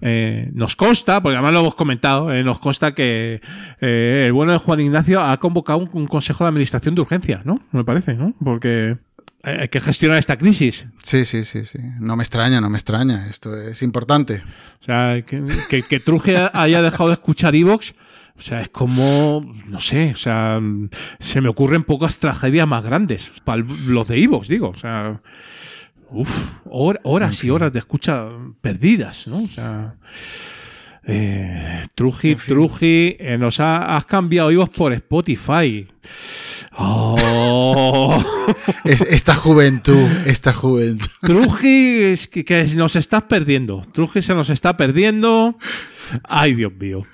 eh, nos consta, porque además lo hemos comentado, eh, nos consta que eh, el bueno de Juan Ignacio ha convocado un, un consejo de administración de urgencia, ¿no? Me parece, ¿no? Porque hay que gestionar esta crisis. Sí, sí, sí, sí. No me extraña, no me extraña. Esto es importante. O sea, que, que, que Truje haya dejado de escuchar Evox, o sea, es como, no sé, o sea, se me ocurren pocas tragedias más grandes. Para los de Evox, digo, o sea, uf, hor- horas y horas de escucha perdidas, ¿no? O sea, Eh, Truji, Truji, eh, nos ha- has cambiado vivos por Spotify. Oh. Es- esta juventud, esta juventud. Truji, es que, que nos estás perdiendo. Truji se nos está perdiendo. Ay, Dios mío.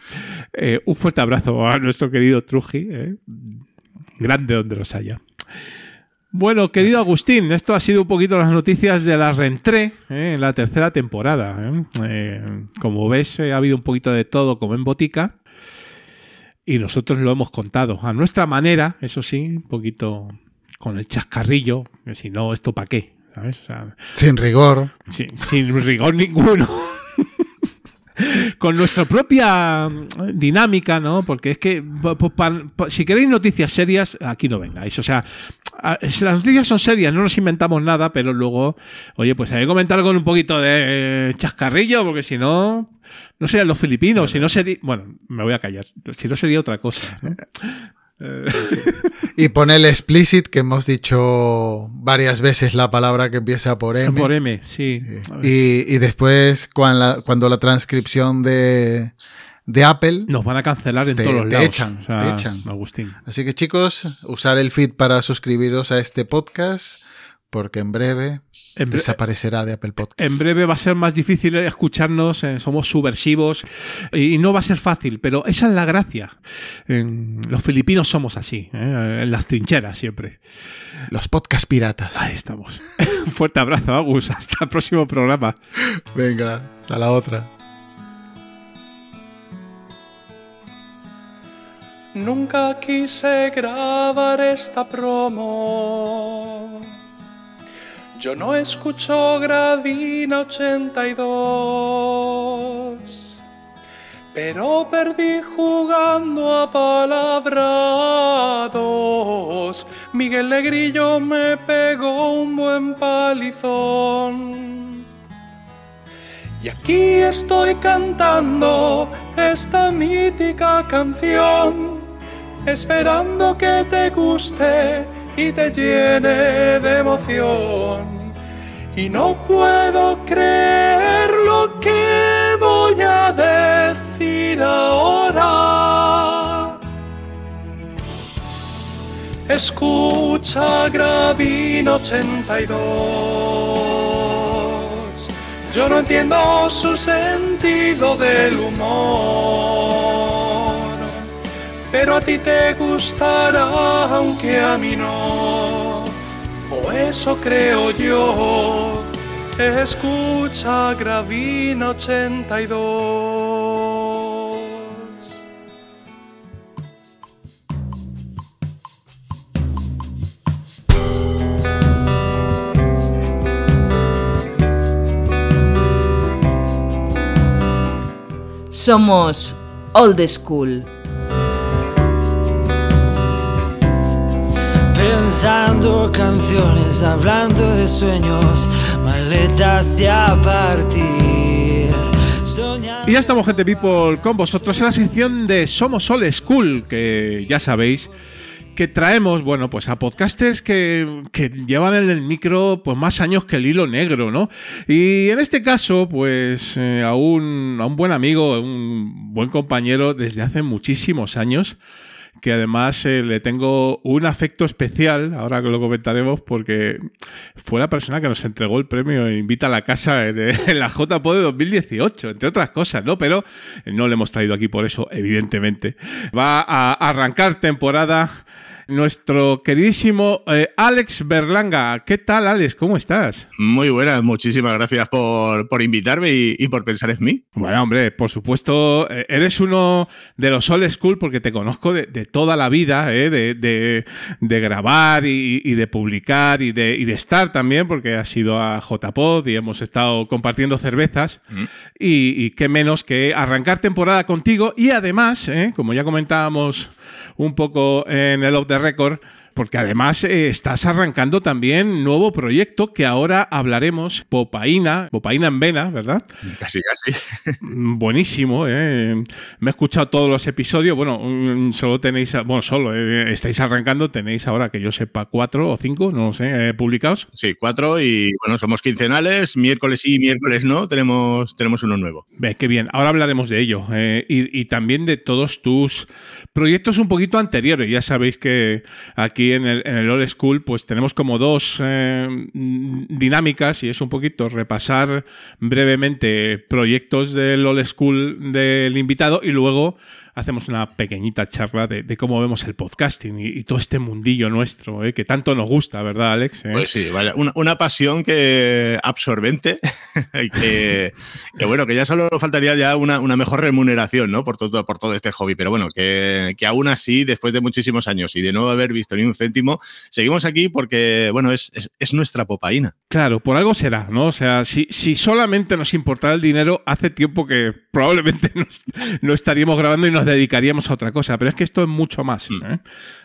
Eh, un fuerte abrazo a nuestro querido Truji. eh. Grande donde los haya. Bueno, querido Agustín, esto ha sido un poquito las noticias de la reentré eh, en la tercera temporada. eh. Eh, como ves, ha habido un poquito de todo como en botica. Y nosotros lo hemos contado a nuestra manera, eso sí, un poquito con el chascarrillo, que si no, ¿esto para qué? ¿Sabes? O sea, Sin rigor. sin, sin rigor ninguno. Con nuestra propia mm, dinámica, ¿no? Porque es que pa- pa- si queréis noticias serias, aquí no vengáis. O sea, si las noticias son serias, no nos inventamos nada, pero luego, oye, pues hay que comentar con un poquito de chascarrillo, porque si no, no serían los filipinos, si no sería. Bueno, me voy a callar. Si no sería otra cosa. ¿no? Eh, Y pon el explicit, que hemos dicho varias veces la palabra que empieza por M. por M, sí. Y, y después, cuando la, cuando la transcripción de, de Apple. Nos van a cancelar en te, todos los te lados. echan, O sea, te echan. Agustín. Así que chicos, usar el feed para suscribiros a este podcast, porque en breve En bre- desaparecerá de Apple Podcast. En breve va a ser más difícil escucharnos, eh, somos subversivos y, y no va a ser fácil, pero esa es la gracia. En- los filipinos somos así, eh, en las trincheras siempre. Los podcast piratas. Ahí estamos. Un fuerte abrazo, Agus. Hasta el próximo programa. Venga, hasta la otra. Nunca quise grabar esta promo. Yo no escucho Gradina 82. Pero perdí jugando a palabrados. Miguel Negrillo me pegó un buen palizón. Y aquí estoy cantando esta mítica canción, esperando que te guste y te llene de emoción. Y no puedo creer lo que voy a decir ahora. Escucha Gravin 82. Yo no entiendo su sentido del humor, pero a ti te gustará aunque a mí no. O eso creo yo. Escucha Gravin 82. Somos Old School. Pensando canciones, hablando de sueños, maletas de a partir. Y ya estamos, gente people, con vosotros en la sección de Somos All School, que ya sabéis que traemos, bueno, pues a podcasters que, que llevan en el micro pues más años que el hilo negro, ¿no? Y en este caso, pues eh, a, un, a un buen amigo, un buen compañero desde hace muchísimos años, que además eh, le tengo un afecto especial, ahora que lo comentaremos, porque fue la persona que nos entregó el premio Invita a la Casa en, en la JPO de 2018, entre otras cosas, ¿no? Pero no le hemos traído aquí por eso, evidentemente. Va a arrancar temporada nuestro queridísimo eh, Alex Berlanga. ¿Qué tal, Alex? ¿Cómo estás? Muy buenas, muchísimas gracias por, por invitarme y, y por pensar en mí. Bueno, hombre, por supuesto, eh, eres uno de los old school porque te conozco de, de toda la vida, eh, de, de- de grabar y, y de publicar y de, y de estar también, porque has ido a JPod y hemos estado compartiendo cervezas. Y, y qué menos que arrancar temporada contigo y además, eh, como ya comentábamos un poco en el Off the Record, porque además eh, estás arrancando también nuevo proyecto que ahora hablaremos, Popaína, Popaína en Vena, ¿verdad? Casi, casi. Buenísimo, ¿eh? Me he escuchado todos los episodios, bueno, mm, solo tenéis, bueno, solo eh, estáis arrancando, tenéis ahora que yo sepa cuatro o cinco, no sé, eh, publicados. Sí, cuatro y bueno, somos quincenales, miércoles sí, miércoles no, tenemos, tenemos uno nuevo. Ve, qué bien, ahora hablaremos de ello y, y también de todos tus proyectos un poquito anteriores. Ya sabéis que aquí en el, Old School pues tenemos como dos eh, dinámicas y es un poquito repasar brevemente proyectos del Old School del invitado y luego hacemos una pequeñita charla de, de cómo vemos el podcasting y, y, todo este mundillo nuestro, ¿eh? que tanto nos gusta, ¿verdad, Alex? ¿Eh? Pues sí, vaya, una, una, pasión que absorbente y que, que, bueno, que ya solo faltaría ya una, una, mejor remuneración, ¿no? Por todo, por todo este hobby, pero bueno, que, que aún así, después de muchísimos años y de no haber visto ni un céntimo, seguimos aquí porque, bueno, es, es, es nuestra popaína. Claro, por algo será, ¿no? O sea, si, si solamente nos importara el dinero, hace tiempo que probablemente no estaríamos grabando y nos dedicaríamos a otra cosa, pero es que esto es mucho más. ¿eh?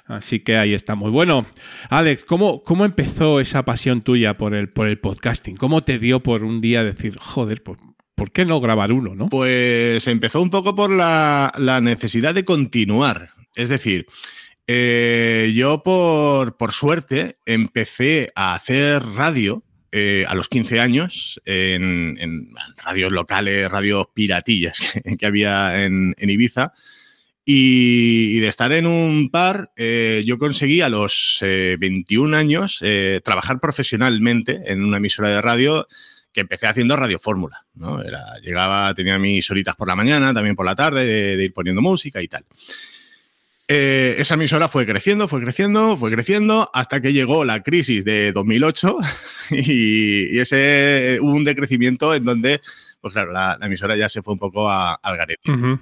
Así que ahí está muy bueno. Alex, ¿cómo, ¿cómo empezó esa pasión tuya por el, por el podcasting? ¿Cómo te dio por un día decir, joder, pues, ¿por qué no grabar uno? ¿no? Pues empezó un poco por la, la necesidad de continuar. Es decir, eh, yo por, por suerte empecé a hacer radio eh, a los 15 años en, radios locales, radios piratillas que, había en, Ibiza. Y, y, de estar en un par, eh, yo conseguí a los eh, 21 años eh, trabajar profesionalmente en una emisora de radio que empecé haciendo Radio Fórmula. ¿no? Llegaba, tenía mis horitas por la mañana, también por la tarde, de, de ir poniendo música y tal. Eh, esa emisora fue creciendo, fue creciendo, fue creciendo, hasta que llegó la crisis de 2008 y, y ese hubo un decrecimiento en donde, pues claro, la, la emisora ya se fue un poco a, al garete. Uh -huh.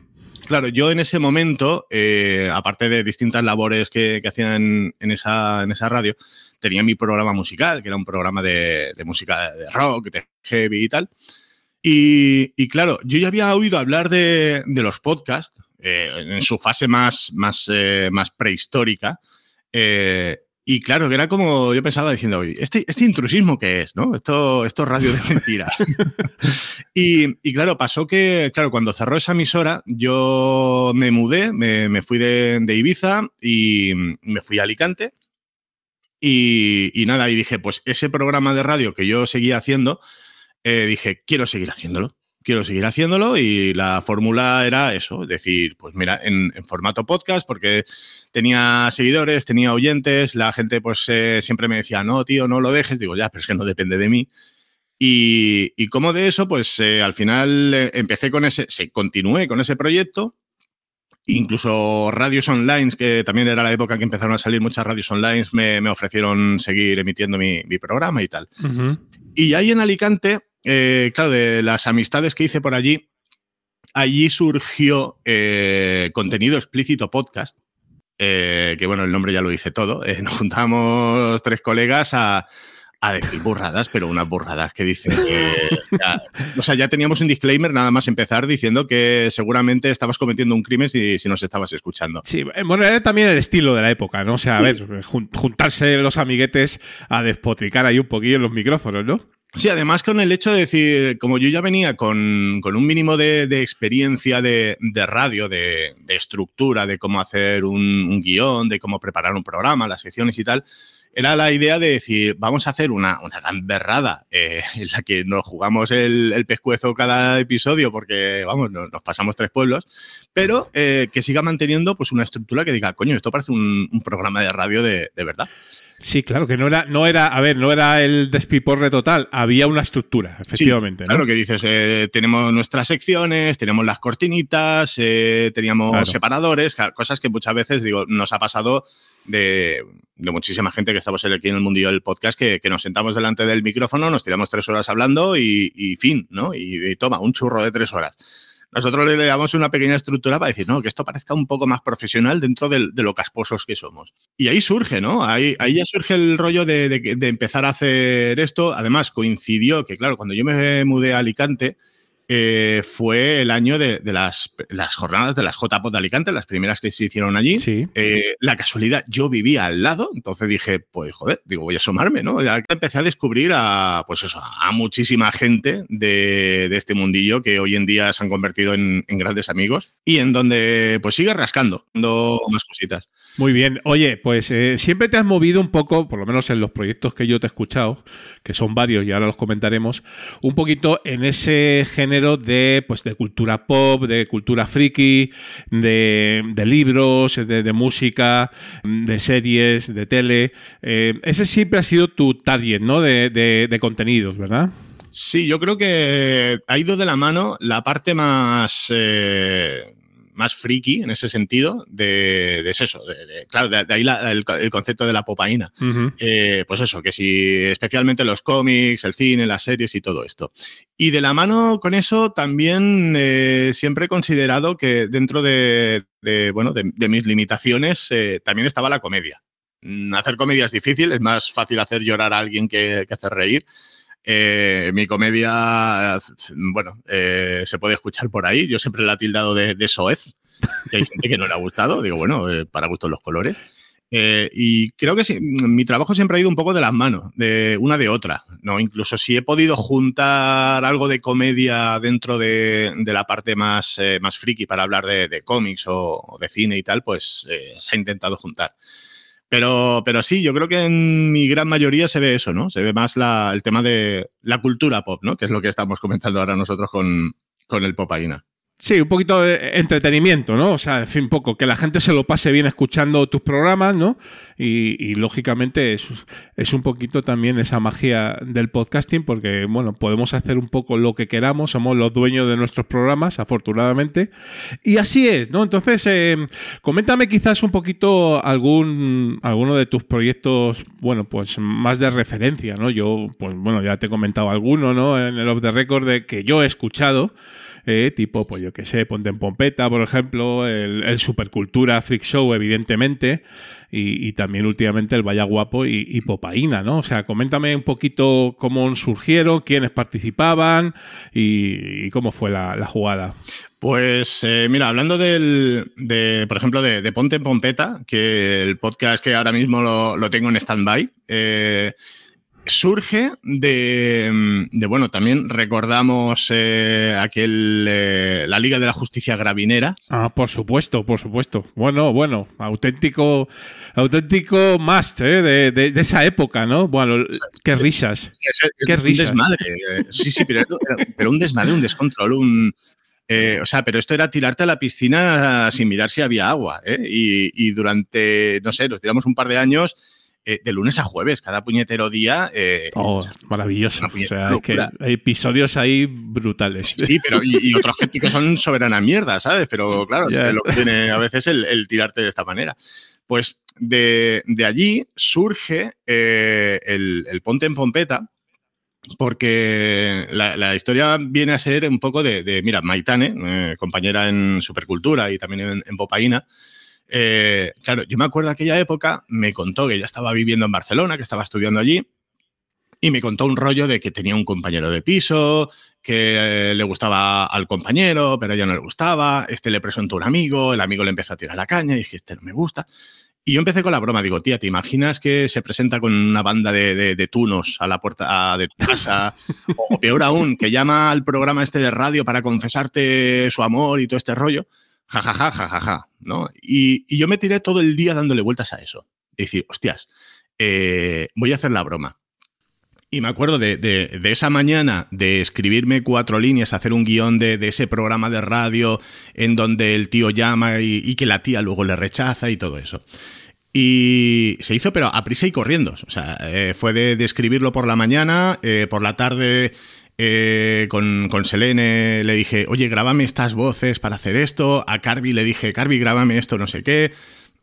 Claro, yo en ese momento, eh, aparte de distintas labores que, que hacían en esa, en esa radio, tenía mi programa musical, que era un programa de, de música de rock, de heavy y tal. Y, y, claro, yo ya había oído hablar de, de los podcasts eh, en su fase más, más, eh, más prehistórica. Eh, y claro, que era como yo pensaba diciendo, ¿este, este intrusismo qué es? ¿no? Esto, esto es radio de mentira. y, y, claro, pasó que, claro, cuando cerró esa emisora, yo me mudé, me, me fui de, de, Ibiza y me fui a Alicante. Y, y, nada, y dije, pues ese programa de radio que yo seguía haciendo, dije, quiero seguir haciéndolo quiero seguir haciéndolo y la fórmula era eso, decir, pues mira, en, en, formato podcast, porque tenía seguidores, tenía oyentes, la gente pues eh, siempre me decía, no, tío, no lo dejes, digo, ya, pero es que no depende de mí. Y, y como de eso, pues eh, al final eh, empecé con ese, se, continué con ese proyecto, incluso radios online, que también era la época que empezaron a salir muchas radios online, me, me ofrecieron seguir emitiendo mi, mi programa y tal. Uh -huh. Y ahí en Alicante eh, claro, de las amistades que hice por allí, allí surgió eh, contenido explícito podcast, eh, que bueno, el nombre ya lo dice todo. Nos juntamos tres colegas a, a, decir burradas, pero unas burradas que dicen que, ya, o sea, ya teníamos un disclaimer nada más empezar diciendo que seguramente estabas cometiendo un crimen si, si nos estabas escuchando. Sí, bueno, era también el estilo de la época, ¿no? O sea, a ver, juntarse los amiguetes a despotricar ahí un poquillo en los micrófonos, ¿no? Sí, además con el hecho de decir, como yo ya venía con, con un mínimo de, de experiencia de, de radio, de, de, estructura, de cómo hacer un, un, guion, de cómo preparar un programa, las secciones y tal, era la idea de decir, vamos a hacer una, una gamberrada eh, en la que nos jugamos el, el, pescuezo cada episodio porque, vamos, nos, nos pasamos tres pueblos, pero eh, que siga manteniendo pues una estructura que diga, coño, esto parece un, un programa de radio de verdad. Sí, claro, que no era, no era, a ver, no era el despiporre total, había una estructura, efectivamente. Sí, claro ¿no? que dices, eh, tenemos nuestras secciones, tenemos las cortinitas, eh, teníamos claro. separadores, cosas que muchas veces, digo, nos ha pasado de, de, muchísima gente que estamos aquí en el mundillo del podcast, que, que, nos sentamos delante del micrófono, nos tiramos tres horas hablando y, y fin, ¿no? Y, y toma, un churro de tres horas nosotros le damos una pequeña estructura para decir, no, que esto parezca un poco más profesional dentro de, de lo casposos que somos. Y ahí surge, ¿no? Ahí, ahí ya surge el rollo de, de, de, empezar a hacer esto. Además, coincidió que, claro, cuando yo me mudé a Alicante, eh, fue el año de, de las, las jornadas de las JPOT de Alicante, las primeras que se hicieron allí. Eh, la casualidad, yo vivía al lado, entonces dije, pues joder, digo, voy a asomarme, ¿no? Ya empecé a descubrir a, pues eso, a muchísima gente de, de este mundillo que hoy en día se han convertido en, en grandes amigos y en donde pues sigue rascando, dando más cositas. Muy bien. Oye, pues eh, siempre te has movido un poco, por lo menos en los proyectos que yo te he escuchado, que son varios y ahora los comentaremos, un poquito en ese género de, pues, de cultura pop, de cultura friki, de, de libros, de, de, música, de series, de tele. Eh, ese siempre ha sido tu target, ¿no? De, de contenidos, ¿verdad? Sí, yo creo que ha ido de la mano la parte más... Eh más friki en ese sentido, de, de eso. De, de, claro, de, ahí la, el, el, concepto de la popaína. Uh -huh. eh, pues eso, que si especialmente los cómics, el cine, las series y todo esto. Y de la mano con eso también eh, siempre he considerado que dentro de, bueno, de, mis limitaciones eh, también estaba la comedia. Hacer comedia es difícil, es más fácil hacer llorar a alguien que, que hacer reír. Eh, mi comedia, bueno, eh, se puede escuchar por ahí. Yo siempre la he tildado de, de soez, que hay gente que no le ha gustado. Digo, bueno, eh, para gustos los colores. Eh, y creo que sí, mi trabajo siempre ha ido un poco de las manos, de una de otra. ¿no? Incluso si he podido juntar algo de comedia dentro de, de la parte más, eh, más friki para hablar de, de cómics o, o, de cine y tal, pues eh, se ha intentado juntar. Pero, pero sí, yo creo que en mi gran mayoría se ve eso, ¿no? Se ve más la, el tema de la cultura pop, ¿no? Que es lo que estamos comentando ahora nosotros con, con el Popaína. Sí, un poquito de entretenimiento, ¿no? O sea, decir un poco que la gente se lo pase bien escuchando tus programas, ¿no? Y, y, lógicamente es, es un poquito también esa magia del podcasting, porque, bueno, podemos hacer un poco lo que queramos, somos los dueños de nuestros programas, afortunadamente. Y así es, ¿no? Entonces, eh, coméntame quizás un poquito algún, alguno de tus proyectos, bueno, pues más de referencia, ¿no? Yo, pues bueno, ya te he comentado alguno, ¿no? En el Off the Record de que yo he escuchado. Tipo, pues yo qué sé, Ponte en Pompeta, por ejemplo, el, el Supercultura Freak Show, evidentemente, y, también últimamente el Vaya Guapo y, y, Popaína, ¿no? O sea, coméntame un poquito cómo surgieron, quiénes participaban y, cómo fue la, jugada. Pues eh, mira, hablando del, de, por ejemplo, de, de, Ponte en Pompeta, que el podcast que ahora mismo lo, lo tengo en stand-by, eh, surge de, de, bueno, también recordamos eh, aquel, eh, la Liga de la Justicia Gravinera. Ah, por supuesto, por supuesto. Bueno, bueno, auténtico, auténtico must ¿eh? de, de, de, esa época, ¿no? Bueno, qué risas. Es, qué un risas. desmadre. Sí, sí, pero, pero un desmadre, un descontrol, un... Eh, o sea, pero esto era tirarte a la piscina sin mirar si había agua. ¿eh? Y, y, durante, no sé, nos tiramos un par de años eh, de lunes a jueves, cada puñetero día. Eh, oh, maravilloso. O sea, es que hay episodios ahí brutales. Sí, pero y, y otros que, que, son soberana mierda, ¿sabes? Pero claro, yeah. lo que tiene a veces el, el, tirarte de esta manera. Pues de, de allí surge eh, el, el, Ponte en Pompeta, porque la, la, historia viene a ser un poco de, de mira, Maitane, eh, compañera en Supercultura y también en, en Popaína, eh, claro, yo me acuerdo de aquella época, me contó que ya estaba viviendo en Barcelona, que estaba estudiando allí, y me contó un rollo de que tenía un compañero de piso, que le gustaba al compañero, pero a ella no le gustaba, este le presentó un amigo, el amigo le empezó a tirar la caña y dije, este no me gusta. Y yo empecé con la broma, digo, tía, ¿te imaginas que se presenta con una banda de, de, de tunos a la puerta de tu casa? o peor aún, que llama al programa este de radio para confesarte su amor y todo este rollo jajaja, ja, ja, ja, ¿no? Y, yo me tiré todo el día dándole vueltas a eso. Y decir, hostias, eh, voy a hacer la broma. Y me acuerdo de, esa mañana de escribirme cuatro líneas, hacer un guion de, ese programa de radio en donde el tío llama y, y, que la tía luego le rechaza y todo eso. Y se hizo, pero a prisa y corriendo. O sea, eh, fue de, escribirlo por la mañana, eh, por la tarde eh, con, con, Selene le dije, oye, grábame estas voces para hacer esto. A Carby le dije, Carby, grábame esto, no sé qué.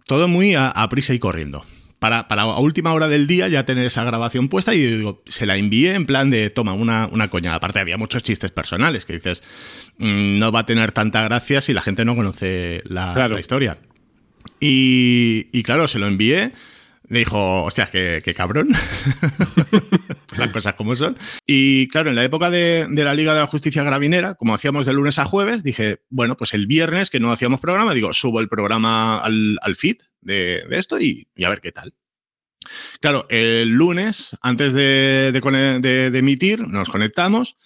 Todo muy a, a prisa y corriendo. Para, para, a última hora del día ya tener esa grabación puesta y digo, se la envié en plan de, toma, una, una coña. Aparte había muchos chistes personales que dices, mmm, no va a tener tanta gracia si la gente no conoce la, claro. la historia. Y, y, claro, se lo envié dijo, hostia, qué, qué cabrón. Las cosas como son. Y claro, en la época de, de, la Liga de la Justicia Gravinera, como hacíamos de lunes a jueves, dije, bueno, pues el viernes que no hacíamos programa, digo, subo el programa al, al feed de, de esto y, y, a ver qué tal. Claro, el lunes, antes de, de, de emitir, nos conectamos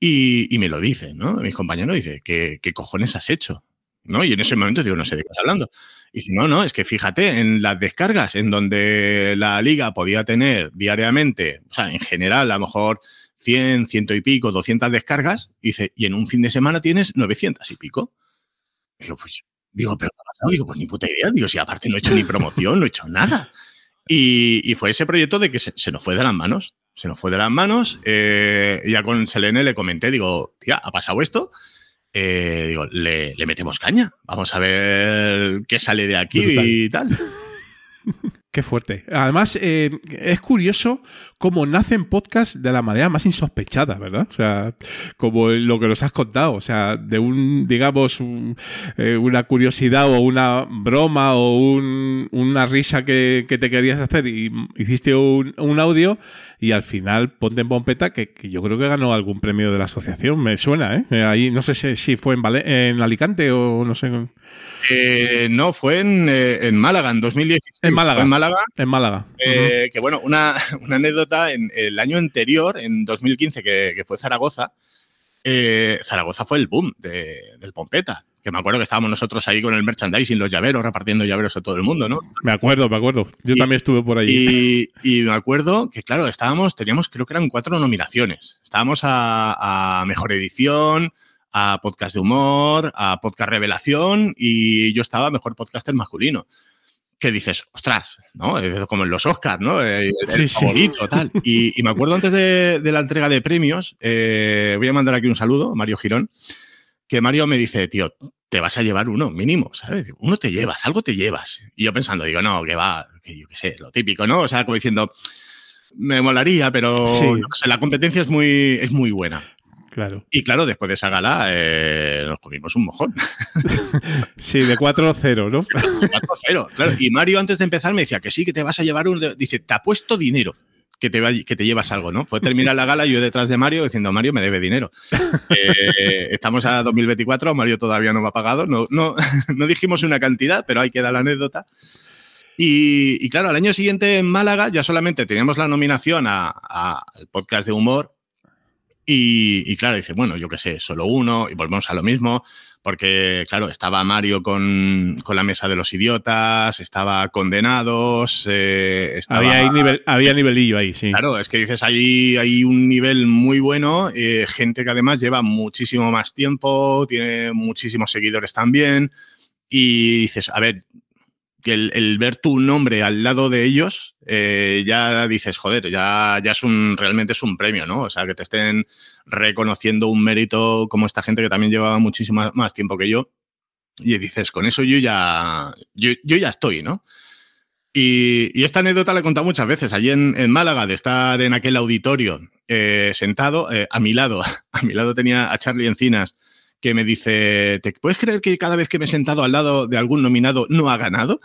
y, y, me lo dicen, ¿no? Mis compañeros dicen, ¿qué, ¿qué cojones has hecho? ¿no? Y en ese momento digo, no sé de qué estás hablando. Y dice, no, no, es que fíjate, en las descargas, en donde la liga podía tener diariamente, o sea, en general, a lo mejor 100, ciento y pico, 200 descargas, y dice, y en un fin de semana tienes 900 y pico. Digo, pues, digo, pero. Digo, pues ni puta idea. Digo, si aparte no he hecho ni promoción, no he hecho nada. Y, y fue ese proyecto de que se, se, nos fue de las manos. Se nos fue de las manos. Eh, ya con Selene le comenté, digo, tía, ha pasado esto eh, digo, le, le, metemos caña. Vamos a ver qué sale de aquí Brutal. y tal. Qué fuerte. Además, eh, es curioso cómo nacen podcasts de la manera más insospechada, ¿verdad? O sea, como lo que nos has contado. O sea, de un, digamos, un, eh, una curiosidad o una broma o un, una risa que, que, te querías hacer y hiciste un, un, audio y al final ponte en pompeta que, que, yo creo que ganó algún premio de la asociación. Me suena, ¿eh? Ahí no sé si, si fue en, en Alicante o no sé. Eh, no, fue en, en, Málaga, en 2016. En Málaga. En Málaga. En Málaga. Eh, uh -huh. Que bueno, una, una, anécdota, en el año anterior, en 2015, que, que fue Zaragoza, eh, Zaragoza fue el boom de, del Pompeta. Que me acuerdo que estábamos nosotros ahí con el merchandising, los llaveros, repartiendo llaveros a todo el mundo, ¿no? Me acuerdo, me acuerdo. Yo y, también estuve por allí. Y, y, me acuerdo que, claro, estábamos, teníamos, creo que eran cuatro nominaciones. Estábamos a, a Mejor Edición, a Podcast de Humor, a Podcast Revelación y yo estaba Mejor Podcaster Masculino que dices, ostras, ¿no? Como en los Oscars, ¿no? El, sí, el favorito, sí. tal. Y, y, me acuerdo antes de, de la entrega de premios, eh, voy a mandar aquí un saludo, Mario Girón, que Mario me dice, tío, te vas a llevar uno, mínimo, ¿sabes? Uno te llevas, algo te llevas. Y yo pensando, digo, no, que va, que yo qué sé, lo típico, ¿no? O sea, como diciendo, me molaría, pero sí. no sé, la competencia es muy, es muy buena. Claro. Y claro, después de esa gala eh, nos comimos un mojón. sí, de 4-0, ¿no? 4-0, claro. Y Mario antes de empezar me decía que sí, que te vas a llevar un... Dice, te ha puesto dinero. Que te, va, que te llevas algo, ¿no? Fue terminar la gala y yo detrás de Mario diciendo, Mario me debe dinero. Eh, estamos a 2024, Mario todavía no me ha pagado, no, no, no dijimos una cantidad, pero ahí queda la anécdota. Y, y, claro, al año siguiente en Málaga ya solamente teníamos la nominación al podcast de humor y, y, claro, dice, bueno, yo qué sé, solo uno, y volvemos a lo mismo, porque, claro, estaba Mario con, con la mesa de los idiotas, estaba Condenados, eh, estaba... Había, nivel, había nivelillo ahí, sí. Claro, es que dices, hay, hay un nivel muy bueno, eh, gente que además lleva muchísimo más tiempo, tiene muchísimos seguidores también, y dices, a ver, el, el, ver tu nombre al lado de ellos, eh, ya dices, joder, ya, ya es un, realmente es un premio, ¿no? O sea, que te estén reconociendo un mérito como esta gente que también lleva muchísimo más tiempo que yo. Y dices, con eso yo ya, yo, yo ya estoy, ¿no? Y, y, esta anécdota la he contado muchas veces. Allí en, en Málaga, de estar en aquel auditorio eh, sentado, eh, a mi lado, a mi lado tenía a Charlie Encinas, que me dice, ¿te puedes creer que cada vez que me he sentado al lado de algún nominado no ha ganado?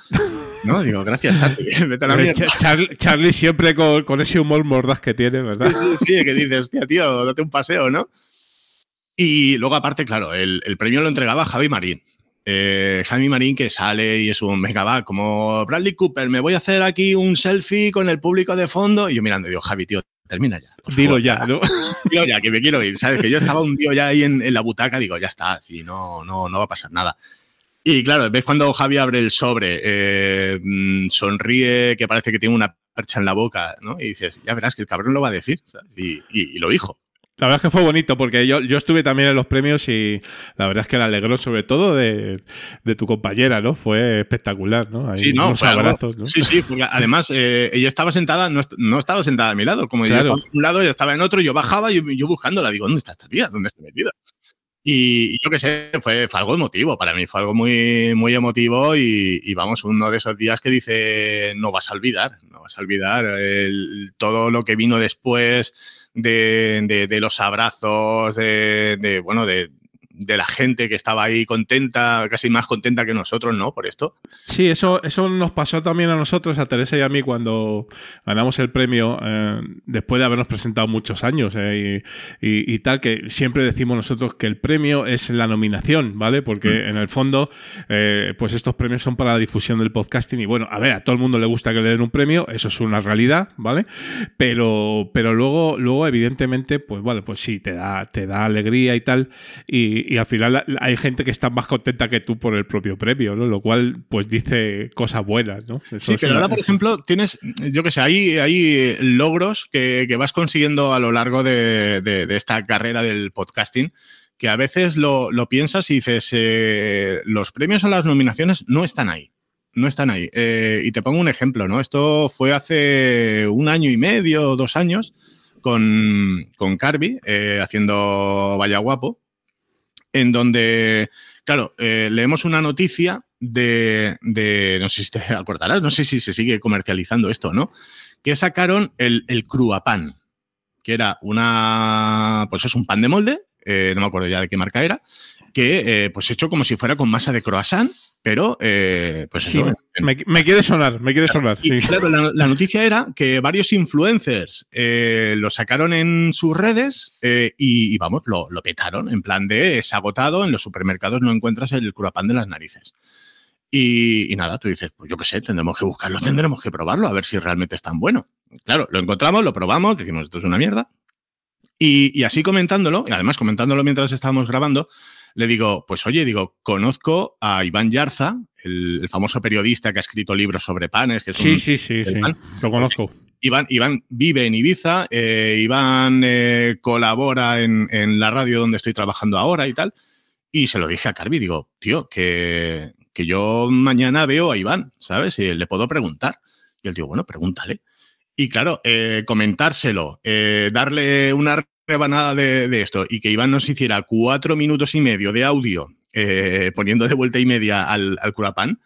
No, digo, gracias, Charlie. Vete a la mierda. Charlie, Charlie siempre con, con, ese humor mordaz que tiene, ¿verdad? Sí, sí, sí, que dices, hostia, tío, date un paseo, ¿no? Y luego, aparte, claro, el, el premio lo entregaba Javi Marín. Eh, Javi Marín que sale y es un mega va, como Bradley Cooper, me voy a hacer aquí un selfie con el público de fondo. Y yo mirando, digo, Javi, tío, termina ya. Dilo ya, ¿no? Dilo ya, que me quiero ir, ¿sabes? Que yo estaba un tío ya ahí en, en, la butaca, digo, ya está, sí, no, no, no va a pasar nada. Y claro, ves cuando Javi abre el sobre, eh, sonríe, que parece que tiene una percha en la boca, ¿no? Y dices, ya verás que el cabrón lo va a decir, y, y, y, lo dijo. La verdad es que fue bonito porque yo, yo estuve también en los premios y la verdad es que le alegró sobre todo de, de tu compañera, ¿no? Fue espectacular, ¿no? Ahí sí, no, fue abrazos, ¿no? Sí, sí, porque además eh, ella estaba sentada, no, no, estaba sentada a mi lado, como claro. yo estaba en un lado, ella estaba en otro, yo bajaba y yo, yo buscándola, digo, ¿dónde está esta tía? ¿Dónde está metida? Y, y, yo qué sé, fue, fue, algo emotivo para mí, fue algo muy, muy emotivo y, y, vamos, uno de esos días que dice, no vas a olvidar, no vas a olvidar el, todo lo que vino después de, de, de los abrazos, de, de bueno, de, de la gente que estaba ahí contenta, casi más contenta que nosotros, ¿no? Por esto. Sí, eso, eso nos pasó también a nosotros, a Teresa y a mí, cuando ganamos el premio, eh, después de habernos presentado muchos años eh, y, y- y tal, que siempre decimos nosotros que el premio es la nominación, ¿vale? Porque en el fondo, eh, pues estos premios son para la difusión del podcasting y bueno, a ver, a todo el mundo le gusta que le den un premio, eso es una realidad, ¿vale? Pero, pero luego, luego evidentemente, pues vale, pues sí, te da, te da alegría y tal, y, y al final hay gente que está más contenta que tú por el propio premio, ¿no? Lo cual, pues dice cosas buenas, ¿no? Eso Sí, pero una- ahora, por ejemplo, tienes, yo que sé, hay, hay logros que, que vas consiguiendo a lo largo de, de- de esta carrera del podcasting que a veces lo, lo piensas y dices, eh, los premios o las nominaciones no están ahí. No están ahí. Eh, y te pongo un ejemplo, ¿no? Esto fue hace un año y medio, dos años, con, con Carby, eh, haciendo Vaya Guapo, en donde, claro, eh, leemos una noticia de, no sé si te acordarás, no sé si se sigue comercializando esto, ¿no? Que sacaron el, el Cruapan, que era una, pues es un pan de molde, eh, no me acuerdo ya de qué marca era, que eh, pues hecho como si fuera con masa de croissant, pero eh, pues Sí, eso, me, me quiere sonar, me quiere sonar. y sí. claro, la, la noticia era que varios influencers eh, lo sacaron en sus redes eh, y, y, vamos, lo, lo petaron. En plan de es agotado, en los supermercados no encuentras el curapán de las narices. Y, y nada, tú dices, pues yo qué sé, tendremos que buscarlo, tendremos que probarlo, a ver si realmente es tan bueno. Claro, lo encontramos, lo probamos, decimos, esto es una mierda. Y, y así comentándolo, y además comentándolo mientras estábamos grabando, le digo, pues oye, digo, conozco a Iván Yarza, el, el famoso periodista que ha escrito libros sobre panes, que es Sí, un- sí, sí, sí, lo conozco. Iván, Iván vive en Ibiza, eh, Iván eh, colabora en, en la radio donde estoy trabajando ahora y tal. Y se lo dije a Carvi, digo, tío, que, que yo mañana veo a Iván, ¿sabes? Y le puedo preguntar. Y él digo, bueno, pregúntale. Y claro, eh, comentárselo, eh, darle una rebanada de, de esto y que Iván nos hiciera cuatro minutos y medio de audio eh, poniendo de vuelta y media al, al curapán.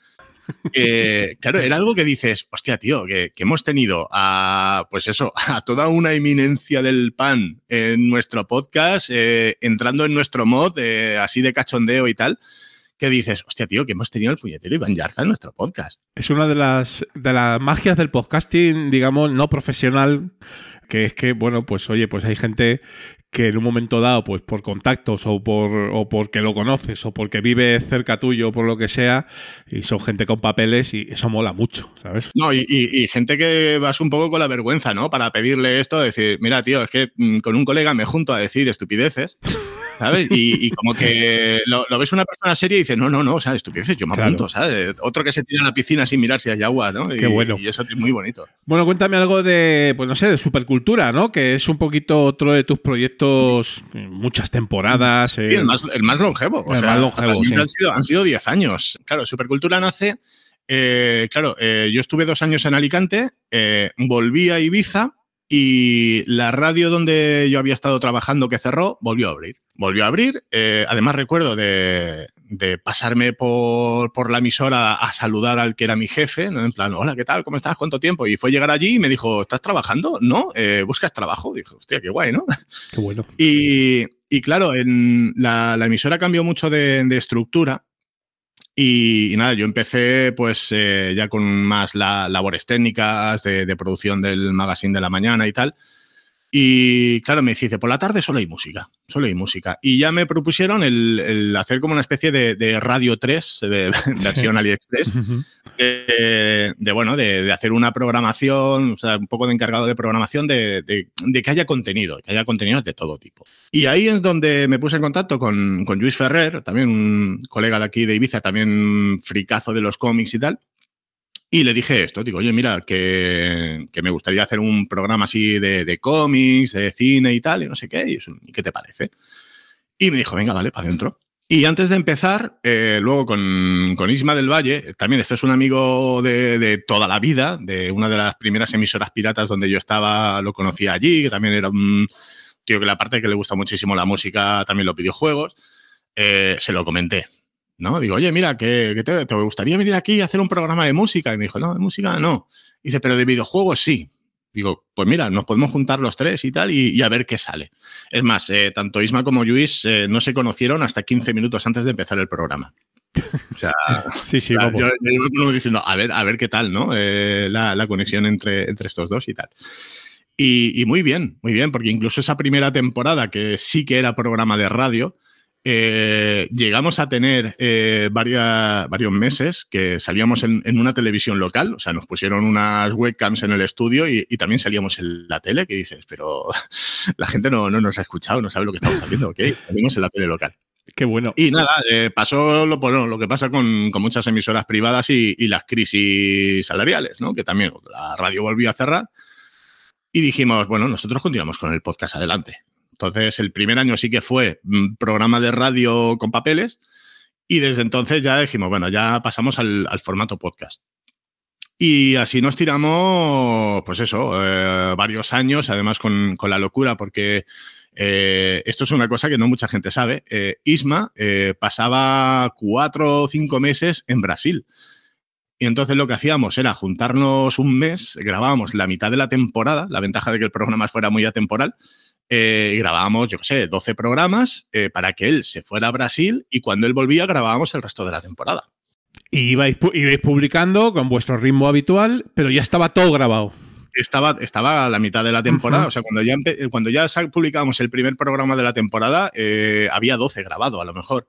eh, claro, era algo que dices, hostia, tío, que, que hemos tenido a, pues eso, a toda una eminencia del pan en nuestro podcast, eh, entrando en nuestro mod, así de cachondeo y tal, que dices, hostia, tío, que hemos tenido el puñetero Iván Yarza en nuestro podcast. Es una de las, de las magias del podcasting, digamos, no profesional, que es que, bueno, pues oye, pues hay gente que en un momento dado, pues por contactos o por o porque lo conoces o porque vive cerca tuyo, por lo que sea, y son gente con papeles y eso mola mucho, ¿sabes? No, y, y- y gente que vas un poco con la vergüenza, ¿no? Para pedirle esto, decir, mira, tío, es que mm, con un colega me junto a decir estupideces, ¿sabes? Y, y como que lo, lo ves una persona seria y dices, no, no, no, o sea, estupideces, yo me Claro. apunto, ¿sabes? Otro que se tira a la piscina sin mirar si hay agua, ¿no? Qué Y- bueno. Y eso es muy bonito. Bueno, cuéntame algo de, pues no sé, de supercultura, ¿no? Que es un poquito otro de tus proyectos, muchas temporadas. Sí, eh, el, más, el más longevo. O El sea, más longevo, sí. han, sido, han sido 10 años. Claro, Supercultura nace. eh, claro, eh, yo estuve dos años en Alicante, volví a Ibiza y la radio donde yo había estado trabajando que cerró volvió a abrir. Volvió a abrir. además, recuerdo de, de pasarme por, por la emisora a saludar al que era mi jefe, ¿no? en plan, hola, ¿qué tal? ¿Cómo estás? ¿Cuánto tiempo? Y fue llegar allí y me dijo, ¿estás trabajando? No, eh, ¿buscas trabajo? Dije, hostia, qué guay, ¿no? Qué bueno. Y, y claro, en la, la emisora cambió mucho de, de estructura. Y, y nada, yo empecé pues eh, ya con más la- labores técnicas de, de producción del magazine de la mañana y tal. Y claro, me dice, por la tarde solo hay música, solo hay música. Y ya me propusieron el, el hacer como una especie de, de Radio 3, de versión AliExpress, de, de, bueno, de, de hacer una programación, o sea, un poco de encargado de programación, de, que haya contenido, que haya contenido de todo tipo. Y ahí es donde me puse en contacto con, con Luis Ferrer, también un colega de aquí de Ibiza, también fricazo de los cómics y tal. Y le dije esto, digo, oye, mira, que, que me gustaría hacer un programa así de, de cómics, de cine y tal, y no sé qué, y, eso, ¿y qué te parece? Y me dijo, venga, vale, para adentro. Y antes de empezar, eh, luego con, Isma del Valle, también este es un amigo de, de toda la vida, de una de las primeras emisoras piratas donde yo estaba, lo conocía allí, que también era un tío que la parte que le gusta muchísimo la música, también los videojuegos, eh, se lo comenté. ¿No? Digo, oye, mira, que, que te, te gustaría venir aquí a hacer un programa de música. Y me dijo, no, de música no. Dice, pero de videojuegos sí. Digo, pues mira, nos podemos juntar los tres y tal y, y a ver qué sale. Es más, eh, tanto Isma como Luis eh, no se conocieron hasta 15 minutos antes de empezar el programa. O sea, sí, sí, vamos. yo, yo iba como diciendo, a ver, a ver qué tal, ¿no? Eh, la, la conexión entre, entre estos dos y tal. Y, y muy bien, muy bien, porque incluso esa primera temporada, que sí que era programa de radio, eh, llegamos a tener eh, varia- varios meses que salíamos en, en una televisión local, o sea, nos pusieron unas webcams en el estudio y, y también salíamos en la tele, que dices, pero la gente no, no nos ha escuchado, no sabe lo que estamos haciendo, ¿ok? Salimos en la tele local. Qué bueno. Y nada, eh, pasó lo, bueno, lo que pasa con, con muchas emisoras privadas y, y las crisis salariales, ¿no? Que también la radio volvió a cerrar y dijimos, bueno, nosotros continuamos con el podcast adelante. Entonces, el primer año sí que fue mm, programa de radio con papeles y desde entonces ya dijimos, bueno, ya pasamos al, formato podcast. Y así nos tiramos, pues eso, eh, varios años, además con, con la locura, porque eh, esto es una cosa que no mucha gente sabe. Eh, Isma pasaba cuatro o cinco meses en Brasil. Y entonces lo que hacíamos era juntarnos un mes, grabábamos la mitad de la temporada, la ventaja de que el programa fuera muy atemporal, eh, grabábamos, yo qué sé, 12 programas eh, para que él se fuera a Brasil y cuando él volvía grabábamos el resto de la temporada. Y ibais, pu- ibais publicando con vuestro ritmo habitual, pero ya estaba todo grabado. Estaba, estaba a la mitad de la temporada, o sea, cuando ya, cuando ya publicábamos el primer programa de la temporada, eh, había 12 grabado a lo mejor.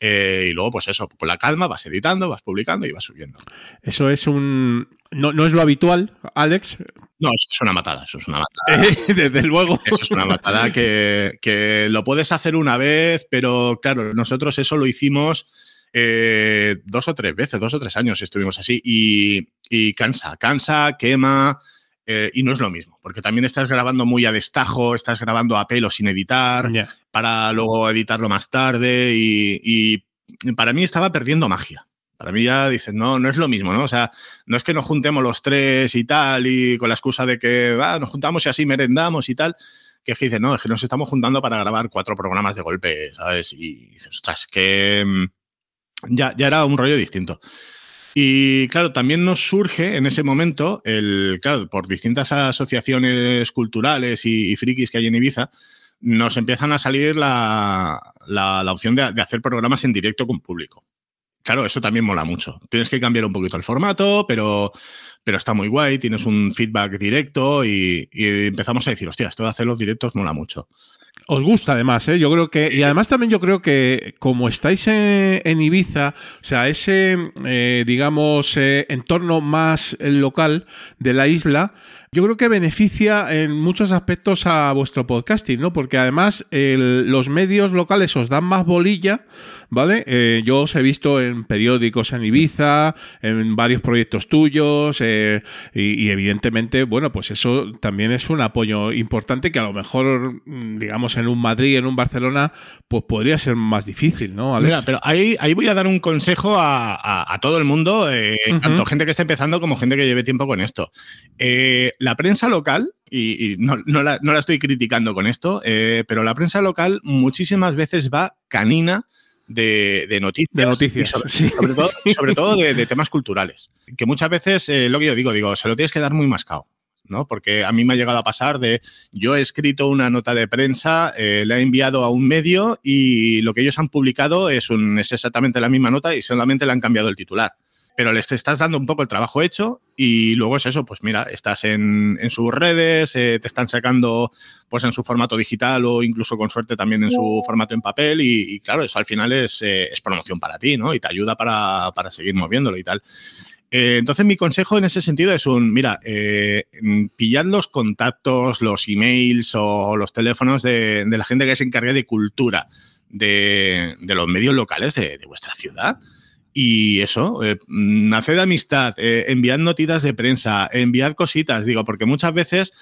Eh, y luego, pues eso, con la calma vas editando, vas publicando y vas subiendo. Eso es un. No, no es lo habitual, Alex. No, eso es una matada, eso es una matada. Desde luego. Eso es una matada que, que lo puedes hacer una vez, pero claro, nosotros eso lo hicimos eh, dos o tres veces, dos o tres años estuvimos así y, y cansa, cansa, quema eh, y no es lo mismo, porque también estás grabando muy a destajo, estás grabando a pelo sin editar, para luego editarlo más tarde y, y para mí estaba perdiendo magia. Para mí ya dices, no, no es lo mismo, ¿no? O sea, no es que nos juntemos los tres y tal, y con la excusa de que "Ah, nos juntamos y así merendamos y tal, que es que dices, no, es que nos estamos juntando para grabar cuatro programas de golpe, ¿sabes? Y dices, ostras, que mm, ya, ya era un rollo distinto. Y claro, también nos surge en ese momento, el, claro, por distintas asociaciones culturales y, frikis que hay en Ibiza, nos empiezan a salir la, la- opción de hacer programas en directo con público. Claro, eso también mola mucho. Tienes que cambiar un poquito el formato, pero, pero está muy guay, tienes un feedback directo y, y empezamos a decir, hostia, esto de hacer los directos mola mucho. Os gusta además, ¿eh? Yo creo que. Y además también yo creo que como estáis en, en Ibiza, o sea, ese, eh, digamos, eh, entorno más local de la isla, yo creo que beneficia en muchos aspectos a vuestro podcasting, ¿no? Porque además el- los medios locales os dan más bolilla, ¿vale? Eh, yo os he visto en periódicos en Ibiza, en varios proyectos tuyos, eh, y, y evidentemente, bueno, pues eso también es un apoyo importante que a lo mejor, mm, digamos, en un Madrid, en un Barcelona, pues podría ser más difícil, ¿no, Alex? Mira, pero ahí, ahí voy a dar un consejo a, a- a todo el mundo, eh, tanto gente que está empezando como gente que lleve tiempo con esto. Eh, la prensa local, y, y no, no la, no la estoy criticando con esto, eh, pero la prensa local muchísimas veces va canina de, de noticias. De noticias, sobre, sí. sobre todo, sobre todo de, de temas culturales. Que muchas veces, eh, lo que yo digo, digo, se lo tienes que dar muy mascado. ¿no? Porque a mí me ha llegado a pasar de yo he escrito una nota de prensa, eh, la he enviado a un medio y lo que ellos han publicado es, un, es exactamente la misma nota y solamente le han cambiado el titular. Pero les estás dando un poco el trabajo hecho y luego es eso, pues mira, estás en, en sus redes, eh, te están sacando pues en su formato digital o incluso con suerte también en su formato en papel y, y claro, eso al final es, eh, es promoción para ti, ¿no? Y te ayuda para, para seguir moviéndolo y tal. Eh, entonces, mi consejo en ese sentido es un, mira, pillad los contactos, los emails o los teléfonos de, de la gente que se encarga de cultura de, de los medios locales de, de vuestra ciudad. Y eso, eh, haced amistad, eh, enviad notitas de prensa, enviad cositas, digo, porque muchas veces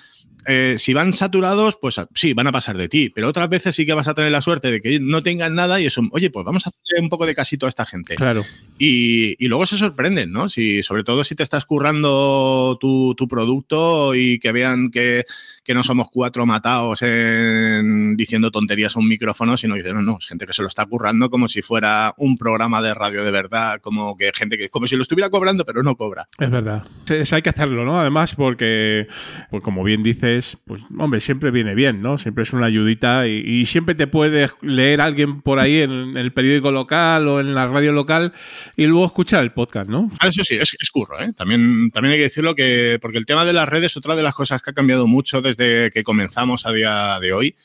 eh, si van saturados, pues sí, van a pasar de ti, pero otras veces sí que vas a tener la suerte de que no tengan nada y eso, oye, pues vamos a hacer un poco de casito a esta gente. Claro. Y, y luego se sorprenden, ¿no? Si, sobre todo si te estás currando tu, tu producto y que vean que, que no somos cuatro matados en, diciendo tonterías a un micrófono, sino dicen, no, no, es gente que se lo está currando como si fuera un programa de radio de verdad, como que gente que, como si lo estuviera cobrando, pero no cobra. Es verdad. Es- hay que hacerlo, ¿no? Además, porque, pues como bien dices, pues, hombre, siempre viene bien, ¿no? Siempre es una ayudita y, y siempre te puede leer alguien por ahí en, el periódico local o en la radio local y luego escuchar el podcast, ¿no? Ah, Eso sí, es, es curro, ¿eh? También, también hay que decirlo que, porque el tema de las redes, otra de las cosas que ha cambiado mucho desde que comenzamos a día de hoy,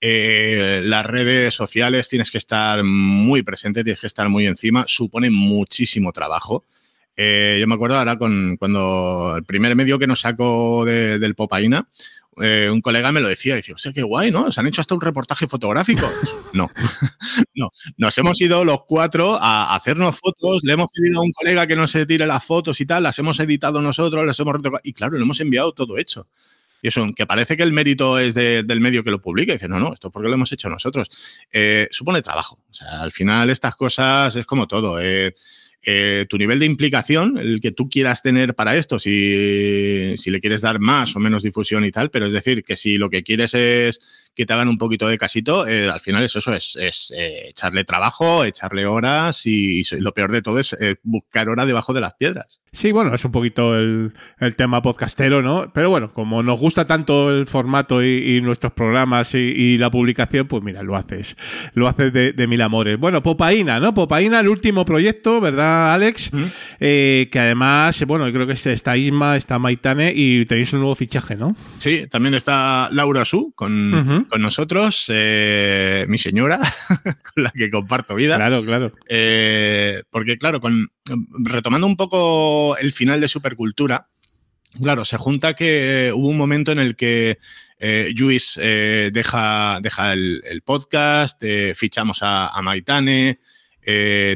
eh, las redes sociales tienes que estar muy presente, tienes que estar muy encima, supone muchísimo trabajo. Eh, yo me acuerdo ahora con, cuando el primer medio que nos sacó de- del Popaina, eh, un colega me lo decía, decía, hostia, qué guay, ¿no? Se han hecho hasta un reportaje fotográfico. no, no, nos hemos ido los cuatro a hacernos fotos, le hemos pedido a un colega que nos tire las fotos y tal, las hemos editado nosotros, las hemos retocado, y claro, le hemos enviado todo hecho. Y eso, que parece que el mérito es de- del medio que lo publica. Y dice, no, no, esto es porque lo hemos hecho nosotros. Eh, supone trabajo. O sea, al final estas cosas es como todo. eh, eh, tu nivel de implicación, el que tú quieras tener para esto, si, si le quieres dar más o menos difusión y tal, pero es decir, que si lo que quieres es que te hagan un poquito de casito, eh, al final eso, eso es, es, eh, echarle trabajo, echarle horas y, y lo peor de todo es eh, buscar hora debajo de las piedras. Sí, bueno, es un poquito el, el tema podcastero, ¿no? Pero bueno, como nos gusta tanto el formato y, y nuestros programas y, y la publicación, pues mira, lo haces. Lo haces de, de mil amores. Bueno, Popaína, ¿no? Popaína, el último proyecto, ¿verdad, Alex? Eh, que además, bueno, yo creo que está Isma, está Maitane y tenéis un nuevo fichaje, ¿no? Sí, también está Laura Su con, Con nosotros, eh, mi señora, con la que comparto vida. Claro, claro. Eh, porque, claro, con, retomando un poco el final de Supercultura, claro, se junta que hubo un momento en el que eh, Luis eh, deja, deja el, el podcast, fichamos a, a Maitane.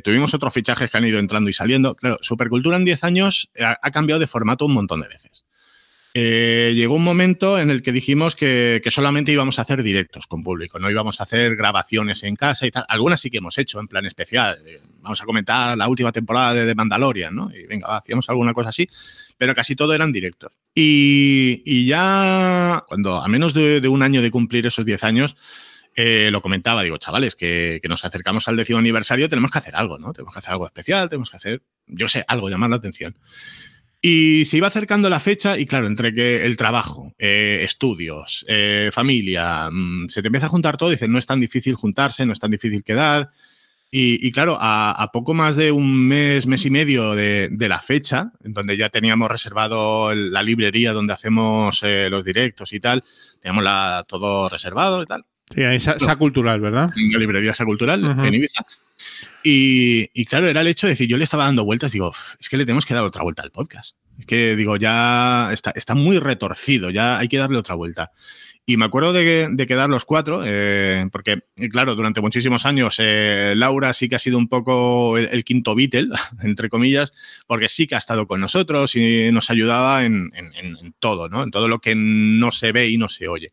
tuvimos otros fichajes que han ido entrando y saliendo. Claro, Supercultura en 10 años ha, ha cambiado de formato un montón de veces. Eh, llegó un momento en el que dijimos que, solamente íbamos a hacer directos con público, no íbamos a hacer grabaciones en casa y tal. Algunas sí que hemos hecho en plan especial. Eh, Vamos a comentar la última temporada de The Mandalorian, ¿no? Y venga, hacíamos alguna cosa así, pero casi todo eran directos. Y, y ya, cuando a menos de, de un año de cumplir esos 10 años, eh, lo comentaba, digo, chavales, que, que nos acercamos al décimo aniversario, tenemos que hacer algo, ¿no? Tenemos que hacer algo especial, tenemos que hacer, yo sé, algo, llamar la atención. Y se iba acercando la fecha y claro, entre que el trabajo, eh, estudios, eh, familia, mm, se te empieza a juntar todo, dices, no es tan difícil juntarse, no es tan difícil quedar. Y, claro, a, a poco más de un mes, mes y medio de, la fecha, donde ya teníamos reservado la librería donde hacemos eh, los directos y tal, teníamos la, todo reservado y tal. Sí, esa, esa cultural, ¿verdad? En la librería esa cultural Ujú. en Ibiza. Y, y claro, era el hecho de decir, yo le estaba dando vueltas, digo, "Uf, es que le tenemos que dar otra vuelta al podcast. Es que, digo, ya está, está muy retorcido, ya hay que darle otra vuelta. Y me acuerdo de, de quedar los cuatro, eh, porque, eh, claro, durante muchísimos años eh, Laura sí que ha sido un poco el, el quinto Beatle, entre comillas, porque sí que ha estado con nosotros y nos ayudaba en- en- en todo, ¿no? En todo lo que no se ve y no se oye.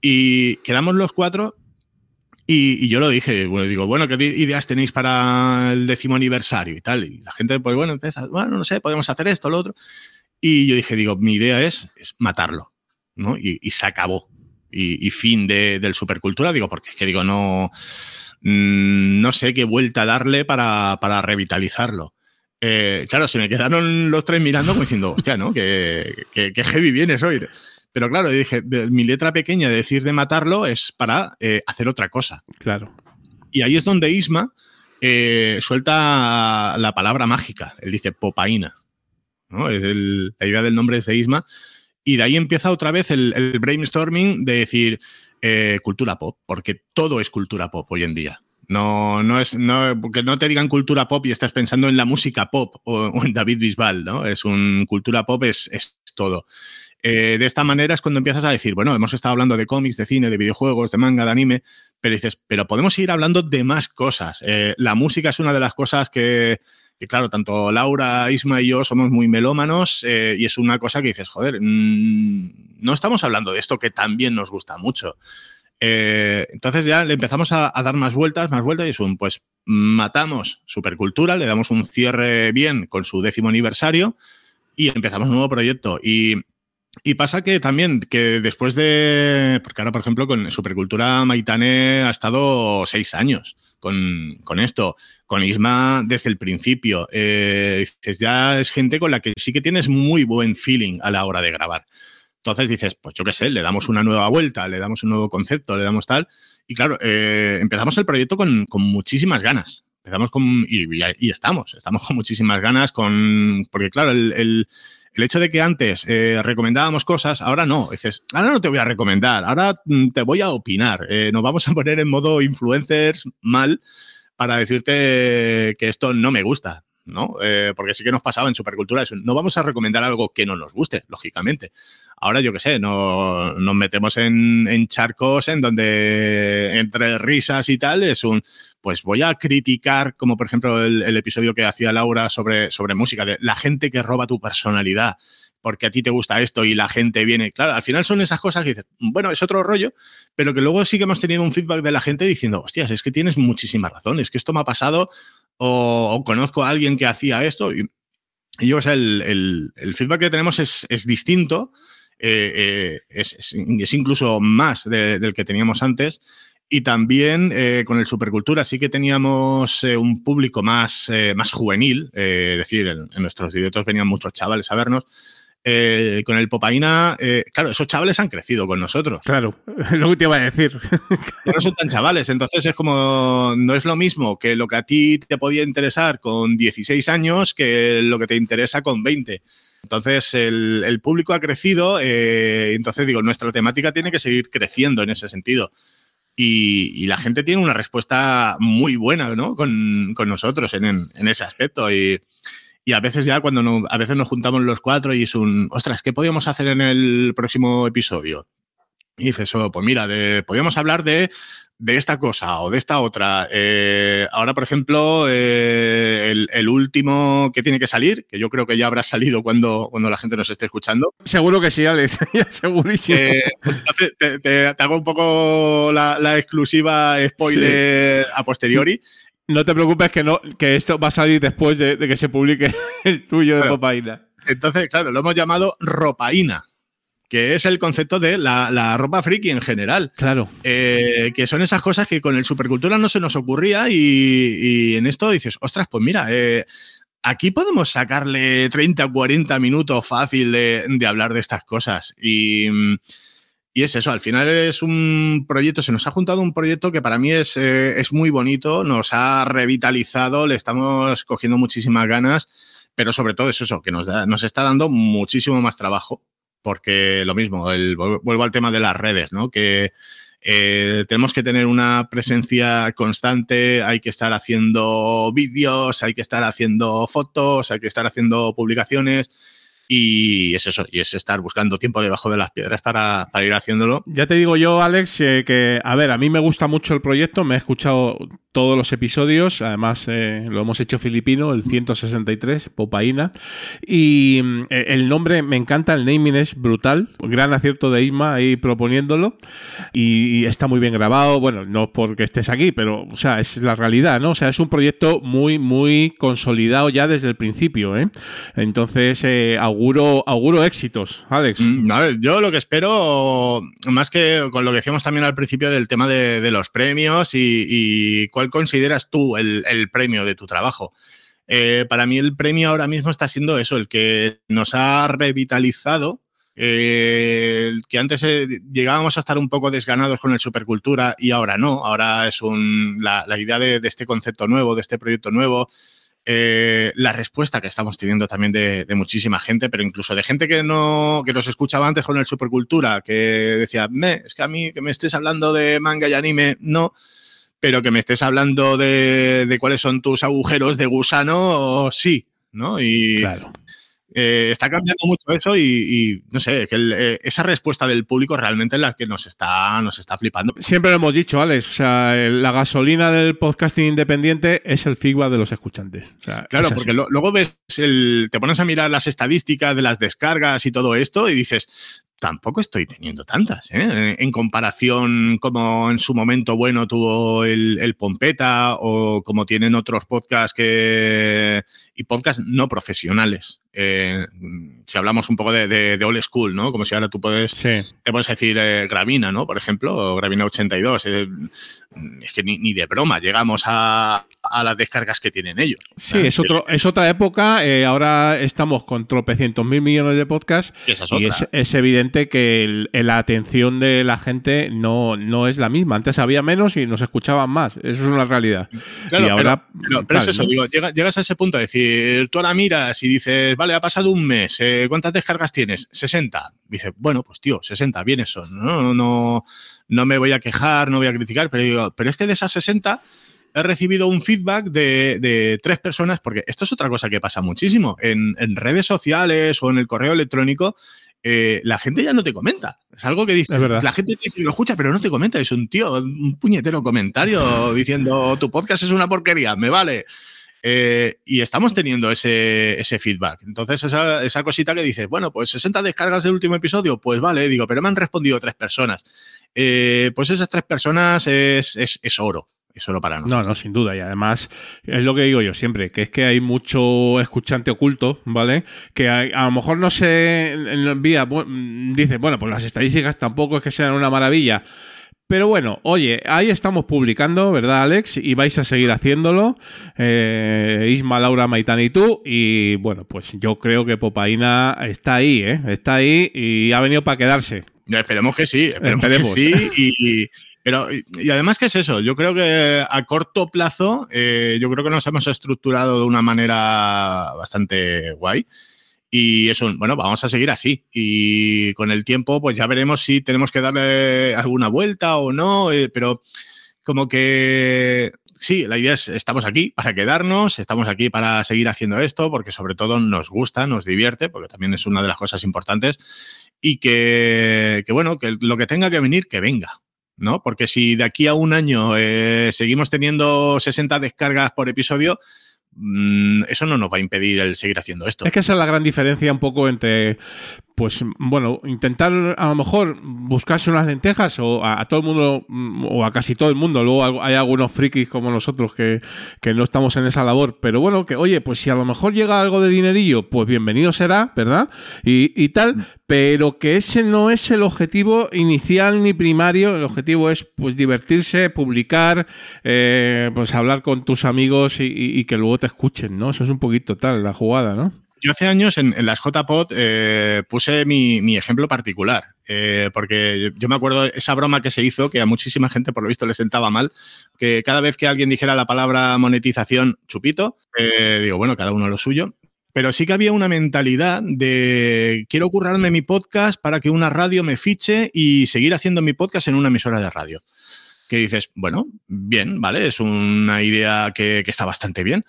Y quedamos los cuatro y, y yo lo dije, bueno, digo, bueno, ¿qué ideas tenéis para el décimo aniversario y tal? Y la gente, pues bueno, empieza, bueno, no sé, podemos hacer esto, lo otro. Y yo dije, digo, mi idea es, es matarlo, ¿no? Y, y se acabó. Y, y fin de, del supercultura, digo, porque es que digo, no, mm, no sé qué vuelta darle para, para revitalizarlo. Eh, claro, se me quedaron los tres mirando como diciendo, hostia, ¿no? Que, que, que heavy vienes hoy. Pero claro, dije, mi letra pequeña de decir de matarlo es para eh, hacer otra cosa. Claro. Y ahí es donde Isma eh, suelta la palabra mágica. Él dice popaína. ¿no? Es el- la idea del nombre es de Isma. Y de ahí empieza otra vez el, el brainstorming de decir eh, cultura pop, porque todo es cultura pop hoy en día. No, no es, no, porque no te digan cultura pop y estás pensando en la música pop o, o en David Bisbal, ¿no? Es un cultura pop, es, es todo. Eh, de esta manera es cuando empiezas a decir, bueno, hemos estado hablando de cómics, de cine, de videojuegos, de manga, de anime, pero dices, pero podemos seguir hablando de más cosas. Eh, la música es una de las cosas que, claro, tanto Laura, Isma y yo somos muy melómanos eh, y es una cosa que dices, joder, mm, no estamos hablando de esto que también nos gusta mucho. Entonces ya le empezamos a, a, dar más vueltas, más vueltas y es un, pues matamos Supercultura, le damos un cierre bien con su décimo aniversario y empezamos un nuevo proyecto. Y, y pasa que también, que después de, porque ahora por ejemplo con Supercultura Maitane ha estado seis años con, con esto, con Isma desde el principio, eh, ya es gente con la que sí que tienes muy buen feeling a la hora de grabar. Entonces dices, pues yo qué sé, le damos una nueva vuelta, le damos un nuevo concepto, le damos tal. Y claro, eh, empezamos el proyecto con, con, muchísimas ganas. Empezamos con. Y, y, estamos, estamos con muchísimas ganas, con. Porque claro, el, el hecho de que antes eh, recomendábamos cosas, ahora no. Dices, ahora no te voy a recomendar, ahora mm, te voy a opinar. Eh, nos vamos a poner en modo influencers mal para decirte que esto no me gusta. ¿No? Eh, porque sí que nos pasaba en Supercultura eso. No vamos a recomendar algo que no nos guste, lógicamente. Ahora, yo qué sé, no, nos metemos en, charcos en donde entre risas y tal es un, pues voy a criticar, como por ejemplo el, episodio que hacía Laura sobre, sobre música, de la gente que roba tu personalidad porque a ti te gusta esto y la gente viene. Claro, al final son esas cosas que dices, bueno, es otro rollo, pero que luego sí que hemos tenido un feedback de la gente diciendo, hostias, es que tienes muchísimas razones, que esto me ha pasado o, conozco a alguien que hacía esto. Y, yo, o sea, el, el, feedback que tenemos es, es distinto, eh, eh, es, es, incluso más de, del que teníamos antes. Y también eh, con el Supercultura sí que teníamos un público más, más juvenil, es decir, en, en, nuestros directos venían muchos chavales a vernos. Con el Popaina, claro, esos chavales han crecido con nosotros. Claro, lo que te iba a decir. No son tan chavales, entonces es como, no es lo mismo que lo que a ti te podía interesar con 16 años que lo que te interesa con 20. Entonces, el, el público ha crecido, entonces digo, nuestra temática tiene que seguir creciendo en ese sentido. Y, y, la gente tiene una respuesta muy buena ¿no? con, con nosotros en, en, en, ese aspecto. Y, y, a veces ya cuando no, a veces nos juntamos los cuatro y es un, ostras, ¿qué podríamos hacer en el próximo episodio? Y dices, oh, pues mira, de, podríamos hablar de, de esta cosa o de esta otra. Eh, ahora, por ejemplo, eh, el, el, último que tiene que salir, que yo creo que ya habrá salido cuando, cuando la gente nos esté escuchando. Seguro que sí, Alex, segurísimo. Eh, pues te, te, te, hago un poco la, la exclusiva spoiler sí. a posteriori. No te preocupes que, no, que esto va a salir después de, de que se publique el tuyo de. Entonces, claro, lo hemos llamado Ropaína que es el concepto de la, la, ropa friki en general. Claro. Eh, que son esas cosas que con el Supercultura no se nos ocurría y, y en esto dices, ostras, pues mira, eh, aquí podemos sacarle 30 o 40 minutos fácil de, de, hablar de estas cosas. Y, y, es eso, al final es un proyecto, se nos ha juntado un proyecto que para mí es, eh, es muy bonito, nos ha revitalizado, le estamos cogiendo muchísimas ganas, pero sobre todo es eso, que nos, da, nos está dando muchísimo más trabajo porque lo mismo, el, vuelvo al tema de las redes, ¿no? Que eh, tenemos que tener una presencia constante, hay que estar haciendo vídeos, hay que estar haciendo fotos, hay que estar haciendo publicaciones. Y es eso, y es estar buscando tiempo debajo de las piedras para, ir haciéndolo. Ya te digo yo, Alex, eh, que, a ver, a mí me gusta mucho el proyecto, me he escuchado todos los episodios, además eh, lo hemos hecho filipino, el 163, Popaina, y eh, el nombre me encanta, el naming es brutal, gran acierto de Isma ahí proponiéndolo, y, y, está muy bien grabado, bueno, no porque estés aquí, pero, o sea, es la realidad, ¿no? O sea, es un proyecto muy, muy consolidado ya desde el principio, ¿eh? Entonces, eh, auguro, auguro éxitos, Alex. Mm, a ver, yo lo que espero, más que con lo que decíamos también al principio del tema de, de los premios y, y, cuál consideras tú el, premio de tu trabajo. Eh, para mí el premio ahora mismo está siendo eso, el que nos ha revitalizado, eh, que antes eh, llegábamos a estar un poco desganados con el supercultura y ahora no, ahora es la, idea de, este concepto nuevo, de este proyecto nuevo, la respuesta que estamos teniendo también de, de, muchísima gente, pero incluso de gente que no que nos escuchaba antes con el Supercultura, que decía, me, es que a mí que me estés hablando de manga y anime, no, pero que me estés hablando de, de cuáles son tus agujeros de gusano, sí, ¿no? Y claro. Eh, está cambiando mucho eso y, y no sé, que el, eh, esa respuesta del público realmente es la que nos está, nos está flipando. Siempre lo hemos dicho, Alex, o sea, la gasolina del podcasting independiente es el feedback de los escuchantes. O sea, claro, porque lo, luego ves, el, te pones a mirar las estadísticas de las descargas y todo esto y dices, tampoco estoy teniendo tantas. ¿eh? En comparación como en su momento bueno tuvo el, el, Pompeta o como tienen otros podcasts que y podcasts no profesionales. Eh, si hablamos un poco de, de, de, old school, ¿no? Como si ahora tú puedes, sí. te puedes decir eh, Gravina, ¿no? Por ejemplo, o Gravina 82. Eh, es que ni, ni, de broma llegamos a, a, las descargas que tienen ellos. Sí, es, otro, es otra época. Ahora estamos con tropecientos mil millones de podcasts. Y, esa es, y es, es, evidente que el, la atención de la gente no, no es la misma. Antes había menos y nos escuchaban más. Eso es una realidad. Claro, y ahora, pero, pero, pero claro, es eso, ¿no? digo, llegas a ese punto de decir, tú ahora miras y dices, vale, ha pasado un mes, eh, ¿cuántas descargas tienes? 60. Dice, bueno, pues tío, 60, bien eso. No, no, no me voy a quejar, no voy a criticar, pero digo, pero es que de esas 60 he recibido un feedback de, de, tres personas, porque esto es otra cosa que pasa muchísimo. En, en redes sociales o en el correo electrónico, eh, la gente ya no te comenta. Es algo que dice, la gente te dice, lo escucha, pero no te comenta. Es un tío, un puñetero comentario diciendo, tu podcast es una porquería, me vale. Eh, y estamos teniendo ese, ese feedback. Entonces, esa, esa, cosita que dices, bueno, pues 60 descargas del último episodio, pues vale, digo, pero me han respondido tres personas. Eh, pues esas tres personas es, es, es oro es solo para nosotros. No, no, sin duda. Y además, es lo que digo yo siempre, que es que hay mucho escuchante oculto, ¿vale? Que hay, a lo mejor no se envía, dice, bueno, pues las estadísticas tampoco es que sean una maravilla. Pero bueno, oye, ahí estamos publicando, ¿verdad, Alex? Y vais a seguir haciéndolo. Eh, Isma, Laura, Maitán y tú. Y bueno, pues yo creo que Popaina está ahí, ¿eh? Está ahí y ha venido para quedarse. Esperemos que sí, esperemos, esperemos. que sí. Y, y, pero, y además, ¿qué es eso? Yo creo que a corto plazo, eh, yo creo que nos hemos estructurado de una manera bastante guay. Y eso, bueno, vamos a seguir así. Y con el tiempo, pues ya veremos si tenemos que darle alguna vuelta o no. Eh, pero como que sí, la idea es, estamos aquí para quedarnos, estamos aquí para seguir haciendo esto, porque sobre todo nos gusta, nos divierte, porque también es una de las cosas importantes. Y que, que bueno, que lo que tenga que venir, que venga. ¿No? Porque si de aquí a un año eh, seguimos teniendo 60 descargas por episodio, mmm, eso no nos va a impedir el seguir haciendo esto. Es que esa es la gran diferencia un poco entre, pues, bueno, intentar a lo mejor buscarse unas lentejas o a, a todo el mundo, mm, o a casi todo el mundo. Luego hay algunos frikis como nosotros que, que no estamos en esa labor. Pero bueno, que oye, pues si a lo mejor llega algo de dinerillo, pues bienvenido será, ¿verdad? Y, y tal, pero que ese no es el objetivo inicial ni primario. El objetivo es pues divertirse, publicar, eh, pues hablar con tus amigos y, y, y, que luego te escuchen, ¿no? Eso es un poquito tal, la jugada, ¿no? Yo hace años en, en las JPod eh, puse mi, ejemplo particular, eh, porque yo, me acuerdo esa broma que se hizo, que a muchísima gente por lo visto le sentaba mal, que cada vez que alguien dijera la palabra monetización, chupito, eh, digo, bueno, cada uno lo suyo, pero sí que había una mentalidad de quiero currarme mi podcast para que una radio me fiche y seguir haciendo mi podcast en una emisora de radio. Que dices, bueno, bien, vale, es una idea que está bastante bien.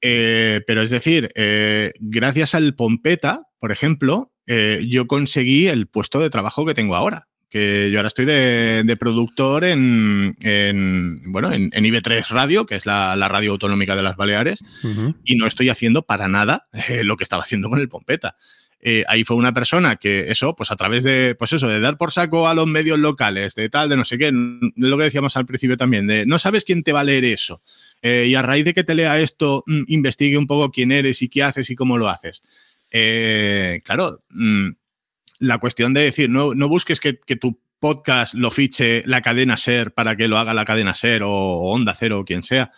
Eh, pero es decir, eh, gracias al Pompeta, por ejemplo, eh, yo conseguí el puesto de trabajo que tengo ahora. Que yo ahora estoy de, de productor en, en, bueno, en, en, IB3 Radio, que es la, la, radio autonómica de las Baleares, uh -huh. y no estoy haciendo para nada lo que estaba haciendo con el Pompeta. Eh, ahí fue una persona que eso, pues a través de, pues eso, de dar por saco a los medios locales, de tal, de no sé qué, de lo que decíamos al principio también, de no sabes quién te va a leer eso. Eh, y a raíz de que te lea esto, mmm, investigue un poco quién eres y qué haces y cómo lo haces. Eh, claro, mmm, la cuestión de decir, no, no busques que, que, tu podcast lo fiche la cadena SER para que lo haga la cadena SER o, o Onda Cero o quien sea.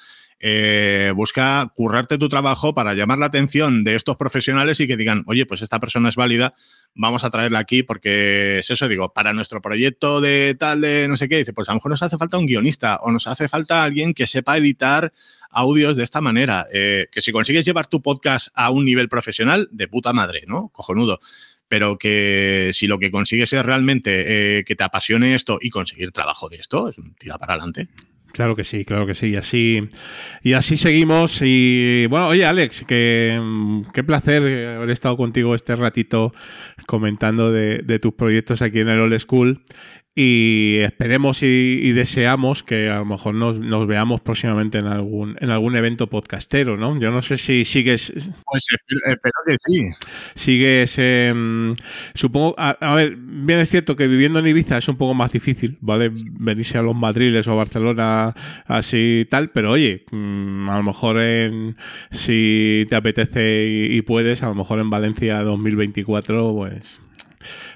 Eh, busca currarte tu trabajo para llamar la atención de estos profesionales y que digan, oye, pues esta persona es válida, vamos a traerla aquí porque es eso, digo, para nuestro proyecto de tal, de no sé qué, dice, pues a lo mejor nos hace falta un guionista o nos hace falta alguien que sepa editar audios de esta manera. Eh, que si consigues llevar tu podcast a un nivel profesional, de puta madre, ¿no? Cojonudo pero que si lo que consigues es realmente eh, que te apasione esto y conseguir trabajo de esto, es un tira para adelante. Claro que sí, claro que sí. Y así, y así seguimos. Y bueno, oye, Alex, que, qué placer haber estado contigo este ratito comentando de, de tus proyectos aquí en el Old School. Y esperemos y, y deseamos que a lo mejor nos, nos veamos próximamente en algún, en algún evento podcastero, ¿no? Yo no sé si sigues... Pues espero, que sí. Sigues, eh, supongo, a, a, ver, bien es cierto que viviendo en Ibiza es un poco más difícil, ¿vale? Venirse a los Madriles o a Barcelona así y tal, pero oye, mmm, a lo mejor en, si te apetece y, y puedes, a lo mejor en Valencia 2024, pues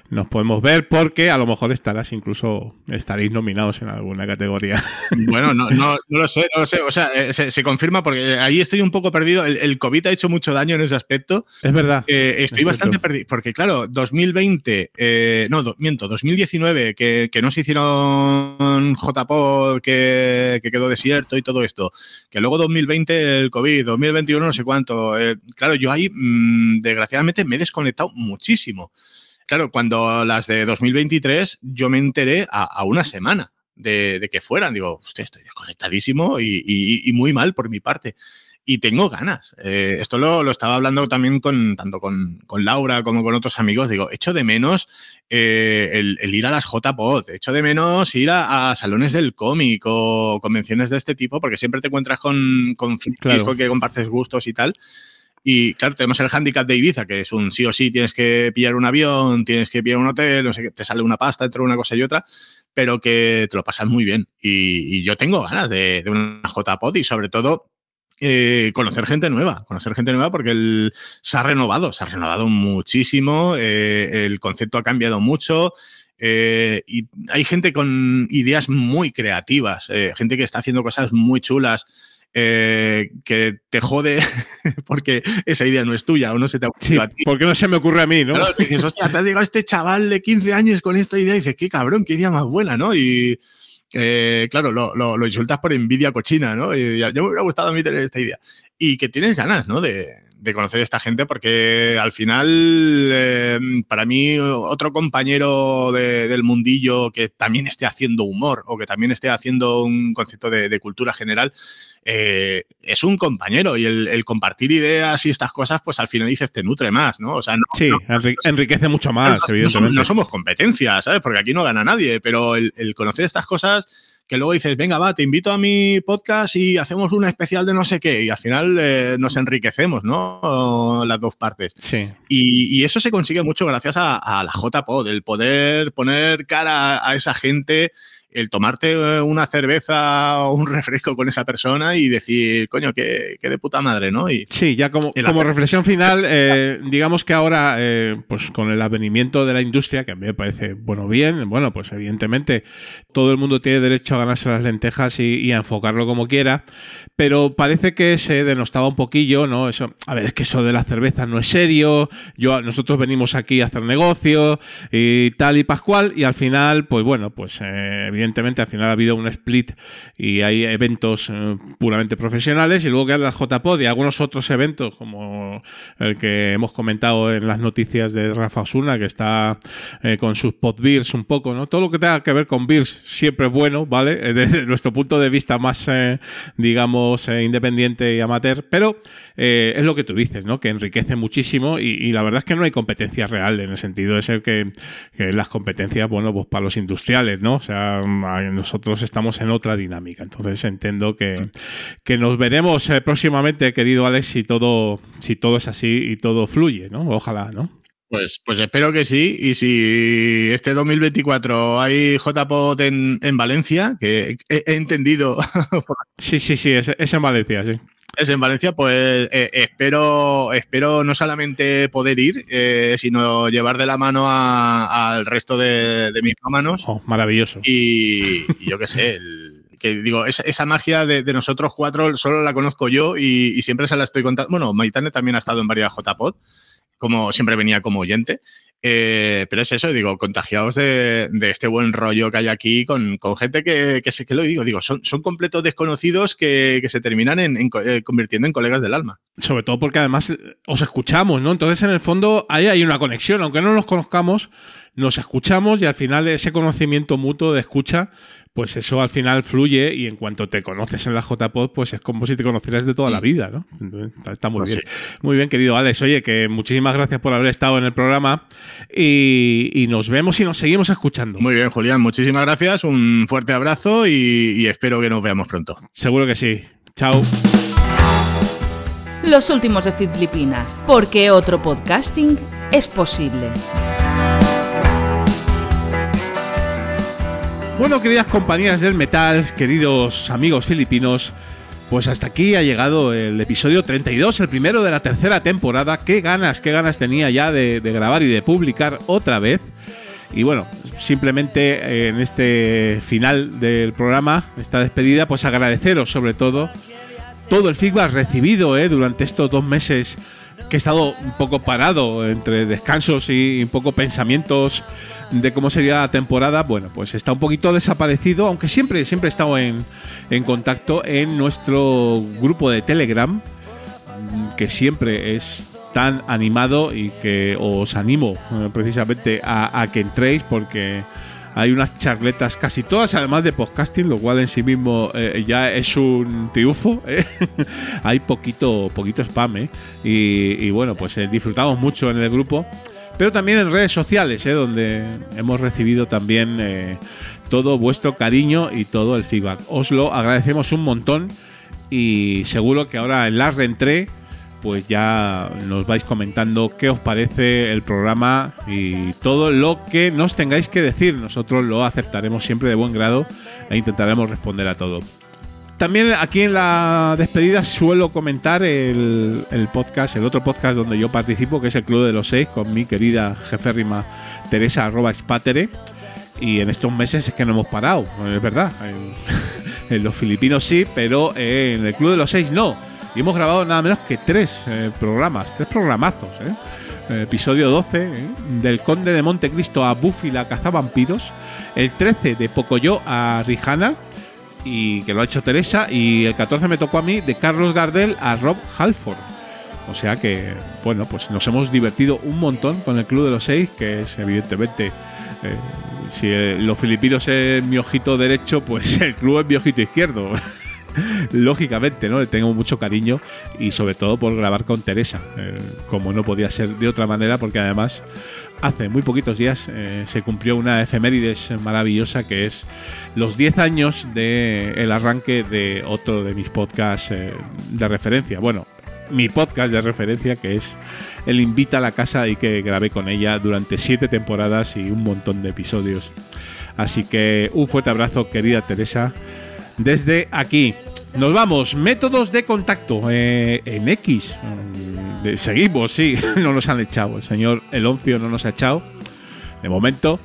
nos podemos ver porque a lo mejor estarás incluso estaréis nominados en alguna categoría. Bueno, no, no, no lo sé, no lo sé. O sea, eh, se, se, confirma porque ahí estoy un poco perdido. El, el, COVID ha hecho mucho daño en ese aspecto. Es verdad. Eh, estoy es bastante perdido. Porque, claro, 2020, eh, no, do, miento, 2019, que, que no se hicieron JPod, que, que, quedó desierto y todo esto. Que luego 2020 el COVID, 2021 no sé cuánto. Eh, claro, yo ahí, mmm, desgraciadamente, me he desconectado muchísimo. Claro, cuando las de 2023 yo me enteré a, a una semana de, de, que fueran. Digo, usted estoy desconectadísimo y, y, y, muy mal por mi parte. Y tengo ganas. Eh, esto lo, lo, estaba hablando también con tanto con, con, Laura como con otros amigos. Digo, echo de menos eh, el, el, ir a las JPod, echo de menos ir a, a, salones del cómic o convenciones de este tipo, porque siempre te encuentras con, con claro. con que compartes gustos y tal. Y claro, tenemos el handicap de Ibiza, que es un sí o sí, tienes que pillar un avión, tienes que pillar un hotel, no sé qué, te sale una pasta entre una cosa y otra, pero que te lo pasas muy bien. Y, yo tengo ganas de, de una JPod y sobre todo eh, conocer gente nueva, conocer gente nueva porque el, se ha renovado, se ha renovado muchísimo, eh, el concepto ha cambiado mucho. Eh, y hay gente con ideas muy creativas, gente que está haciendo cosas muy chulas. Eh, que te jode porque esa idea no es tuya o no se te ha ocurrido sí, a ti. Porque no se me ocurre a mí, ¿no? Claro, dices, hostia, te ha llegado este chaval de 15 años con esta idea y dices, qué cabrón, qué idea más buena, ¿no? Y eh, claro, lo, lo, lo, insultas por envidia cochina, ¿no? Y ya, ya, me hubiera gustado a mí tener esta idea. Y que tienes ganas, ¿no? De, de conocer a esta gente porque al final, eh, para mí, otro compañero de, del mundillo que también esté haciendo humor o que también esté haciendo un concepto de, de cultura general, eh, es un compañero y el, el, compartir ideas y estas cosas, pues al final dices, te nutre más, ¿no? O sea, no, sí, no, enriquece mucho más, no, evidentemente. Somos, no somos competencias, ¿sabes? Porque aquí no gana nadie, pero el, el conocer estas cosas que luego dices, venga, va, te invito a mi podcast y hacemos una especial de no sé qué, y al final eh, nos enriquecemos, ¿no? Las dos partes. Sí. Y, y eso se consigue mucho gracias a, a, la JPod, el poder poner cara a esa gente, el tomarte eh, una cerveza o un refresco con esa persona y decir, coño, qué, qué de puta madre, ¿no? Y, sí, ya como, como reflexión final, eh, digamos que ahora, eh, pues con el advenimiento de la industria, que a mí me parece, bueno, bien, bueno, pues evidentemente todo el mundo tiene derecho a ganarse las lentejas y, y, a enfocarlo como quiera, pero parece que se denostaba un poquillo, ¿no? Eso, a ver, es que eso de la cerveza no es serio, yo, nosotros venimos aquí a hacer negocio y tal y pascual, y al final, pues bueno, pues eh, evidentemente al final ha habido un split y hay eventos eh, puramente profesionales y luego quedan las JPod y algunos otros eventos como el que hemos comentado en las noticias de Rafa Osuna que está eh, con sus podbeers un poco, ¿no? Todo lo que tenga que ver con beers siempre es bueno, ¿vale? Desde nuestro punto de vista más, eh, digamos, independiente y amateur, pero es lo que tú dices, ¿no? Que enriquece muchísimo y, y, la verdad es que no hay competencia real en el sentido de ser que, que las competencias, bueno, pues para los industriales, ¿no? O sea, nosotros estamos en otra dinámica. Entonces entiendo que, que nos veremos eh, próximamente, querido Alex, si todo, si todo es así y todo fluye, ¿no? Ojalá, ¿no? Pues, pues espero que sí. Y si este 2024 hay JPOT en, en Valencia, que he, he entendido. sí, sí, sí, es, es en Valencia, sí es en Valencia, pues eh, espero, espero no solamente poder ir, eh, sino llevar de la mano al resto de, de mis manos. Oh, maravilloso. Y, y yo qué sé, el, que digo, esa, esa magia de, de, nosotros cuatro solo la conozco yo y, y, siempre se la estoy contando. Bueno, Maitane también ha estado en varias JPod, como siempre venía como oyente. Eh, pero es eso, digo, contagiados de, este buen rollo que hay aquí con, gente que, que, que lo digo, digo, son, completos desconocidos que, se terminan en, eh, convirtiendo en colegas del alma. Sobre todo porque además os escuchamos, ¿no? Entonces, en el fondo, ahí hay una conexión, aunque no nos conozcamos, nos escuchamos y al final ese conocimiento mutuo de escucha, pues eso al final fluye y en cuanto te conoces en la JPod, pues es como si te conocieras de toda la vida, ¿no? Entonces, está muy Pues bien. Muy bien, querido Alex. Oye, que muchísimas gracias por haber estado en el programa y, y nos vemos y nos seguimos escuchando. Muy bien, Julián, muchísimas gracias, un fuerte abrazo y, y espero que nos veamos pronto. Seguro que sí. Chao. Los últimos de Filipinas, porque otro podcasting es posible. Bueno, queridas compañeras del metal, queridos amigos filipinos, pues hasta aquí ha llegado el episodio 32, el primero de la tercera temporada. Qué ganas, qué ganas tenía ya de, de grabar y de publicar otra vez. Y bueno, simplemente eh, en este final del programa, esta despedida, pues agradeceros sobre todo todo el feedback recibido eh, durante estos dos meses que he estado un poco parado entre descansos y un poco pensamientos de cómo sería la temporada, bueno, pues está un poquito desaparecido, aunque siempre, siempre he estado en, en contacto en nuestro grupo de Telegram, que siempre es tan animado y que os animo eh, precisamente a, a que entréis porque hay unas charletas casi todas además de podcasting, lo cual en sí mismo eh, ya es un triunfo. ¿eh? hay poquito, poquito spam ¿eh? y, y, bueno, pues disfrutamos mucho en el grupo, pero también en redes sociales, donde hemos recibido también todo vuestro cariño y todo el feedback. Os lo agradecemos un montón y seguro que ahora en la reentré pues ya nos vais comentando qué os parece el programa y todo lo que nos tengáis que decir. Nosotros lo aceptaremos siempre de buen grado e intentaremos responder a todo. También aquí en la despedida suelo comentar el, podcast, el otro podcast donde yo participo, que es el Club de los Seis, con mi querida jeférrima Teresa arroba. Y en estos meses es que no hemos parado, es verdad. En los filipinos sí, pero en el Club de los Seis no. Y hemos grabado nada menos que tres eh, programas, tres programazos. ¿eh? Episodio 12 ¿eh? del Conde de Montecristo a Buffy la cazavampiros. El 13 de Pocoyo a Rihanna, y que lo ha hecho Teresa. Y el 14 me tocó a mí de Carlos Gardel a Rob Halford. O sea que, bueno, pues nos hemos divertido un montón con el Club de los Seis, que es evidentemente. si los filipinos es mi ojito derecho, pues el club es mi ojito izquierdo lógicamente, ¿no? Le tengo mucho cariño y sobre todo por grabar con Teresa, eh, como no podía ser de otra manera, porque además hace muy poquitos días eh, se cumplió una efemérides maravillosa que es los 10 años del el arranque de otro de mis podcasts eh, de referencia. Bueno, mi podcast de referencia que es El Invita a la Casa y que grabé con ella durante 7 temporadas y un montón de episodios. Así que un fuerte abrazo, querida Teresa desde aquí. Nos vamos, métodos de contacto eh, en X. Mm, seguimos, sí, no nos han echado. El señor Eloncio no nos ha echado. De momento.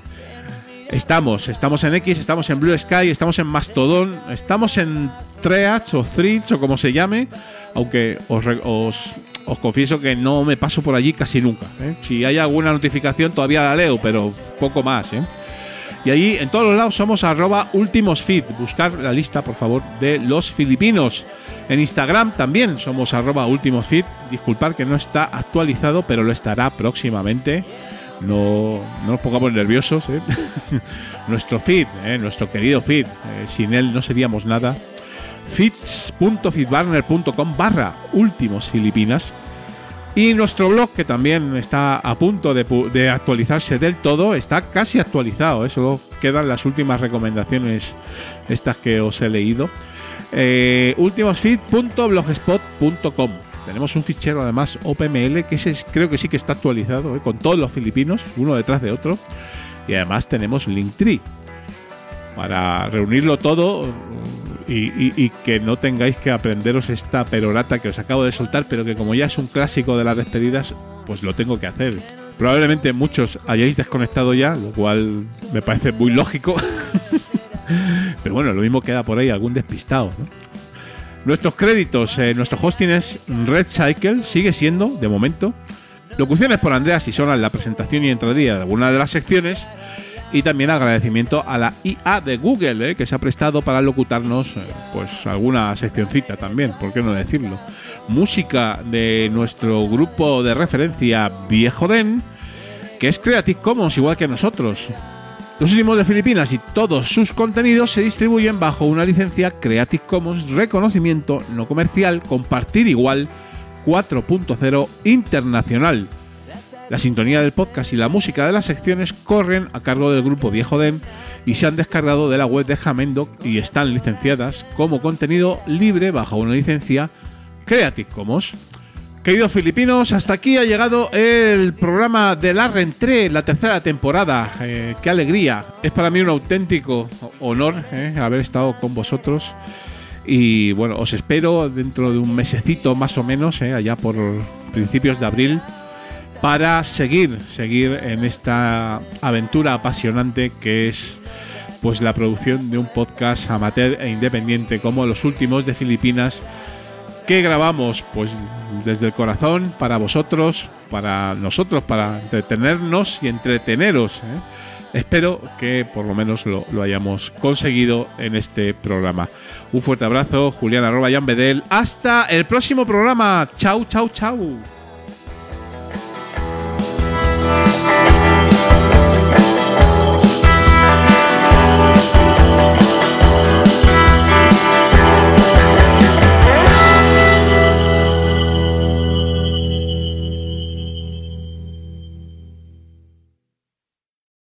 Estamos, estamos en X, estamos en Blue Sky, estamos en Mastodon, estamos en Threads o Threads o como se llame. Aunque os, os, os confieso que no me paso por allí casi nunca. ¿eh? Si hay alguna notificación todavía la leo, pero poco más. ¿eh? Y allí en todos los lados somos arroba ultimosfeed. Buscar la lista, por favor, de los filipinos. En Instagram también somos arroba ultimosfeed. Disculpad que no está actualizado, pero lo estará próximamente. No, no nos pongamos nerviosos. ¿eh? nuestro feed, ¿eh? nuestro querido feed. Eh, sin él no seríamos nada. feeds.feedburner.com barra últimos filipinas. Y nuestro blog, que también está a punto de, actualizarse del todo, está casi actualizado. ¿eh? Solo quedan las últimas recomendaciones, estas que os he leído. Eh. Tenemos un fichero además OPML que ese creo que sí que está actualizado, ¿eh? con todos los filipinos, uno detrás de otro. Y además tenemos Linktree para reunirlo todo y, y, y, que no tengáis que aprenderos esta perorata que os acabo de soltar, pero que como ya es un clásico de las despedidas, pues lo tengo que hacer. Probablemente muchos hayáis desconectado ya, lo cual me parece muy lógico. pero bueno, lo mismo queda por ahí algún despistado. ¿no? Nuestros créditos, eh, nuestro hosting es Red Cycle, sigue siendo, de momento. Locuciones por Andrea Sisona en la presentación y entradía de alguna de las secciones. Y también agradecimiento a la IA de Google, eh, que se ha prestado para locutarnos eh, pues alguna seccioncita también, ¿por qué no decirlo? Música de nuestro grupo de referencia Viejo Den, que es Creative Commons igual que nosotros. Los últimos de Filipinas y todos sus contenidos se distribuyen bajo una licencia Creative Commons reconocimiento no comercial compartir igual 4.0 internacional. La sintonía del podcast y la música de las secciones corren a cargo del grupo Viejo Den y se han descargado de la web de Jamendo y están licenciadas como contenido libre bajo una licencia Creative Commons. Queridos filipinos, hasta aquí ha llegado el programa de la Rentré, la tercera temporada. Eh, ¡Qué alegría! Es para mí un auténtico honor eh, haber estado con vosotros. Y bueno, os espero dentro de un mesecito más o menos, eh, allá por principios de abril, para seguir, seguir en esta aventura apasionante que es pues la producción de un podcast amateur e independiente como los últimos de Filipinas que grabamos pues desde el corazón para vosotros, para nosotros, para entretenernos y entreteneros. ¿eh? Espero que por lo menos lo, hayamos conseguido en este programa. Un fuerte abrazo, Julián arroba Jan. Hasta el próximo programa. Chau, chau, chau.